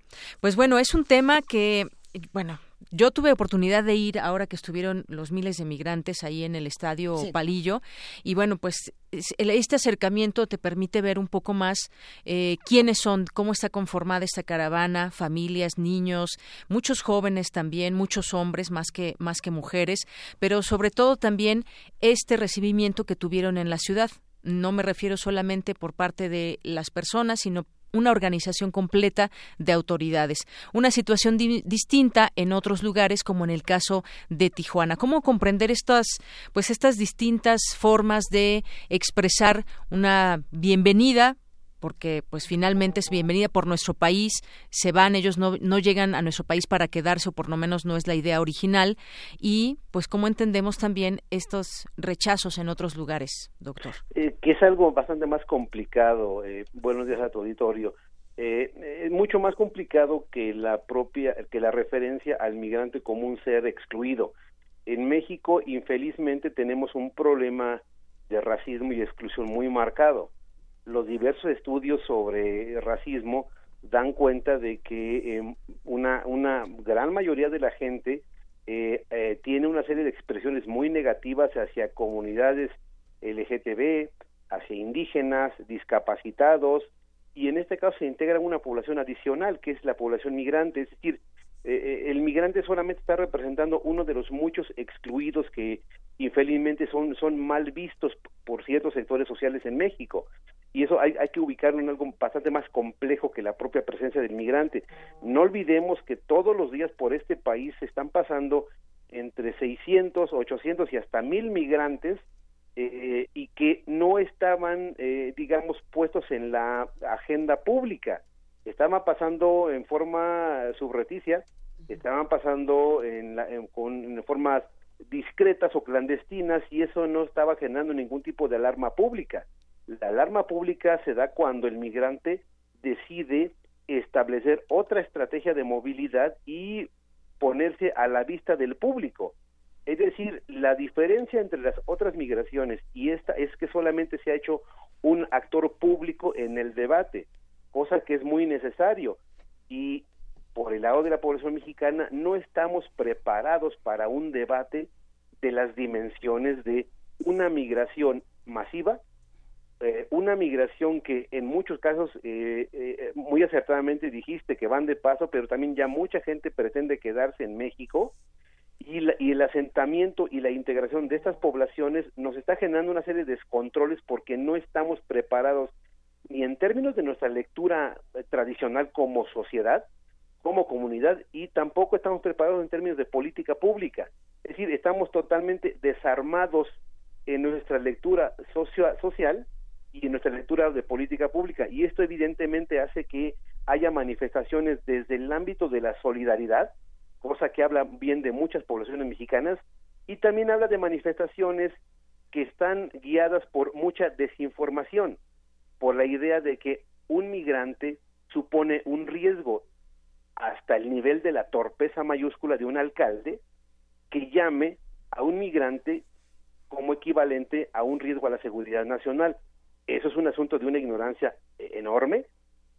Pues bueno, es un tema que, bueno, yo tuve oportunidad de ir ahora que estuvieron los miles de migrantes ahí en el estadio sí. Palillo y bueno, pues este acercamiento te permite ver un poco más eh, quiénes son, cómo está conformada esta caravana, familias, niños, muchos jóvenes también, muchos hombres más que más que mujeres, pero sobre todo también este recibimiento que tuvieron en la ciudad. No me refiero solamente por parte de las personas, sino una organización completa de autoridades. Una situación di distinta en otros lugares, como en el caso de Tijuana. ¿Cómo comprender estas, pues estas distintas formas de expresar una bienvenida? Porque pues finalmente es bienvenida por nuestro país, se van, ellos no, no llegan a nuestro país para quedarse o por lo menos no es la idea original y pues cómo entendemos también estos rechazos en otros lugares, doctor. Eh, que es algo bastante más complicado, eh, buenos días a tu auditorio, eh, es mucho más complicado que la propia, que la referencia al migrante como un ser excluido. En México, infelizmente, tenemos un problema de racismo y exclusión muy marcado los diversos estudios sobre racismo dan cuenta de que eh, una, una gran mayoría de la gente eh, eh, tiene una serie de expresiones muy negativas hacia comunidades LGTB, hacia indígenas, discapacitados, y en este caso se integra una población adicional, que es la población migrante, es decir, eh, el migrante solamente está representando uno de los muchos excluidos que infelizmente son, son mal vistos por ciertos sectores sociales en México y eso hay, hay que ubicarlo en algo bastante más complejo que la propia presencia del migrante. No olvidemos que todos los días por este país se están pasando entre 600, 800 y hasta 1000 migrantes eh, y que no estaban, eh, digamos, puestos en la agenda pública. Estaban pasando en forma subreticia, estaban pasando en, la, en, con, en formas discretas o clandestinas y eso no estaba generando ningún tipo de alarma pública. La alarma pública se da cuando el migrante decide establecer otra estrategia de movilidad y ponerse a la vista del público. Es decir, la diferencia entre las otras migraciones y esta es que solamente se ha hecho un actor público en el debate, cosa que es muy necesario. Y por el lado de la población mexicana no estamos preparados para un debate de las dimensiones de una migración masiva eh, una migración que en muchos casos, eh, eh, muy acertadamente dijiste que van de paso, pero también ya mucha gente pretende quedarse en México y, la, y el asentamiento y la integración de estas poblaciones nos está generando una serie de descontroles porque no estamos preparados ni en términos de nuestra lectura eh, tradicional como sociedad, como comunidad, y tampoco estamos preparados en términos de política pública. Es decir, estamos totalmente desarmados en nuestra lectura socio social y en nuestra lectura de política pública. Y esto evidentemente hace que haya manifestaciones desde el ámbito de la solidaridad, cosa que habla bien de muchas poblaciones mexicanas, y también habla de manifestaciones que están guiadas por mucha desinformación, por la idea de que un migrante supone un riesgo hasta el nivel de la torpeza mayúscula de un alcalde que llame a un migrante como equivalente a un riesgo a la seguridad nacional. Eso es un asunto de una ignorancia eh, enorme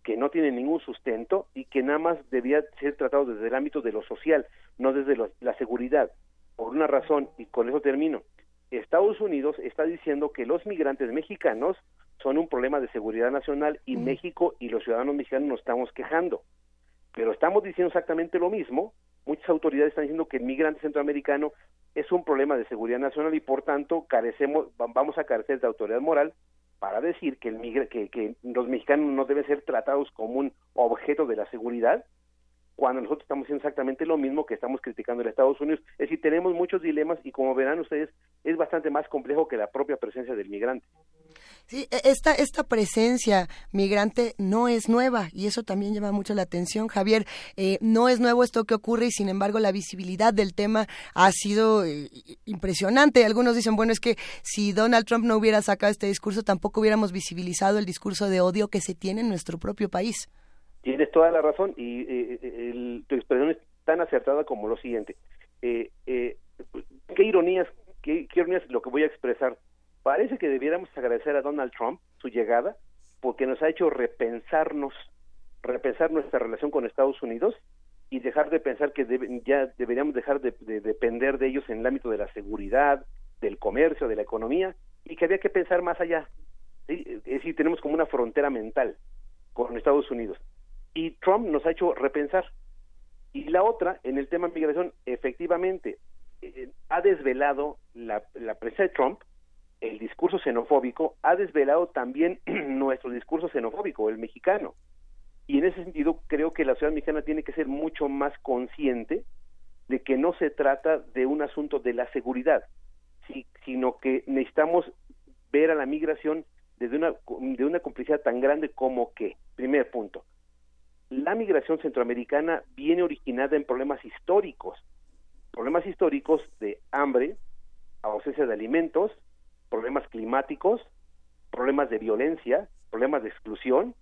que no tiene ningún sustento y que nada más debía ser tratado desde el ámbito de lo social, no desde lo- la seguridad. Por una razón, y con eso termino, Estados Unidos está diciendo que los migrantes mexicanos son un problema de seguridad nacional y México y los ciudadanos mexicanos nos estamos quejando. Pero estamos diciendo exactamente lo mismo. Muchas autoridades están diciendo que el migrante centroamericano es un problema de seguridad nacional y por tanto carecemos, va- vamos a carecer de autoridad moral para decir que, el que los mexicanos no deben ser tratados como un objeto de la seguridad cuando nosotros estamos haciendo exactamente lo mismo que estamos criticando en Estados Unidos. Es decir, tenemos muchos dilemas y como verán ustedes, es bastante más complejo que la propia presencia del migrante. Sí, e- esta, esta presencia migrante no es nueva y eso también llama mucho la atención, Javier. Eh, no es nuevo esto que ocurre y sin embargo la visibilidad del tema ha sido eh, impresionante. Algunos dicen, bueno, es que si Donald Trump no hubiera sacado este discurso, tampoco hubiéramos visibilizado el discurso de odio que se tiene en nuestro propio país. Tienes toda la razón y eh, eh, el- tu expresión es tan acertada como lo siguiente. Eh, qué ironías, qué, qué ironías lo que voy a expresar. Parece que debiéramos agradecer a Donald Trump su llegada porque nos ha hecho repensarnos, repensar nuestra relación con Estados Unidos y dejar de pensar que debe- ya deberíamos dejar de, de depender de ellos en el ámbito de la seguridad, del comercio, de la economía y que había que pensar más allá. ¿sí? Es decir, tenemos como una frontera mental con Estados Unidos y Trump nos ha hecho repensar. Y la otra, en el tema migración, efectivamente, eh, ha desvelado la, la prensa de Trump, el discurso xenofóbico, ha desvelado también nuestro discurso xenofóbico, el mexicano. Y en ese sentido, creo que la ciudad mexicana tiene que ser mucho más consciente de que no se trata de un asunto de la seguridad, si- sino que necesitamos ver a la migración desde una, de una complicidad tan grande como que, primer punto, la migración centroamericana viene originada en problemas históricos, problemas históricos de hambre, ausencia de alimentos, problemas climáticos, problemas de violencia, problemas de exclusión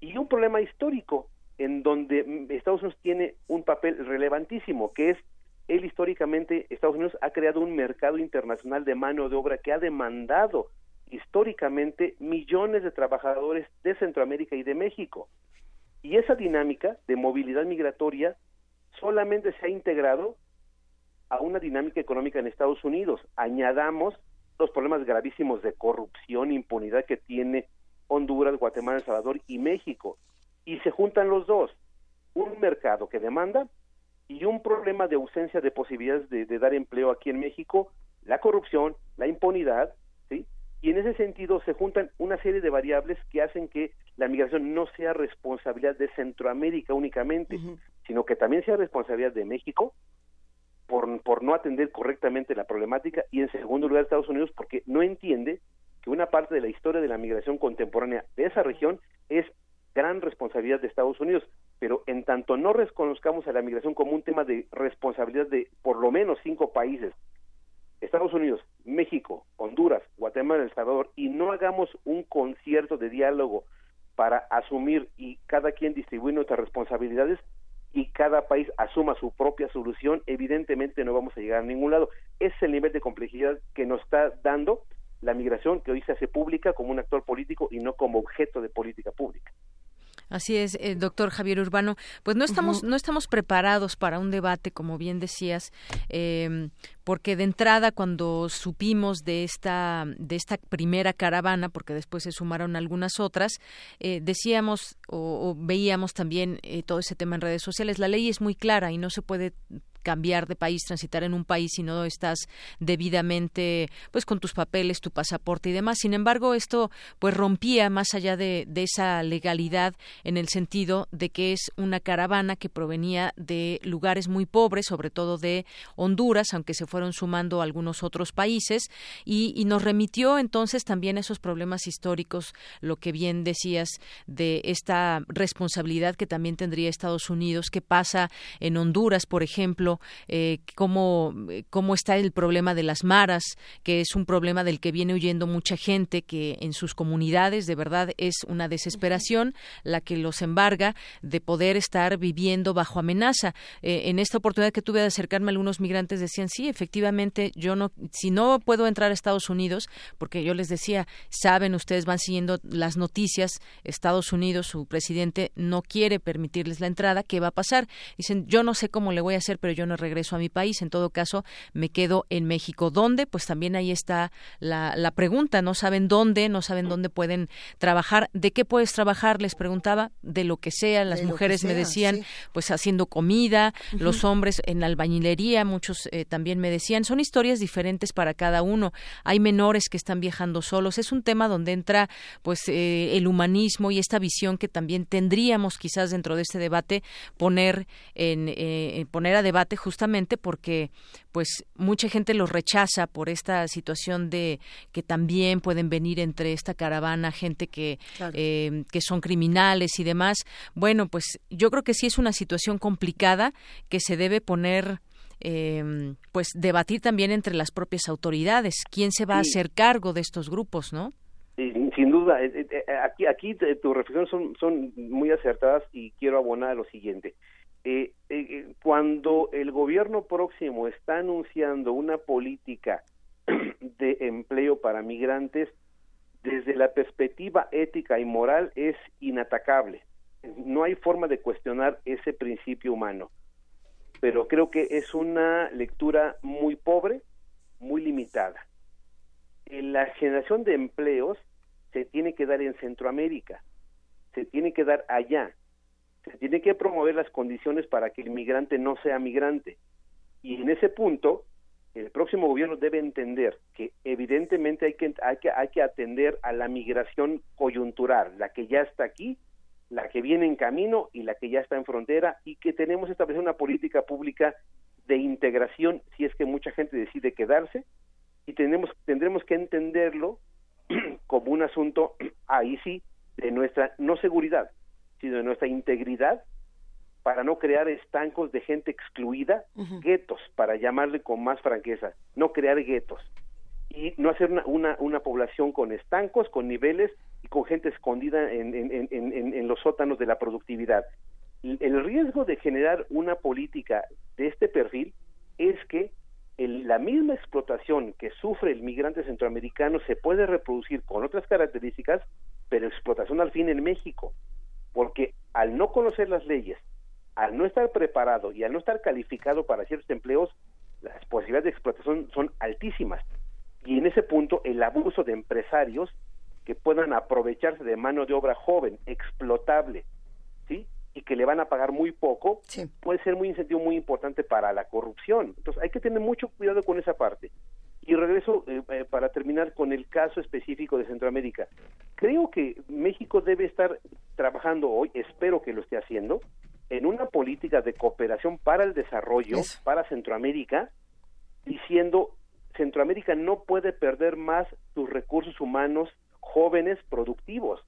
y un problema histórico en donde mm, Estados Unidos tiene un papel relevantísimo, que es él históricamente, Estados Unidos ha creado un mercado internacional de mano de obra que ha demandado históricamente millones de trabajadores de Centroamérica y de México. Y esa dinámica de movilidad migratoria solamente se ha integrado a una dinámica económica en Estados Unidos. Añadamos los problemas gravísimos de corrupción, impunidad que tiene Honduras, Guatemala, El Salvador y México. Y se juntan los dos. Un mercado que demanda y un problema de ausencia de posibilidades de, de dar empleo aquí en México, la corrupción, la impunidad, ¿sí? Y en ese sentido se juntan una serie de variables que hacen que la migración no sea responsabilidad de Centroamérica únicamente, sino que también sea responsabilidad de México por, por no atender correctamente la problemática y en segundo lugar Estados Unidos porque no entiende que una parte de la historia de la migración contemporánea de esa región es gran responsabilidad de Estados Unidos, pero en tanto no reconozcamos a la migración como un tema de responsabilidad de por lo menos cinco países, Estados Unidos, México, Honduras, Guatemala, El Salvador, y no hagamos un concierto de diálogo para asumir y cada quien distribuir nuestras responsabilidades y cada país asuma su propia solución, evidentemente no vamos a llegar a ningún lado. Es el nivel de complejidad que nos está dando la migración que hoy se hace pública como un actor político y no como objeto de política pública. Así es, eh, doctor Javier Urbano. Pues no estamos, no estamos preparados para un debate, como bien decías, eh, porque de entrada cuando supimos de esta, de esta primera caravana, porque después se sumaron algunas otras, eh, decíamos o, o veíamos también eh, todo ese tema en redes sociales. La ley es muy clara y no se puede cambiar de país, transitar en un país si no estás debidamente pues con tus papeles, tu pasaporte y demás. Sin embargo, esto pues rompía más allá de, de esa legalidad en el sentido de que es una caravana que provenía de lugares muy pobres, sobre todo de Honduras, aunque se fueron sumando algunos otros países y, y nos remitió entonces también esos problemas históricos, lo que bien decías de esta responsabilidad que también tendría Estados Unidos, qué pasa en Honduras, por ejemplo, eh, cómo, cómo está el problema de las maras, que es un problema del que viene huyendo mucha gente, que en sus comunidades de verdad es una desesperación la que los embarga de poder estar viviendo bajo amenaza. Eh, en esta oportunidad que tuve de acercarme algunos migrantes decían, sí, efectivamente, yo no, si no puedo entrar a Estados Unidos, porque yo les decía, saben, ustedes van siguiendo las noticias, Estados Unidos, su presidente no quiere permitirles la entrada, ¿qué va a pasar? Dicen, yo no sé cómo le voy a hacer, pero yo no regreso a mi país, en todo caso, me quedo en México. ¿Dónde? Pues también ahí está la, la pregunta, no saben dónde, no saben dónde pueden trabajar. ¿De qué puedes trabajar? Les preguntaba, de lo que sea. Las De mujeres me decían, sí. pues haciendo comida, los hombres en la albañilería, muchos eh, también me decían, son historias diferentes para cada uno. Hay menores que están viajando solos. Es un tema donde entra pues eh, el humanismo y esta visión que también tendríamos quizás dentro de este debate poner en eh, poner a debate justamente porque pues mucha gente los rechaza por esta situación de que también pueden venir entre esta caravana gente que Claro. eh, que son criminales y demás. Bueno, pues yo creo que sí es una situación complicada que se debe poner eh, pues debatir también entre las propias autoridades. ¿Quién se va a hacer cargo de estos grupos, no? Sin duda, eh, eh, eh, aquí, aquí tus reflexiones son, son muy acertadas y quiero abonar a lo siguiente. Eh, eh, cuando el gobierno próximo está anunciando una política de empleo para migrantes, desde la perspectiva ética y moral es inatacable. No hay forma de cuestionar ese principio humano. Pero creo que es una lectura muy pobre, muy limitada. La generación de empleos se tiene que dar en Centroamérica, se tiene que dar allá, se tiene que promover las condiciones para que el migrante no sea migrante. Y en ese punto, el próximo gobierno debe entender que evidentemente hay que, hay que, hay que atender a la migración coyuntural, la que ya está aquí, la que viene en camino y la que ya está en frontera, y que tenemos que establecer una política pública de integración si es que mucha gente decide quedarse, y tenemos, tendremos que entenderlo como un asunto, ahí sí, de nuestra no seguridad, sino de nuestra integridad para no crear estancos de gente excluida, guetos, para llamarle con más franqueza, no crear guetos y no hacer una, una, una población con estancos, con niveles y con gente escondida en, en, en, en, en los sótanos de la productividad. El el riesgo de generar una política de este perfil es que el- la misma explotación que sufre el migrante centroamericano se puede reproducir con otras características, pero explotación al fin en México, porque al no conocer las leyes, al no estar preparado y al no estar calificado para ciertos empleos, las posibilidades de explotación son altísimas. Y en ese punto el abuso de empresarios que puedan aprovecharse de mano de obra joven, explotable, ¿sí? Y que le van a pagar muy poco, puede ser muy incentivo muy importante para la corrupción. Entonces hay que tener mucho cuidado con esa parte. Y regreso eh, eh, para terminar con el caso específico de Centroamérica. Creo que México debe estar trabajando hoy, espero que lo esté haciendo, en una política de cooperación para el desarrollo para Centroamérica, diciendo Centroamérica no puede perder más sus recursos humanos jóvenes productivos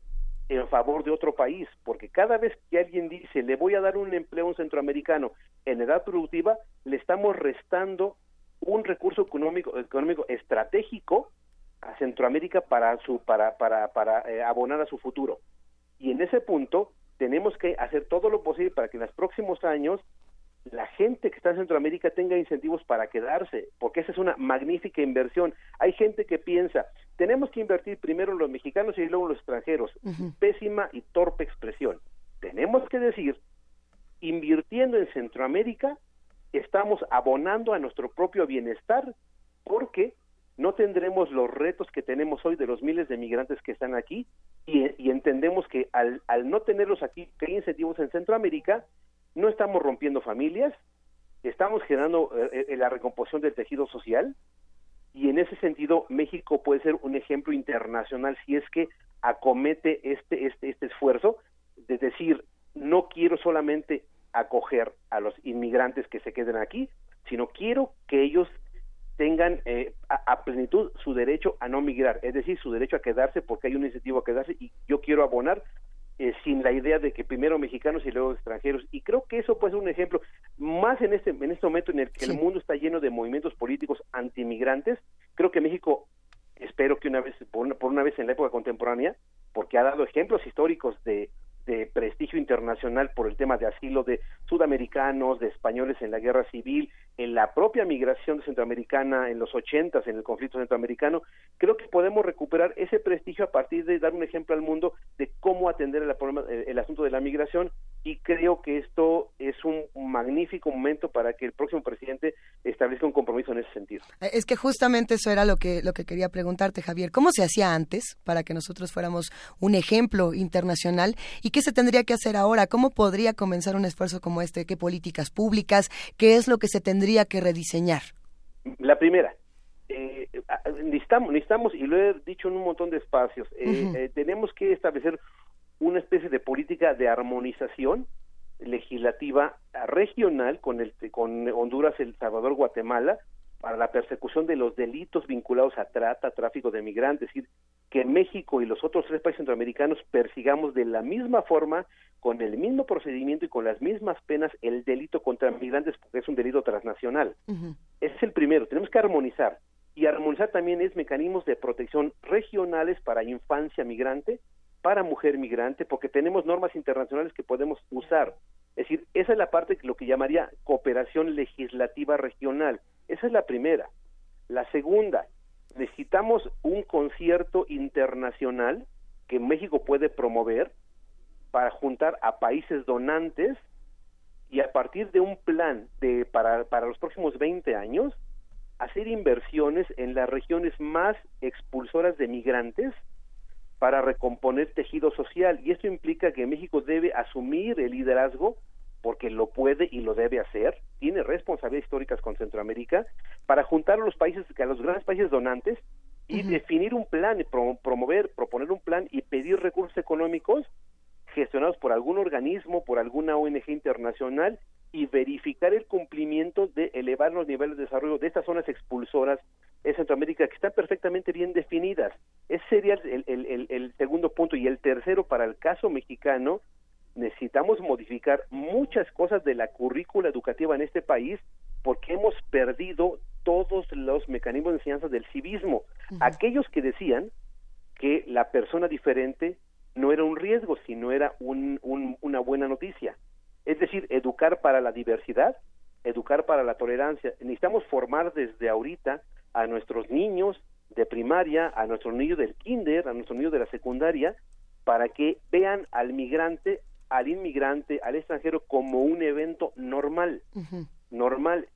en favor de otro país, porque cada vez que alguien dice le voy a dar un empleo a un centroamericano en edad productiva, le estamos restando un recurso económico, económico estratégico a Centroamérica para su para para para eh, abonar a su futuro. Y en ese punto tenemos que hacer todo lo posible para que en los próximos años la gente que está en Centroamérica tenga incentivos para quedarse, porque esa es una magnífica inversión. Hay gente que piensa, tenemos que invertir primero los mexicanos y luego los extranjeros. Pésima y torpe expresión. Tenemos que decir, invirtiendo en Centroamérica, estamos abonando a nuestro propio bienestar, porque no tendremos los retos que tenemos hoy de los miles de migrantes que están aquí y, entendemos que al, al no tenerlos aquí, que hay incentivos en Centroamérica, no estamos rompiendo familias, estamos generando eh, eh, la recomposición del tejido social y en ese sentido México puede ser un ejemplo internacional si es que acomete este este este esfuerzo de decir no quiero solamente acoger a los inmigrantes que se queden aquí, sino quiero que ellos tengan eh, a, a plenitud su derecho a no migrar, es decir, su derecho a quedarse porque hay un incentivo a quedarse y yo quiero abonar eh, sin la idea de que primero mexicanos y luego extranjeros. Y creo que eso puede ser un ejemplo, más en este, en este momento en el que el mundo está lleno de movimientos políticos antimigrantes, creo que México, espero que una vez, por una, por una vez en la época contemporánea, porque ha dado ejemplos históricos de, de prestigio internacional por el tema de asilo de sudamericanos, de españoles en la guerra civil, en la propia migración centroamericana en los ochentas, en el conflicto centroamericano, creo que podemos recuperar ese prestigio a partir de dar un ejemplo al mundo de cómo atender el, problema, el, el asunto de la migración y creo que esto es un magnífico momento para que el próximo presidente establezca un compromiso en ese sentido. Eh, Es que justamente eso era lo que lo que quería preguntarte, Javier. ¿Cómo se hacía antes para que nosotros fuéramos un ejemplo internacional y qué se tendría que hacer ahora? ¿Cómo podría comenzar un esfuerzo como este? ¿Qué políticas públicas? ¿Qué es lo que se tendría que rediseñar? La primera, eh, necesitamos, necesitamos, y lo he dicho en un montón de espacios, eh, eh, tenemos que establecer una especie de política de armonización legislativa regional con, el, con Honduras, El Salvador, Guatemala, para la persecución de los delitos vinculados a trata, tráfico de migrantes, es decir, que México y los otros tres países centroamericanos persigamos de la misma forma, con el mismo procedimiento y con las mismas penas el delito contra migrantes, porque es un delito transnacional. Ese es el primero, tenemos que armonizar. Y armonizar también es mecanismos de protección regionales para infancia migrante, para mujer migrante, porque tenemos normas internacionales que podemos usar. Es decir, esa es la parte que lo que llamaría cooperación legislativa regional. Esa es la primera. La segunda, necesitamos un concierto internacional que México puede promover para juntar a países donantes y a partir de un plan de para, para los próximos 20 años hacer inversiones en las regiones más expulsoras de migrantes para recomponer tejido social y esto implica que México debe asumir el liderazgo porque lo puede y lo debe hacer, tiene responsabilidades históricas con Centroamérica para juntar a los países, a los grandes países donantes y definir un plan, promover, proponer un plan y pedir recursos económicos gestionados por algún organismo, por alguna ONG internacional y verificar el cumplimiento de elevar los niveles de desarrollo de estas zonas expulsoras en Centroamérica que están perfectamente bien definidas. Ese sería el, el- el- el segundo punto. Y el tercero, para el caso mexicano, necesitamos modificar muchas cosas de la currícula educativa en este país porque hemos perdido todos los mecanismos de enseñanza del civismo. Aquellos que decían que la persona diferente no era un riesgo, sino era un- un- una buena noticia. Es decir, educar para la diversidad, educar para la tolerancia. Necesitamos formar desde ahorita a nuestros niños de primaria, a nuestros niños del kinder, a nuestros niños de la secundaria, para que vean al migrante, al inmigrante, al extranjero como un evento normal, normal,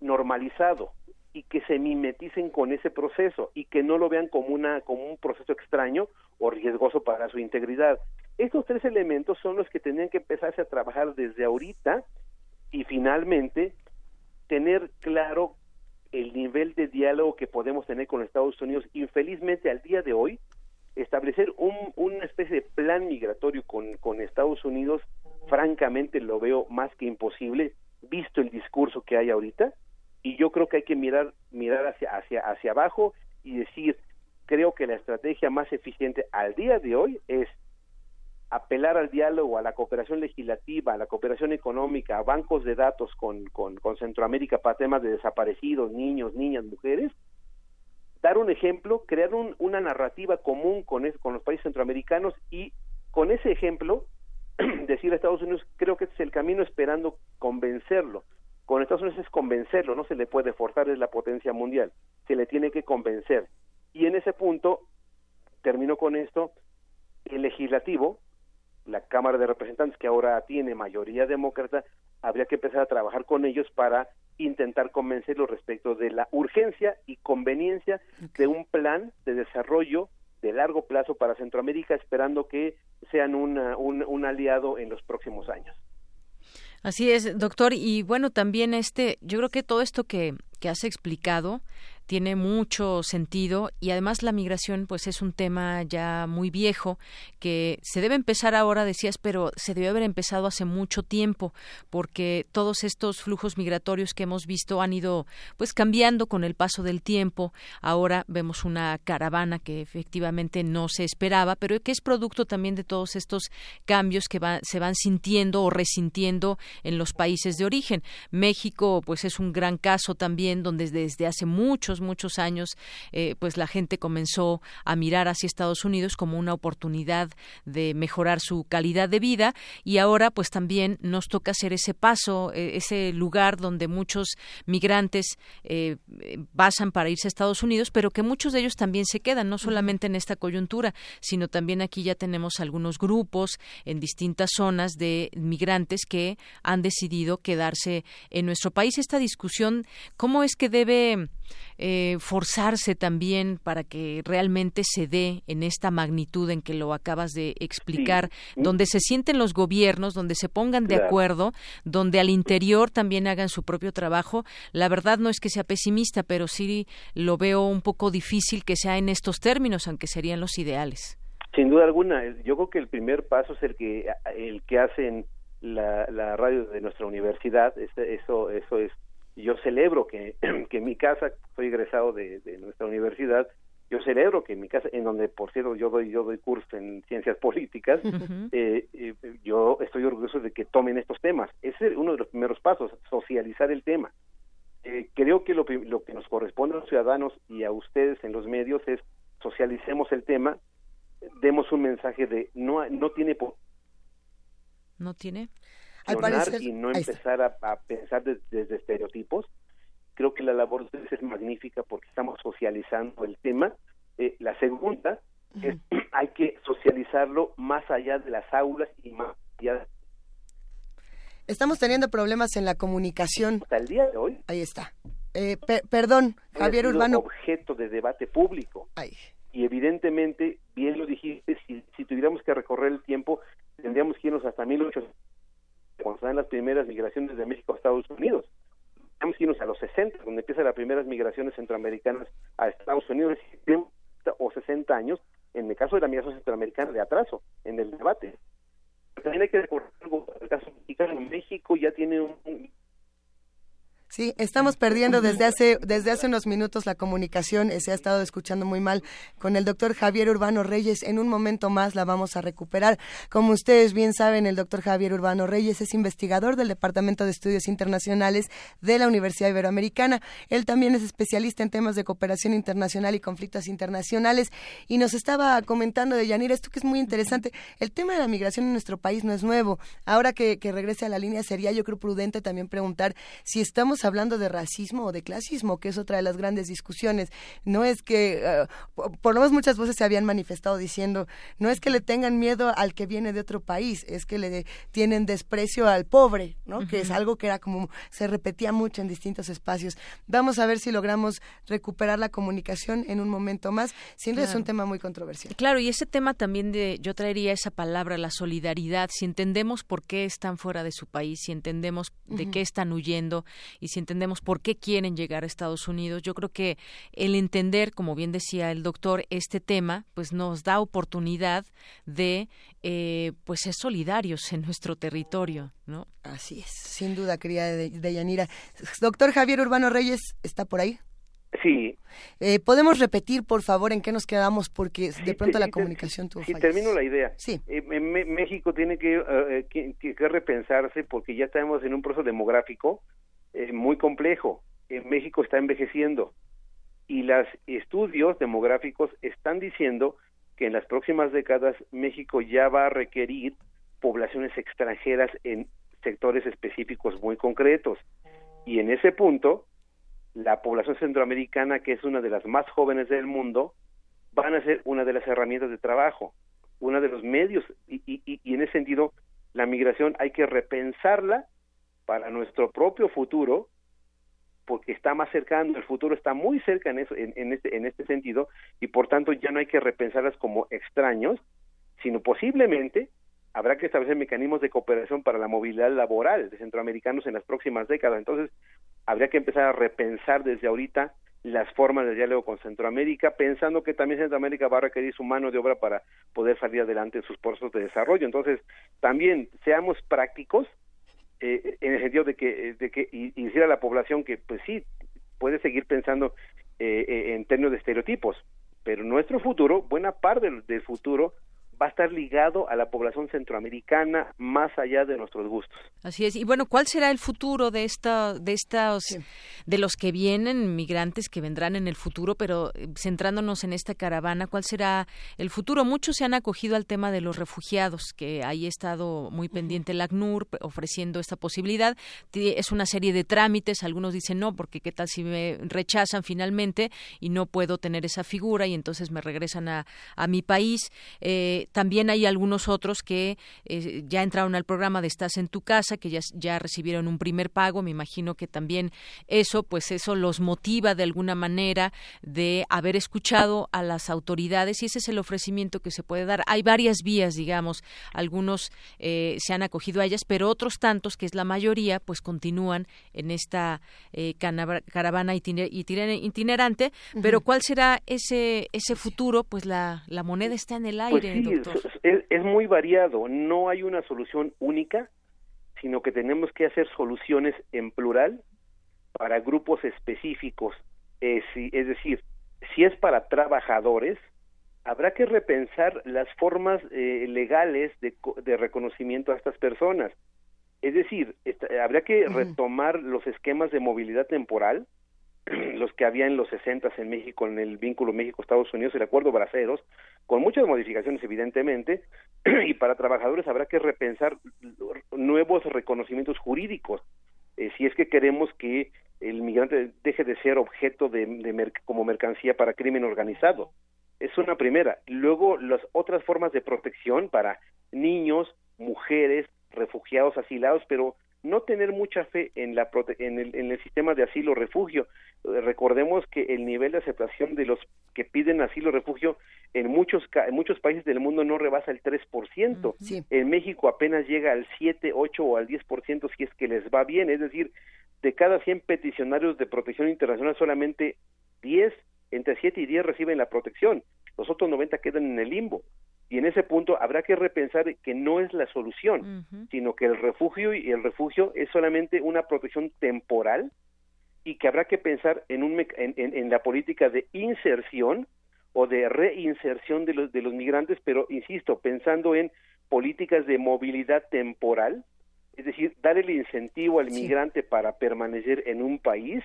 normalizado y que se mimeticen con ese proceso y que no lo vean como una como un proceso extraño o riesgoso para su integridad. Estos tres elementos son los que tenían que empezarse a trabajar desde ahorita y finalmente tener claro el nivel de diálogo que podemos tener con Estados Unidos. Infelizmente al día de hoy establecer un, una especie de plan migratorio con, Estados Unidos, francamente lo veo más que imposible, visto el discurso que hay ahorita, y yo creo que hay que mirar, mirar hacia, hacia, hacia abajo y decir, creo que la estrategia más eficiente al día de hoy es apelar al diálogo, a la cooperación legislativa, a la cooperación económica, a bancos de datos con, con, con Centroamérica para temas de desaparecidos, niños, niñas, mujeres, dar un ejemplo, crear un- una narrativa común con, es- con los países centroamericanos y con ese ejemplo decir a Estados Unidos, creo que este es el camino esperando convencerlo. Con Estados Unidos es convencerlo, no se le puede forzar, es la potencia mundial, se le tiene que convencer. Y en ese punto, termino con esto, el legislativo, la Cámara de Representantes, que ahora tiene mayoría demócrata, habría que empezar a trabajar con ellos para intentar convencerlos respecto de la urgencia y conveniencia de un plan de desarrollo de largo plazo para Centroamérica, esperando que sean una- un, un aliado en los próximos años. Así es, doctor. Y bueno, también este, yo creo que todo esto que, que has explicado tiene mucho sentido y además la migración pues es un tema ya muy viejo que se debe empezar ahora decías pero se debe haber empezado hace mucho tiempo porque todos estos flujos migratorios que hemos visto han ido pues cambiando con el paso del tiempo. Ahora vemos una caravana que efectivamente no se esperaba pero que es producto también de todos estos cambios que se van sintiendo o resintiendo en los países de origen. México pues es un gran caso también donde desde hace muchos muchos años, eh, pues la gente comenzó a mirar hacia Estados Unidos como una oportunidad de mejorar su calidad de vida y ahora pues también nos toca hacer ese paso, eh, ese lugar donde muchos migrantes eh, pasan para irse a Estados Unidos, pero que muchos de ellos también se quedan, no solamente en esta coyuntura, sino también aquí ya tenemos algunos grupos en distintas zonas de migrantes que han decidido quedarse en nuestro país. Esta discusión, ¿cómo es que debe eh, forzarse también para que realmente se dé en esta magnitud en que lo acabas de explicar, donde se sienten los gobiernos, donde se pongan de acuerdo, donde al interior también hagan su propio trabajo. La verdad no es que sea pesimista, pero sí lo veo un poco difícil que sea en estos términos, aunque serían los ideales. Sin duda alguna, yo creo que el primer paso es el que el que hacen la, la radio de nuestra universidad, eso eso es yo celebro que, que en mi casa, soy egresado de, nuestra universidad, yo celebro que en mi casa, en donde por cierto yo doy yo doy curso en ciencias políticas, eh, eh, yo estoy orgulloso de que tomen estos temas. Ese es uno de los primeros pasos, socializar el tema. Eh, creo que lo, lo que nos corresponde a los ciudadanos y a ustedes en los medios es socialicemos el tema, demos un mensaje de no no tiene no tiene y no empezar a, pensar desde estereotipos. Creo que la labor de ustedes es magnífica porque estamos socializando el tema. Eh, la segunda es hay que socializarlo más allá de las aulas y más allá Estamos teniendo problemas en la comunicación. Hasta el día de hoy. Ahí está. Eh, perdón, Javier Urbano. objeto de debate público. Y evidentemente, bien lo dijiste, si, si tuviéramos que recorrer el tiempo, tendríamos que irnos hasta 1800 cuando se dan las primeras migraciones de México a Estados Unidos. Vamos a irnos a los 60, donde empiezan las primeras migraciones centroamericanas a Estados Unidos, o 60 años, en el caso de la migración centroamericana, de atraso en el debate. También hay que recordar algo, el caso mexicano, México ya tiene un Sí, estamos perdiendo desde hace, desde hace unos minutos la comunicación, eh, se ha estado escuchando muy mal con el doctor Javier Urbano Reyes. En un momento más la vamos a recuperar. Como ustedes bien saben, el doctor Javier Urbano Reyes es investigador del Departamento de Estudios Internacionales de la Universidad Iberoamericana. Él también es especialista en temas de cooperación internacional y conflictos internacionales. Y nos estaba comentando de Yanira esto que es muy interesante. El tema de la migración en nuestro país no es nuevo. Ahora que, que regrese a la línea, sería yo creo prudente también preguntar si estamos hablando de racismo o de clasismo, que es otra de las grandes discusiones. No es que, eh, por lo menos muchas voces se habían manifestado diciendo, no es que le tengan miedo al que viene de otro país, es que le tienen desprecio al pobre, ¿no? Que es algo que era como, se repetía mucho en distintos espacios. Vamos a ver si logramos recuperar la comunicación en un momento más. Siendo es un tema muy controversial. Claro, y ese tema también de, yo traería esa palabra, la solidaridad, si entendemos por qué están fuera de su país, si entendemos de qué están huyendo y si entendemos por qué quieren llegar a Estados Unidos, yo creo que el entender, como bien decía el doctor, este tema, pues nos da oportunidad de eh, pues ser solidarios en nuestro territorio, ¿no? Así es, sin duda, querida de, Yanira. Doctor Javier Urbano Reyes, ¿está por ahí? Sí. Eh, ¿Podemos repetir, por favor, en qué nos quedamos? Porque de pronto la comunicación tuvo sí, termino la idea. Sí. Eh, México tiene que, que, repensarse porque ya estamos en un proceso demográfico muy complejo. En México está envejeciendo y los estudios demográficos están diciendo que en las próximas décadas México ya va a requerir poblaciones extranjeras en sectores específicos muy concretos. Y en ese punto, la población centroamericana, que es una de las más jóvenes del mundo, van a ser una de las herramientas de trabajo, una de los medios, y, y, y en ese sentido, la migración hay que repensarla para nuestro propio futuro, porque está más cercano, el futuro está muy cerca en, eso, en, este, en este sentido, y por tanto ya no hay que repensarlas como extraños, sino posiblemente habrá que establecer mecanismos de cooperación para la movilidad laboral de centroamericanos en las próximas décadas. Entonces, habría que empezar a repensar desde ahorita las formas de diálogo con Centroamérica, pensando que también Centroamérica va a requerir su mano de obra para poder salir adelante en sus procesos de desarrollo. Entonces, también seamos prácticos eh, en el sentido de que, de que y, y decir a la población que, pues sí, puede seguir pensando eh, eh, en términos de estereotipos, pero nuestro futuro, buena parte del, del futuro, va a estar ligado a la población centroamericana más allá de nuestros gustos. Así es. Y bueno, ¿cuál será el futuro de esta, de estos, de los que vienen, migrantes que vendrán en el futuro, pero eh, centrándonos en esta caravana, cuál será el futuro? Muchos se han acogido al tema de los refugiados, que ahí ha estado muy pendiente el ACNUR ofreciendo esta posibilidad. Es una serie de trámites, algunos dicen no, porque qué tal si me rechazan finalmente y no puedo tener esa figura y entonces me regresan a, a mi país. Eh, también hay algunos otros que eh, ya entraron al programa de Estás en tu casa, que ya, ya recibieron un primer pago. Me imagino que también eso, pues eso los motiva de alguna manera de haber escuchado a las autoridades y ese es el ofrecimiento que se puede dar. Hay varias vías, digamos, algunos eh, se han acogido a ellas, pero otros tantos, que es la mayoría, pues continúan en esta eh, caravana itiner- itiner- itinerante. Pero. ¿cuál será ese ese futuro? Pues la, la moneda está en el Pues aire, sí, doctor. es, es muy variado, no hay una solución única, sino que tenemos que hacer soluciones en plural para grupos específicos. Eh, si- es decir, si es para trabajadores, habrá que repensar las formas eh, legales de, de reconocimiento a estas personas. Es decir, esta- habría que retomar los esquemas de movilidad temporal, los que había en los 60 en México, en el vínculo México-Estados Unidos, el acuerdo Braceros, con muchas modificaciones evidentemente, y para trabajadores habrá que repensar nuevos reconocimientos jurídicos, eh, si es que queremos que el migrante deje de ser objeto de, de como mercancía para crimen organizado. Es una primera. Luego, las otras formas de protección para niños, mujeres, refugiados, asilados, pero no tener mucha fe en, la en, el, en el sistema de asilo-refugio. Eh, Recordemos que el nivel de aceptación de los que piden asilo-refugio en muchos, en muchos países del mundo no rebasa el 3%. En México apenas llega al 7, 8 o al 10% si es que les va bien. Es decir, de cada 100 peticionarios de protección internacional, solamente 10, entre 7 y 10 reciben la protección. Los otros 90 quedan en el limbo. Y en ese punto habrá que repensar que no es la solución, sino que el refugio y el refugio es solamente una protección temporal y que habrá que pensar en, un, en, en- en la política de inserción o de reinserción de los, de los migrantes, pero insisto, pensando en políticas de movilidad temporal, es decir, dar el incentivo al migrante para permanecer en un país,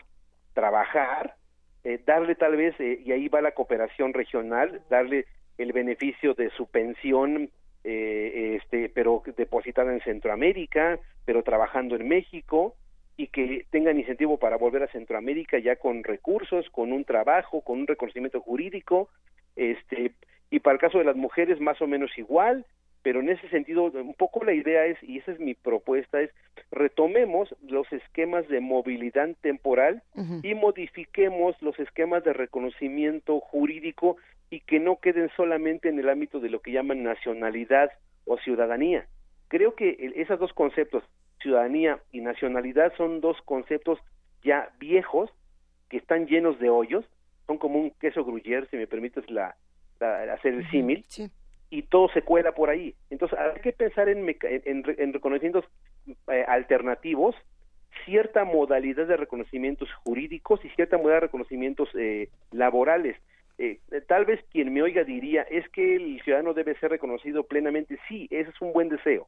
trabajar, eh, darle tal vez, eh, y ahí va la cooperación regional, darle el beneficio de su pensión, eh, este, pero depositada en Centroamérica, pero trabajando en México, y que tengan incentivo para volver a Centroamérica ya con recursos, con un trabajo, con un reconocimiento jurídico, este, y para el caso de las mujeres más o menos igual, pero en ese sentido un poco la idea es, y esa es mi propuesta, es retomemos los esquemas de movilidad temporal y modifiquemos los esquemas de reconocimiento jurídico y que no queden solamente en el ámbito de lo que llaman nacionalidad o ciudadanía. Creo que esos dos conceptos, ciudadanía y nacionalidad, son dos conceptos ya viejos que están llenos de hoyos, son como un queso gruyere, si me permites la, la- hacer el símil, y todo se cuela por ahí. Entonces, hay que pensar en, en, en reconocimientos eh, alternativos, cierta modalidad de reconocimientos jurídicos y cierta modalidad de reconocimientos eh, laborales. Eh, tal vez quien me oiga diría, es que el ciudadano debe ser reconocido plenamente. Sí, ese es un buen deseo,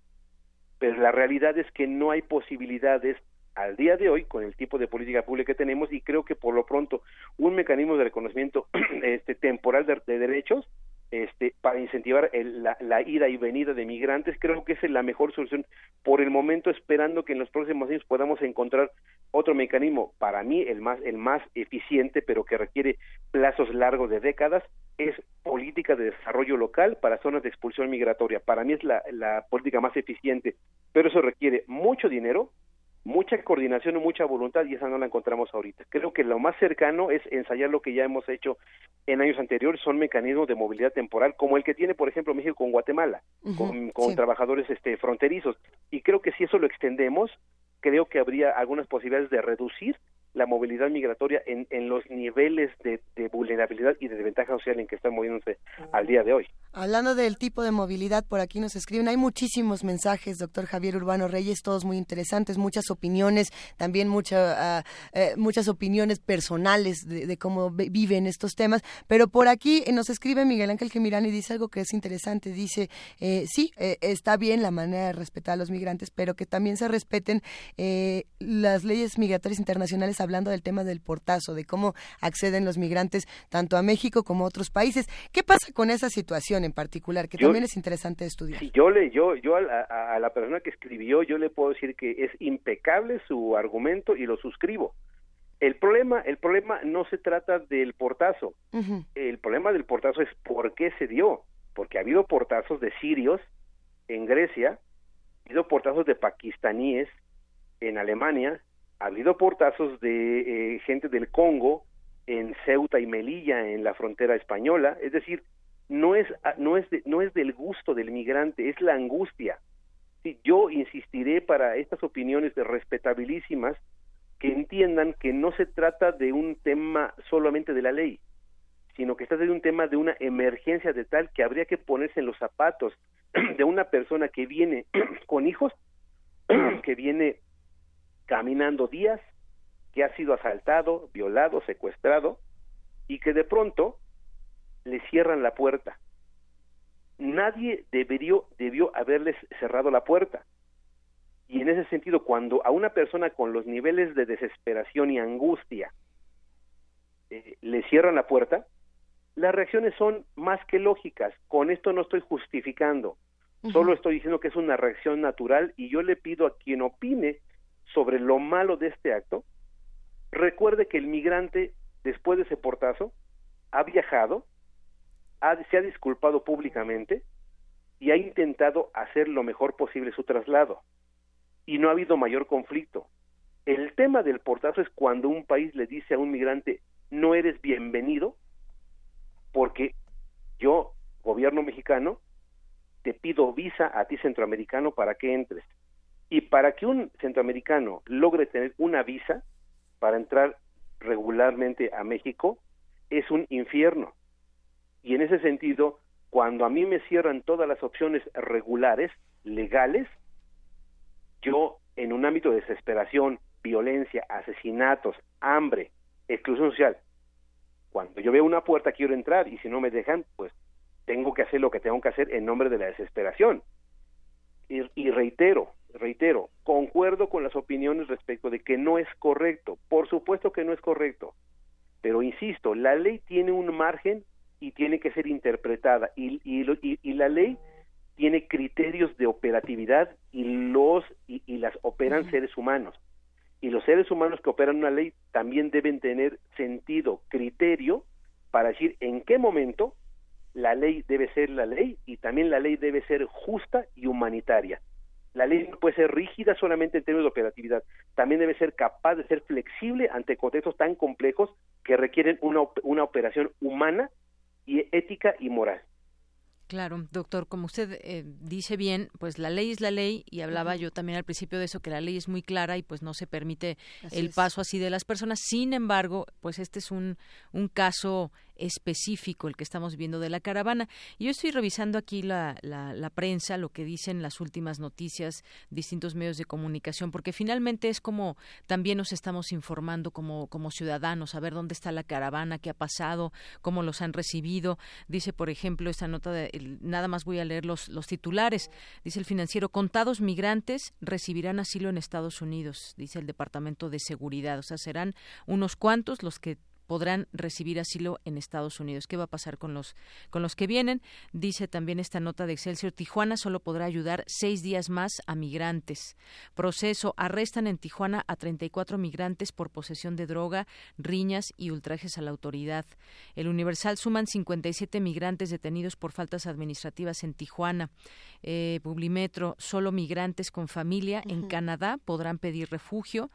pero la realidad es que no hay posibilidades al día de hoy con el tipo de política pública que tenemos y creo que por lo pronto un mecanismo de reconocimiento este temporal de, de derechos este para incentivar el- la, la ida y venida de migrantes creo que esa es la mejor solución. Por el momento esperando que en los próximos años podamos encontrar otro mecanismo para mí el más el más eficiente pero que requiere plazos largos de décadas es política de desarrollo local para zonas de expulsión migratoria. Para mí es la, la política más eficiente pero eso requiere mucho dinero mucha coordinación y mucha voluntad y esa no la encontramos ahorita. Creo que lo más cercano es ensayar lo que ya hemos hecho en años anteriores, son mecanismos de movilidad temporal, como el que tiene, por ejemplo, México con Guatemala, con, con sí. trabajadores este, fronterizos. Y creo que si eso lo extendemos, creo que habría algunas posibilidades de reducir la movilidad migratoria en, en los niveles de, de vulnerabilidad y de desventaja social en que están moviéndose al día de hoy. Hablando del tipo de movilidad, por aquí nos escriben, hay muchísimos mensajes, doctor Javier Urbano Reyes, todos muy interesantes, muchas opiniones, también mucha, eh, muchas opiniones personales de, cómo ve- viven estos temas, pero por aquí nos escribe Miguel Ángel Gemirán y dice algo que es interesante, dice, eh, sí, eh, está bien la manera de respetar a los migrantes, pero que también se respeten las leyes migratorias internacionales hablando del tema del portazo, de cómo acceden los migrantes tanto a México como a otros países. ¿Qué pasa con esa situación en particular? Que Yo- también es interesante estudiar. Si yo le, yo, yo a, la- a la persona que escribió, yo le puedo decir que es impecable su argumento y lo suscribo. El problema, el problema no se trata del portazo. Ujú. El problema del portazo es por qué se dio. Porque ha habido portazos de sirios en Grecia, ha habido portazos de pakistaníes en Alemania, ha habido portazos de eh, gente del Congo en Ceuta y Melilla en la frontera española, es decir, no es no es de- no es del gusto del migrante, es la angustia. Sí, yo insistiré para estas opiniones de respetabilísimas que entiendan que no se trata de un tema solamente de la ley, sino que trata de un tema de una emergencia de tal que habría que ponerse en los zapatos de una persona que viene con hijos, que viene caminando días, que ha sido asaltado, violado, secuestrado, y que de pronto le cierran la puerta. Nadie debería, debió haberles cerrado la puerta. Y en ese sentido, cuando a una persona con los niveles de desesperación y angustia eh, le cierran la puerta, las reacciones son más que lógicas. Con esto no estoy justificando, solo estoy diciendo que es una reacción natural y yo le pido a quien opine sobre lo malo de este acto, recuerde que el migrante, después de ese portazo, ha viajado, se ha disculpado públicamente y ha intentado hacer lo mejor posible su traslado. Y no ha habido mayor conflicto. El tema del portazo es cuando un país le dice a un migrante, no eres bienvenido, porque yo, gobierno mexicano, te pido visa a ti centroamericano para que entres. Y para que un centroamericano logre tener una visa para entrar regularmente a México, es un infierno. Y en ese sentido, cuando a mí me cierran todas las opciones regulares, legales, yo en un ámbito de desesperación, violencia, asesinatos, hambre, exclusión social, cuando yo veo una puerta quiero entrar y si no me dejan, pues tengo que hacer lo que tengo que hacer en nombre de la desesperación. Y, y reitero, reitero, concuerdo con las opiniones respecto de que no es correcto. Por supuesto que no es correcto. Pero insisto, la ley tiene un margen y tiene que ser interpretada. Y, y, y- y la ley tiene criterios de operatividad y los y, y las operan seres humanos. Y los seres humanos que operan una ley también deben tener sentido, criterio para decir en qué momento la ley debe ser la ley y también la ley debe ser justa y humanitaria. La ley no puede ser rígida solamente en términos de operatividad, también debe ser capaz de ser flexible ante contextos tan complejos que requieren una, una operación humana y ética y moral. Claro, doctor, como usted eh, dice bien, pues la ley es la ley y hablaba yo también al principio de eso, que la ley es muy clara y pues no se permite Así el es. paso así de las personas. Sin embargo, pues este es un, un caso específico el que estamos viendo de la caravana. Yo estoy revisando aquí la, la, la prensa, lo que dicen las últimas noticias, distintos medios de comunicación, porque finalmente es como también nos estamos informando como, como ciudadanos, a ver dónde está la caravana, qué ha pasado, cómo los han recibido. Dice, por ejemplo, esta nota, de, el- nada más voy a leer los, los titulares. Dice el financiero, contados migrantes recibirán asilo en Estados Unidos, dice el Departamento de Seguridad. O sea, serán unos cuantos los que podrán recibir asilo en Estados Unidos. ¿Qué va a pasar con los con los que vienen? Dice también esta nota de Excelsior, Tijuana solo podrá ayudar seis días más a migrantes. Proceso, arrestan en Tijuana a 34 migrantes por posesión de droga, riñas y ultrajes a la autoridad. El Universal suman 57 migrantes detenidos por faltas administrativas en Tijuana. Eh, Publimetro, solo migrantes con familia en Canadá podrán pedir refugio.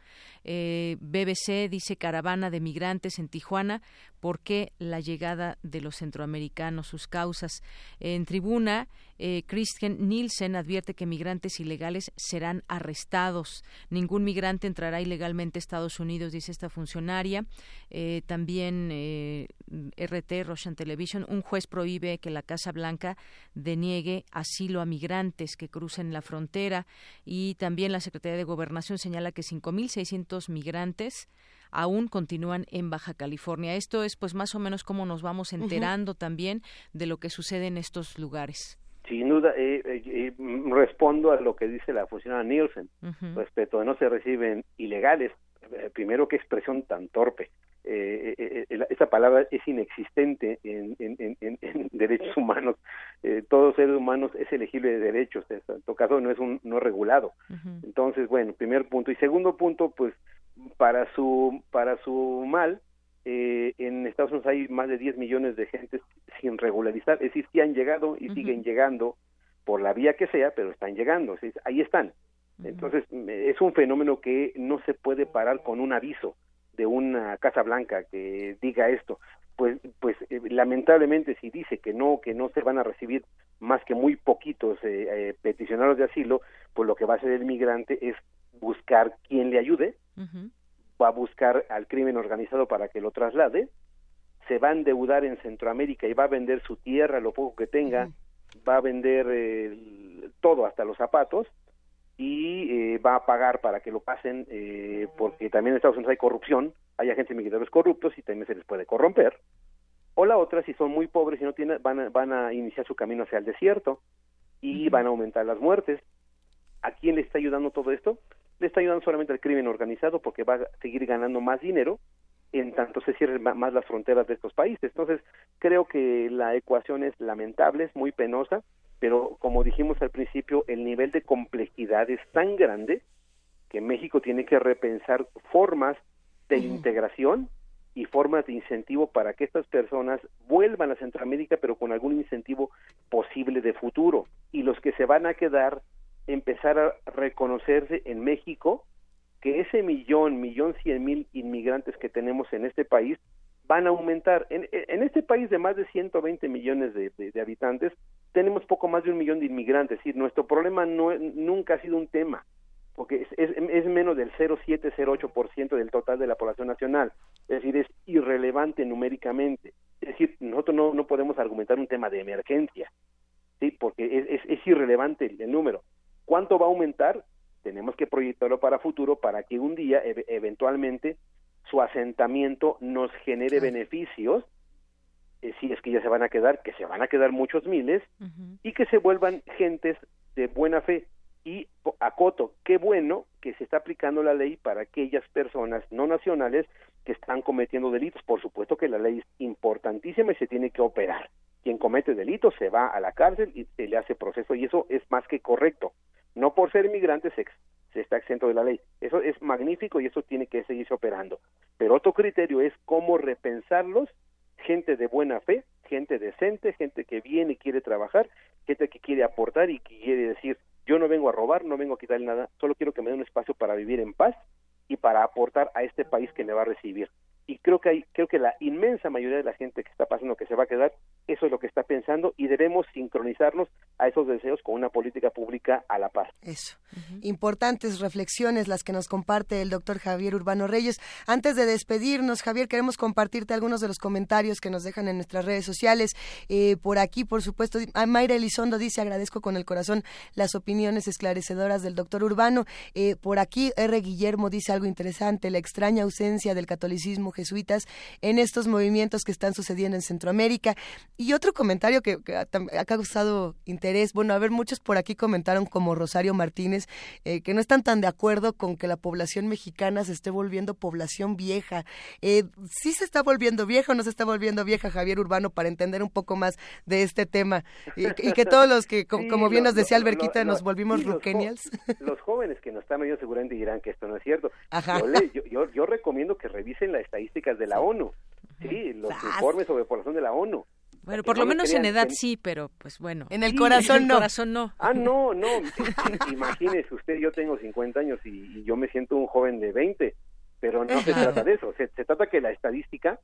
Eh, BBC dice caravana de migrantes en Tijuana Tijuana. ¿Por qué la llegada de los centroamericanos, sus causas? En tribuna, eh, Christian Nielsen advierte que migrantes ilegales serán arrestados. Ningún migrante entrará ilegalmente a Estados Unidos, dice esta funcionaria. Eh, también eh, RT, Russian Television, un juez prohíbe que la Casa Blanca deniegue asilo a migrantes que crucen la frontera. Y también la Secretaría de Gobernación señala que 5.600 migrantes aún continúan en Baja California. Esto es pues más o menos como nos vamos enterando también de lo que sucede en estos lugares. Sin duda, eh, eh, eh, respondo a lo que dice la funcionaria Nielsen respecto de no se reciben ilegales. Eh, primero, qué expresión tan torpe. Eh, eh, eh, esa palabra es inexistente en, en- en- en- derechos humanos. Eh, todo ser humano es elegible de derechos. En todo caso, no es un no regulado. Entonces, bueno, primer punto. Y segundo punto, pues, para su, para su mal, eh, en Estados Unidos hay más de 10 millones de gente sin regularizar. Es decir, sí han llegado y siguen llegando por la vía que sea, pero están llegando. Es decir, ahí están. Entonces, es un fenómeno que no se puede parar con un aviso de una Casa Blanca que diga esto. Pues, pues eh, lamentablemente si dice que no, que no se van a recibir más que muy poquitos eh, eh, peticionarios de asilo, pues lo que va a hacer el migrante es buscar quien le ayude, va a buscar al crimen organizado para que lo traslade, se va a endeudar en Centroamérica y va a vender su tierra, lo poco que tenga, va a vender eh, todo, hasta los zapatos, y eh, va a pagar para que lo pasen, eh, porque también en Estados Unidos hay corrupción, hay agentes migratorios corruptos y también se les puede corromper. O la otra, si son muy pobres y no tienen, van a, van a iniciar su camino hacia el desierto y van a aumentar las muertes. ¿A quién le está ayudando todo esto? Le está ayudando solamente al crimen organizado porque va a seguir ganando más dinero en tanto se cierren más las fronteras de estos países. Entonces, creo que la ecuación es lamentable, es muy penosa, pero como dijimos al principio, el nivel de complejidad es tan grande que México tiene que repensar formas de integración y formas de incentivo para que estas personas vuelvan a Centroamérica, pero con algún incentivo posible de futuro. Y los que se van a quedar, empezar a reconocerse en México que ese millón, millón cien mil inmigrantes que tenemos en este país van a aumentar. En, en este país de más de 120 millones de, de- de habitantes, tenemos poco más de un millón de inmigrantes. Es decir, nuestro problema no, nunca ha sido un tema, porque es, es, es menos del 0,7-0,8% del total de la población nacional. Es decir, es irrelevante numéricamente. Es decir, nosotros no, no podemos argumentar un tema de emergencia, ¿sí? porque es, es, es irrelevante el, el número. ¿Cuánto va a aumentar? Tenemos que proyectarlo para futuro para que un día, e- eventualmente, su asentamiento nos genere beneficios, eh, si es que ya se van a quedar, que se van a quedar muchos miles, y que se vuelvan gentes de buena fe. Y acoto, qué bueno que se está aplicando la ley para aquellas personas no nacionales que están cometiendo delitos. Por supuesto que la ley es importantísima y se tiene que operar. Quien comete delitos se va a la cárcel y se le hace proceso y eso es más que correcto. No por ser inmigrante se, se está exento de la ley. Eso es magnífico y eso tiene que seguirse operando. Pero otro criterio es cómo repensarlos, gente de buena fe, gente decente, gente que viene y quiere trabajar, gente que quiere aportar y que quiere decir, yo no vengo a robar, no vengo a quitarle nada, solo quiero que me dé un espacio para vivir en paz y para aportar a este país que me va a recibir. Y creo que hay, creo que la inmensa mayoría de la gente que está pasando que se va a quedar, eso es lo que está pensando y debemos sincronizarnos a esos deseos con una política pública a la par. Eso. Importantes reflexiones las que nos comparte el doctor Javier Urbano Reyes. Antes de despedirnos, Javier, queremos compartirte algunos de los comentarios que nos dejan en nuestras redes sociales. Eh, por aquí, por supuesto, ah, Mayra Elizondo dice, agradezco con el corazón las opiniones esclarecedoras del doctor Urbano. Eh, por aquí, R. Guillermo dice algo interesante, la extraña ausencia del catolicismo jesuitas en estos movimientos que están sucediendo en Centroamérica. Y otro comentario que, que ha, ha causado interés, bueno, a ver, muchos por aquí comentaron como Rosario Martínez, eh, que no están tan de acuerdo con que la población mexicana se esté volviendo población vieja. Eh, ¿Sí se está volviendo vieja o no se está volviendo vieja, Javier Urbano, para entender un poco más de este tema? Y, y que todos los que, Sí, como bien lo- nos decía Alberquita, lo- lo- nos volvimos sí, los jo- ruquenials. Los jóvenes que nos están oyendo seguramente dirán que esto no es cierto. Ajá. Yo, le- yo, yo- yo recomiendo que revisen las estadísticas de la ONU, sí, los Sas. informes sobre población de la ONU. Bueno, por no lo me menos en edad que- sí, pero pues bueno. En el Sí, corazón en el no. corazón no. Ah, no, no. Imagínese usted, yo tengo 50 años y, y yo me siento un joven de 20. pero no se trata de eso, se, se trata que la estadística,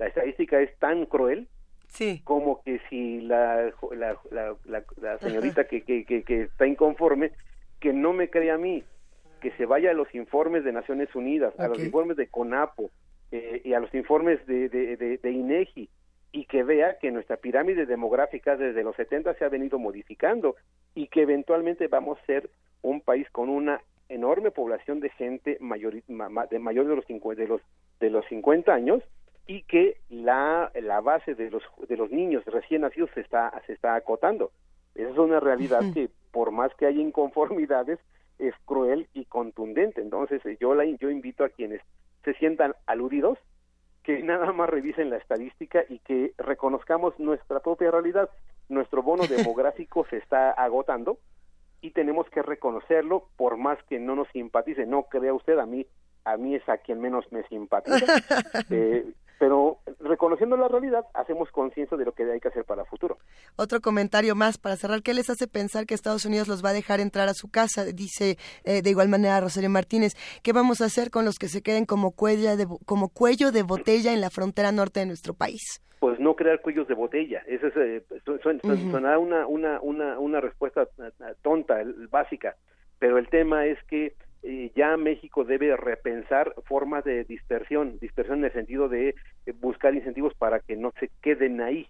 la estadística es tan cruel Sí. como que si la, la, la, la- la señorita que, que, que, que está inconforme, que no me crea a mí, que se vaya a los informes de Naciones Unidas, a los informes de CONAPO eh, y a los informes de, de, de, de INEGI y que vea que nuestra pirámide demográfica desde los 70 se ha venido modificando y que eventualmente vamos a ser un país con una enorme población de gente mayor, ma- ma- de mayor de los 50, de los de los 50 años y que la, la base de los de los niños recién nacidos se está se está acotando. Esa es una realidad que por más que haya inconformidades es cruel y contundente. Entonces yo la yo invito a quienes se sientan aludidos que nada más revisen la estadística y que reconozcamos nuestra propia realidad. Nuestro bono demográfico se está agotando y tenemos que reconocerlo por más que no nos simpatice. No crea usted a mí, a mí es a quien menos me simpatiza. Eh, pero reconociendo la realidad, hacemos conciencia de lo que hay que hacer para el futuro. Otro comentario más para cerrar. ¿Qué les hace pensar que Estados Unidos los va a dejar entrar a su casa? Dice eh, de igual manera Rosario Martínez. ¿Qué vamos a hacer con los que se queden como, cuella de, como cuello de botella en la frontera norte de nuestro país? pues no crear cuellos de botella. Esa es, eh, su- suena, suena una, una, una, una respuesta eh, eh, tonta, básica, pero el tema es que eh, ya México debe repensar formas de dispersión, dispersión en el sentido de eh, buscar incentivos para que no se queden ahí,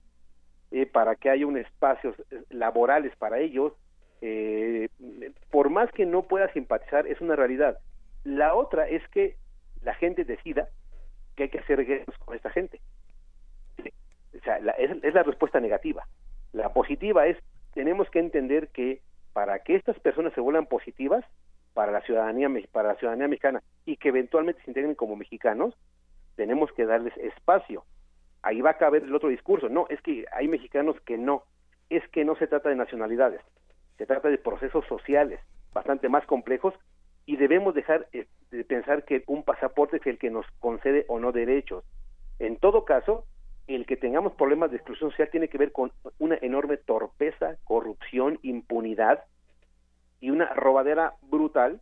eh, para que haya un espacios eh, laborales para ellos. por más que no pueda simpatizar, es una realidad. La otra es que la gente decida que hay que hacer guerras con esta gente. O sea, la- es, es la respuesta negativa. La positiva es, tenemos que entender que para que estas personas se vuelvan positivas para la ciudadanía para la ciudadanía mexicana y que eventualmente se integren como mexicanos, tenemos que darles espacio. Ahí va a caber el otro discurso. No, es que hay mexicanos que no. Es que no se trata de nacionalidades. Se trata de procesos sociales bastante más complejos y debemos dejar eh, de pensar que un pasaporte es el que nos concede o no derechos. En todo caso, el que tengamos problemas de exclusión social tiene que ver con una enorme torpeza, corrupción, impunidad y una robadera brutal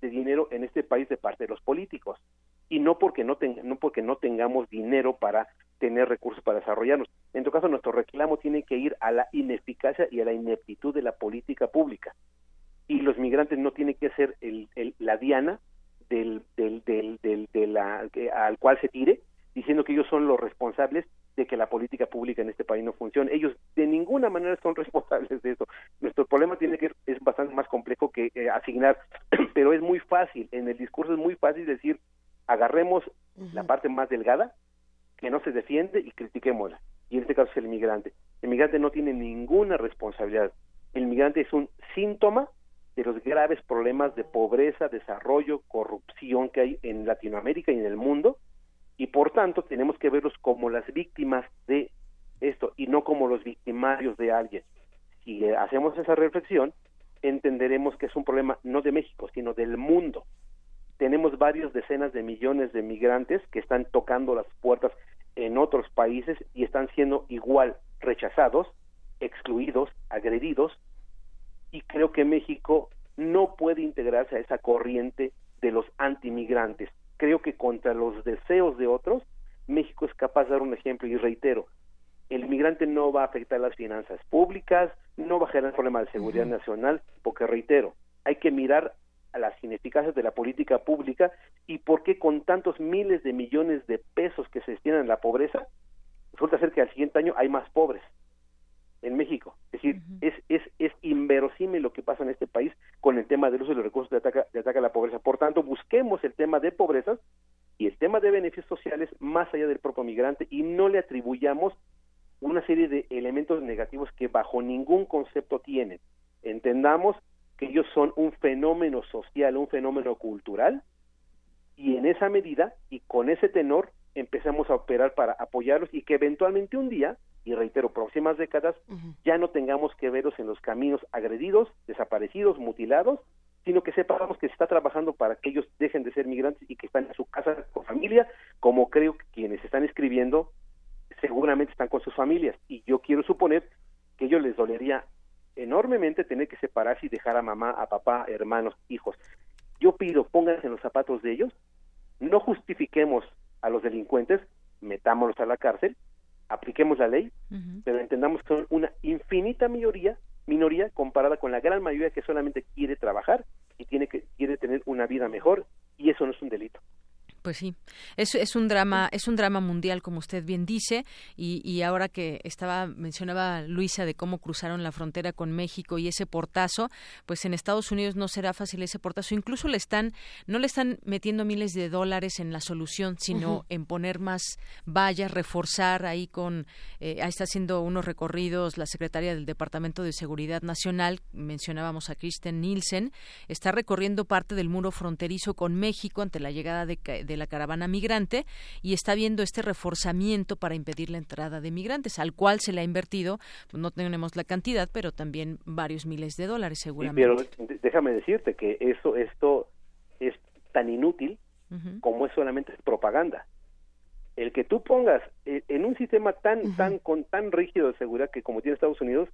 de dinero en este país de parte de los políticos y no porque no ten- no porque no tengamos dinero para tener recursos para desarrollarnos. En todo caso, nuestro reclamo tiene que ir a la ineficacia y a la ineptitud de la política pública. Y los migrantes no tienen que ser el, la diana del, del, del, del- de la, al cual se tire, diciendo que ellos son los responsables de que la política pública en este país no funcione. Ellos de ninguna manera son responsables de eso. Nuestro problema tiene que es bastante más complejo que eh, asignar, pero es muy fácil, en el discurso es muy fácil decir, agarremos la parte más delgada, que no se defiende y critiquémosla. Y en este caso es el inmigrante. El migrante no tiene ninguna responsabilidad. El migrante es un síntoma de los graves problemas de pobreza, desarrollo, corrupción que hay en Latinoamérica y en el mundo, y por tanto tenemos que verlos como las víctimas de esto y no como los victimarios de alguien. Si eh, hacemos esa reflexión, entenderemos que es un problema no de México, sino del mundo. Tenemos varios decenas de millones de migrantes que están tocando las puertas en otros países y están siendo igual rechazados, excluidos, agredidos, y creo que México no puede integrarse a esa corriente de los antimigrantes. Creo que contra los deseos de otros, México es capaz de dar un ejemplo y reitero, el migrante no va a afectar las finanzas públicas, no va a generar problemas de seguridad nacional, porque reitero, hay que mirar a las ineficacias de la política pública y por qué con tantos miles de millones de pesos que se destinan a la pobreza, resulta ser que al siguiente año hay más pobres en México. Es decir, es, es, es inverosímil lo que pasa en este país con el tema del uso de los recursos de ataque, de ataque a la pobreza. Por tanto, busquemos el tema de pobrezas y el tema de beneficios sociales más allá del propio migrante y no le atribuyamos una serie de elementos negativos que bajo ningún concepto tienen. Entendamos que ellos son un fenómeno social, un fenómeno cultural, y en esa medida y con ese tenor empezamos a operar para apoyarlos y que eventualmente un día, y reitero, próximas décadas, ya no tengamos que verlos en los caminos agredidos, desaparecidos, mutilados, sino que sepamos que se está trabajando para que ellos dejen de ser migrantes y que están en su casa con familia, como creo que quienes están escribiendo seguramente están con sus familias. Y yo quiero suponer que a ellos les dolería enormemente tener que separarse y dejar a mamá, a papá, hermanos, hijos. Yo pido, pónganse en los zapatos de ellos No justifiquemos a los delincuentes, metámoslos a la cárcel, apliquemos la ley, pero entendamos que son una infinita minoría, minoría comparada con la gran mayoría que solamente quiere trabajar y tiene que quiere tener una vida mejor y eso no es un delito. Pues sí, es, es un drama, es un drama mundial, como usted bien dice, y, y, ahora que estaba mencionaba Luisa de cómo cruzaron la frontera con México y ese portazo, pues en Estados Unidos no será fácil ese portazo. Incluso le están, no le están metiendo miles de dólares en la solución, sino uh -huh. en poner más vallas, reforzar ahí con, eh, ahí está haciendo unos recorridos la secretaria del Departamento de Seguridad Nacional, mencionábamos a Kristen Nielsen, está recorriendo parte del muro fronterizo con México ante la llegada de, de la caravana migrante y está viendo este reforzamiento para impedir la entrada de migrantes, al cual se le ha invertido, pues no tenemos la cantidad, pero también varios miles de dólares seguramente. Sí, pero déjame decirte que eso, esto es tan inútil uh -huh. como es solamente propaganda. El que tú pongas en un sistema tan, uh -huh. tan, con tan rígido de seguridad que como tiene Estados Unidos,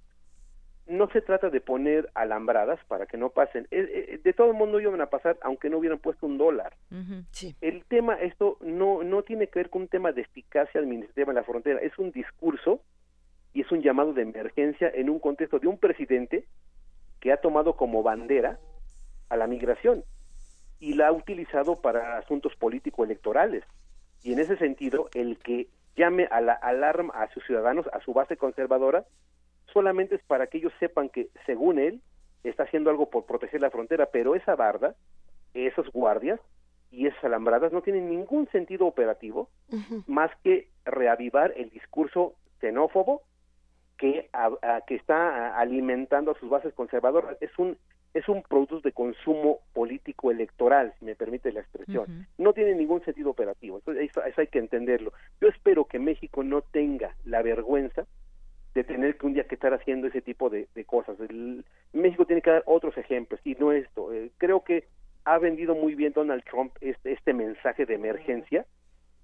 no se trata de poner alambradas para que no pasen. De todo el mundo iban a pasar aunque no hubieran puesto un dólar. Uh -huh, sí. El tema, esto no, no tiene que ver con un tema de eficacia administrativa en la frontera, es un discurso y es un llamado de emergencia en un contexto de un presidente que ha tomado como bandera a la migración y la ha utilizado para asuntos político-electorales. Y en ese sentido, el que llame a la alarma a sus ciudadanos, a su base conservadora, solamente es para que ellos sepan que, según él, está haciendo algo por proteger la frontera, pero esa barda, esos guardias y esas alambradas no tienen ningún sentido operativo uh -huh. más que reavivar el discurso xenófobo que, a, a, que está alimentando a sus bases conservadoras. Es un es un producto de consumo político electoral, si me permite la expresión. Uh -huh. No tiene ningún sentido operativo. Entonces, eso, eso hay que entenderlo. Yo espero que México no tenga la vergüenza de tener que un día que estar haciendo ese tipo de, de cosas. El, México tiene que dar otros ejemplos y no esto. Eh, creo que ha vendido muy bien Donald Trump este, este mensaje de emergencia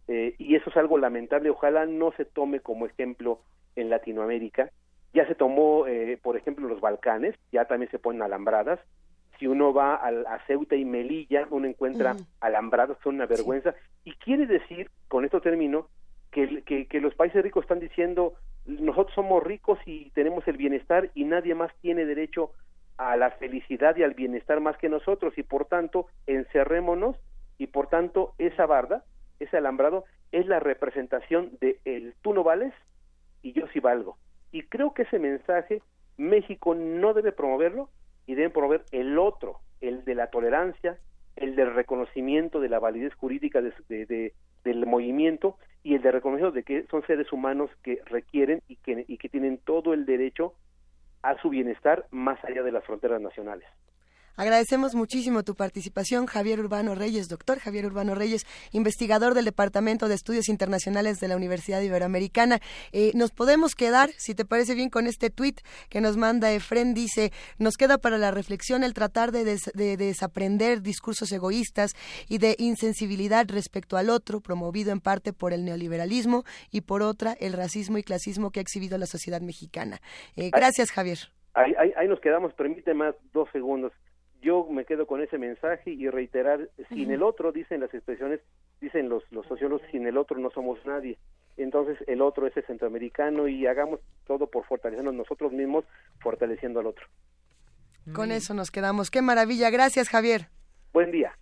eh, y eso es algo lamentable. Ojalá no se tome como ejemplo en Latinoamérica. Ya se tomó, eh, por ejemplo, los Balcanes, ya también se ponen alambradas. Si uno va a, a Ceuta y Melilla, uno encuentra uh -huh. alambradas, son una vergüenza. Sí. Y quiere decir, con esto termino, que, que, que los países ricos están diciendo nosotros somos ricos y tenemos el bienestar y nadie más tiene derecho a la felicidad y al bienestar más que nosotros y por tanto encerrémonos y por tanto esa barda, ese alambrado es la representación de el tú no vales y yo sí valgo. Y creo que ese mensaje México no debe promoverlo y debe promover el otro, el de la tolerancia, el del reconocimiento de la validez jurídica de, de, de, del movimiento y el de reconocimiento de que son seres humanos que requieren y que, y que tienen todo el derecho a su bienestar más allá de las fronteras nacionales. Agradecemos muchísimo tu participación, Javier Urbano Reyes, doctor Javier Urbano Reyes, investigador del Departamento de Estudios Internacionales de la Universidad Iberoamericana. Eh, nos podemos quedar, si te parece bien, con este tuit que nos manda Efren. Dice, nos queda para la reflexión el tratar de, des de desaprender discursos egoístas y de insensibilidad respecto al otro, promovido en parte por el neoliberalismo y por otra el racismo y clasismo que ha exhibido la sociedad mexicana. Eh, gracias, Javier. Ahí, ahí, ahí nos quedamos, permite más dos segundos yo me quedo con ese mensaje y reiterar, sin uh -huh. el otro, dicen las expresiones, dicen los, los sociólogos, sin el otro no somos nadie. Entonces el otro es el centroamericano y hagamos todo por fortalecernos nosotros mismos, fortaleciendo al otro. Con eso nos quedamos. Qué maravilla. Gracias, Javier. Buen día.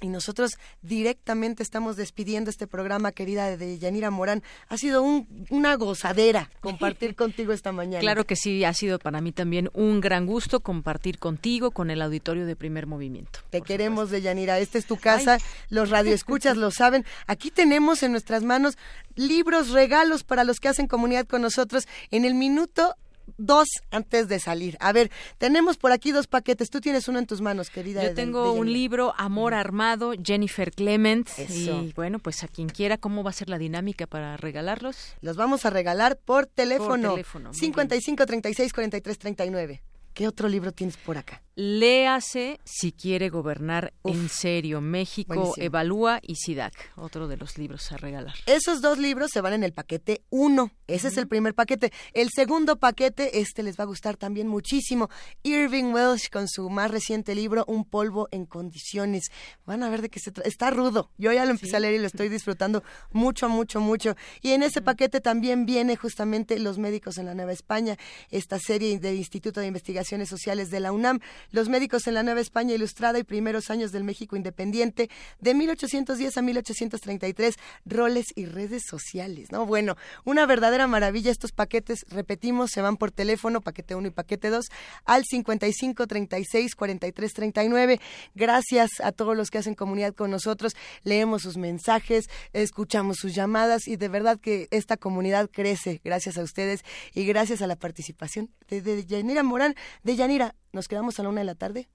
Y nosotros directamente estamos despidiendo este programa, querida de Yanira Morán. Ha sido un, una gozadera compartir contigo esta mañana. Claro que sí, ha sido para mí también un gran gusto compartir contigo, con el auditorio de Primer Movimiento. Te queremos, de Yanira. Esta es tu casa, Ay. los radioescuchas lo saben. Aquí tenemos en nuestras manos libros, regalos para los que hacen comunidad con nosotros en el minuto dos antes de salir. A ver, tenemos por aquí dos paquetes. Tú tienes uno en tus manos, querida. Yo tengo de, de un libro, Amor Armado, Jennifer Clement. Eso. Y bueno, pues a quien quiera, ¿cómo va a ser la dinámica para regalarlos? Los vamos a regalar por teléfono. Por teléfono. 55 36 43 39. ¿Qué otro libro tienes por acá? Léase si quiere gobernar en serio. México buenísimo. evalúa y SIDAC, otro de los libros a regalar. Esos dos libros se van en el paquete 1. Ese es el primer paquete. El segundo paquete, este les va a gustar también muchísimo. Irving Welsh con su más reciente libro, Un polvo en condiciones. Van a ver de qué se trata. Está rudo. Yo ya lo empecé a leer y lo estoy disfrutando mucho, mucho, mucho. Y en ese paquete también viene justamente Los médicos en la Nueva España, esta serie del Instituto de Investigaciones Sociales de la UNAM, Los médicos en la Nueva España ilustrada y primeros años del México independiente, de 1810 a 1833, roles y redes sociales, ¿no? Bueno, una verdadera maravilla estos paquetes, repetimos, se van por teléfono, paquete 1 y paquete 2, al 55 36 43 39. Gracias a todos los que hacen comunidad con nosotros, leemos sus mensajes, escuchamos sus llamadas y de verdad que esta comunidad crece gracias a ustedes y gracias a la participación de, de Yanira Morán. De Yanira, ¿nos quedamos a la una de la tarde?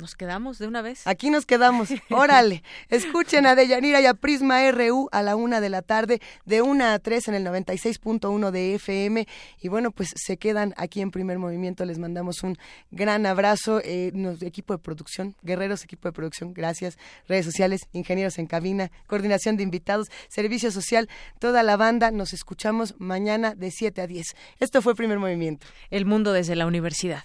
¿Nos quedamos de una vez? Aquí nos quedamos. Órale. Escuchen a Deyanira y a Prisma RU a la una de la tarde, de una a tres en el 96.1 de FM. Y bueno, pues se quedan aquí en primer movimiento. Les mandamos un gran abrazo. Eh, nos- equipo de producción, guerreros, equipo de producción, gracias. Redes sociales, ingenieros en cabina, coordinación de invitados, servicio social, toda la banda. Nos escuchamos mañana de 7 a 10. Esto fue primer movimiento. El mundo desde la universidad.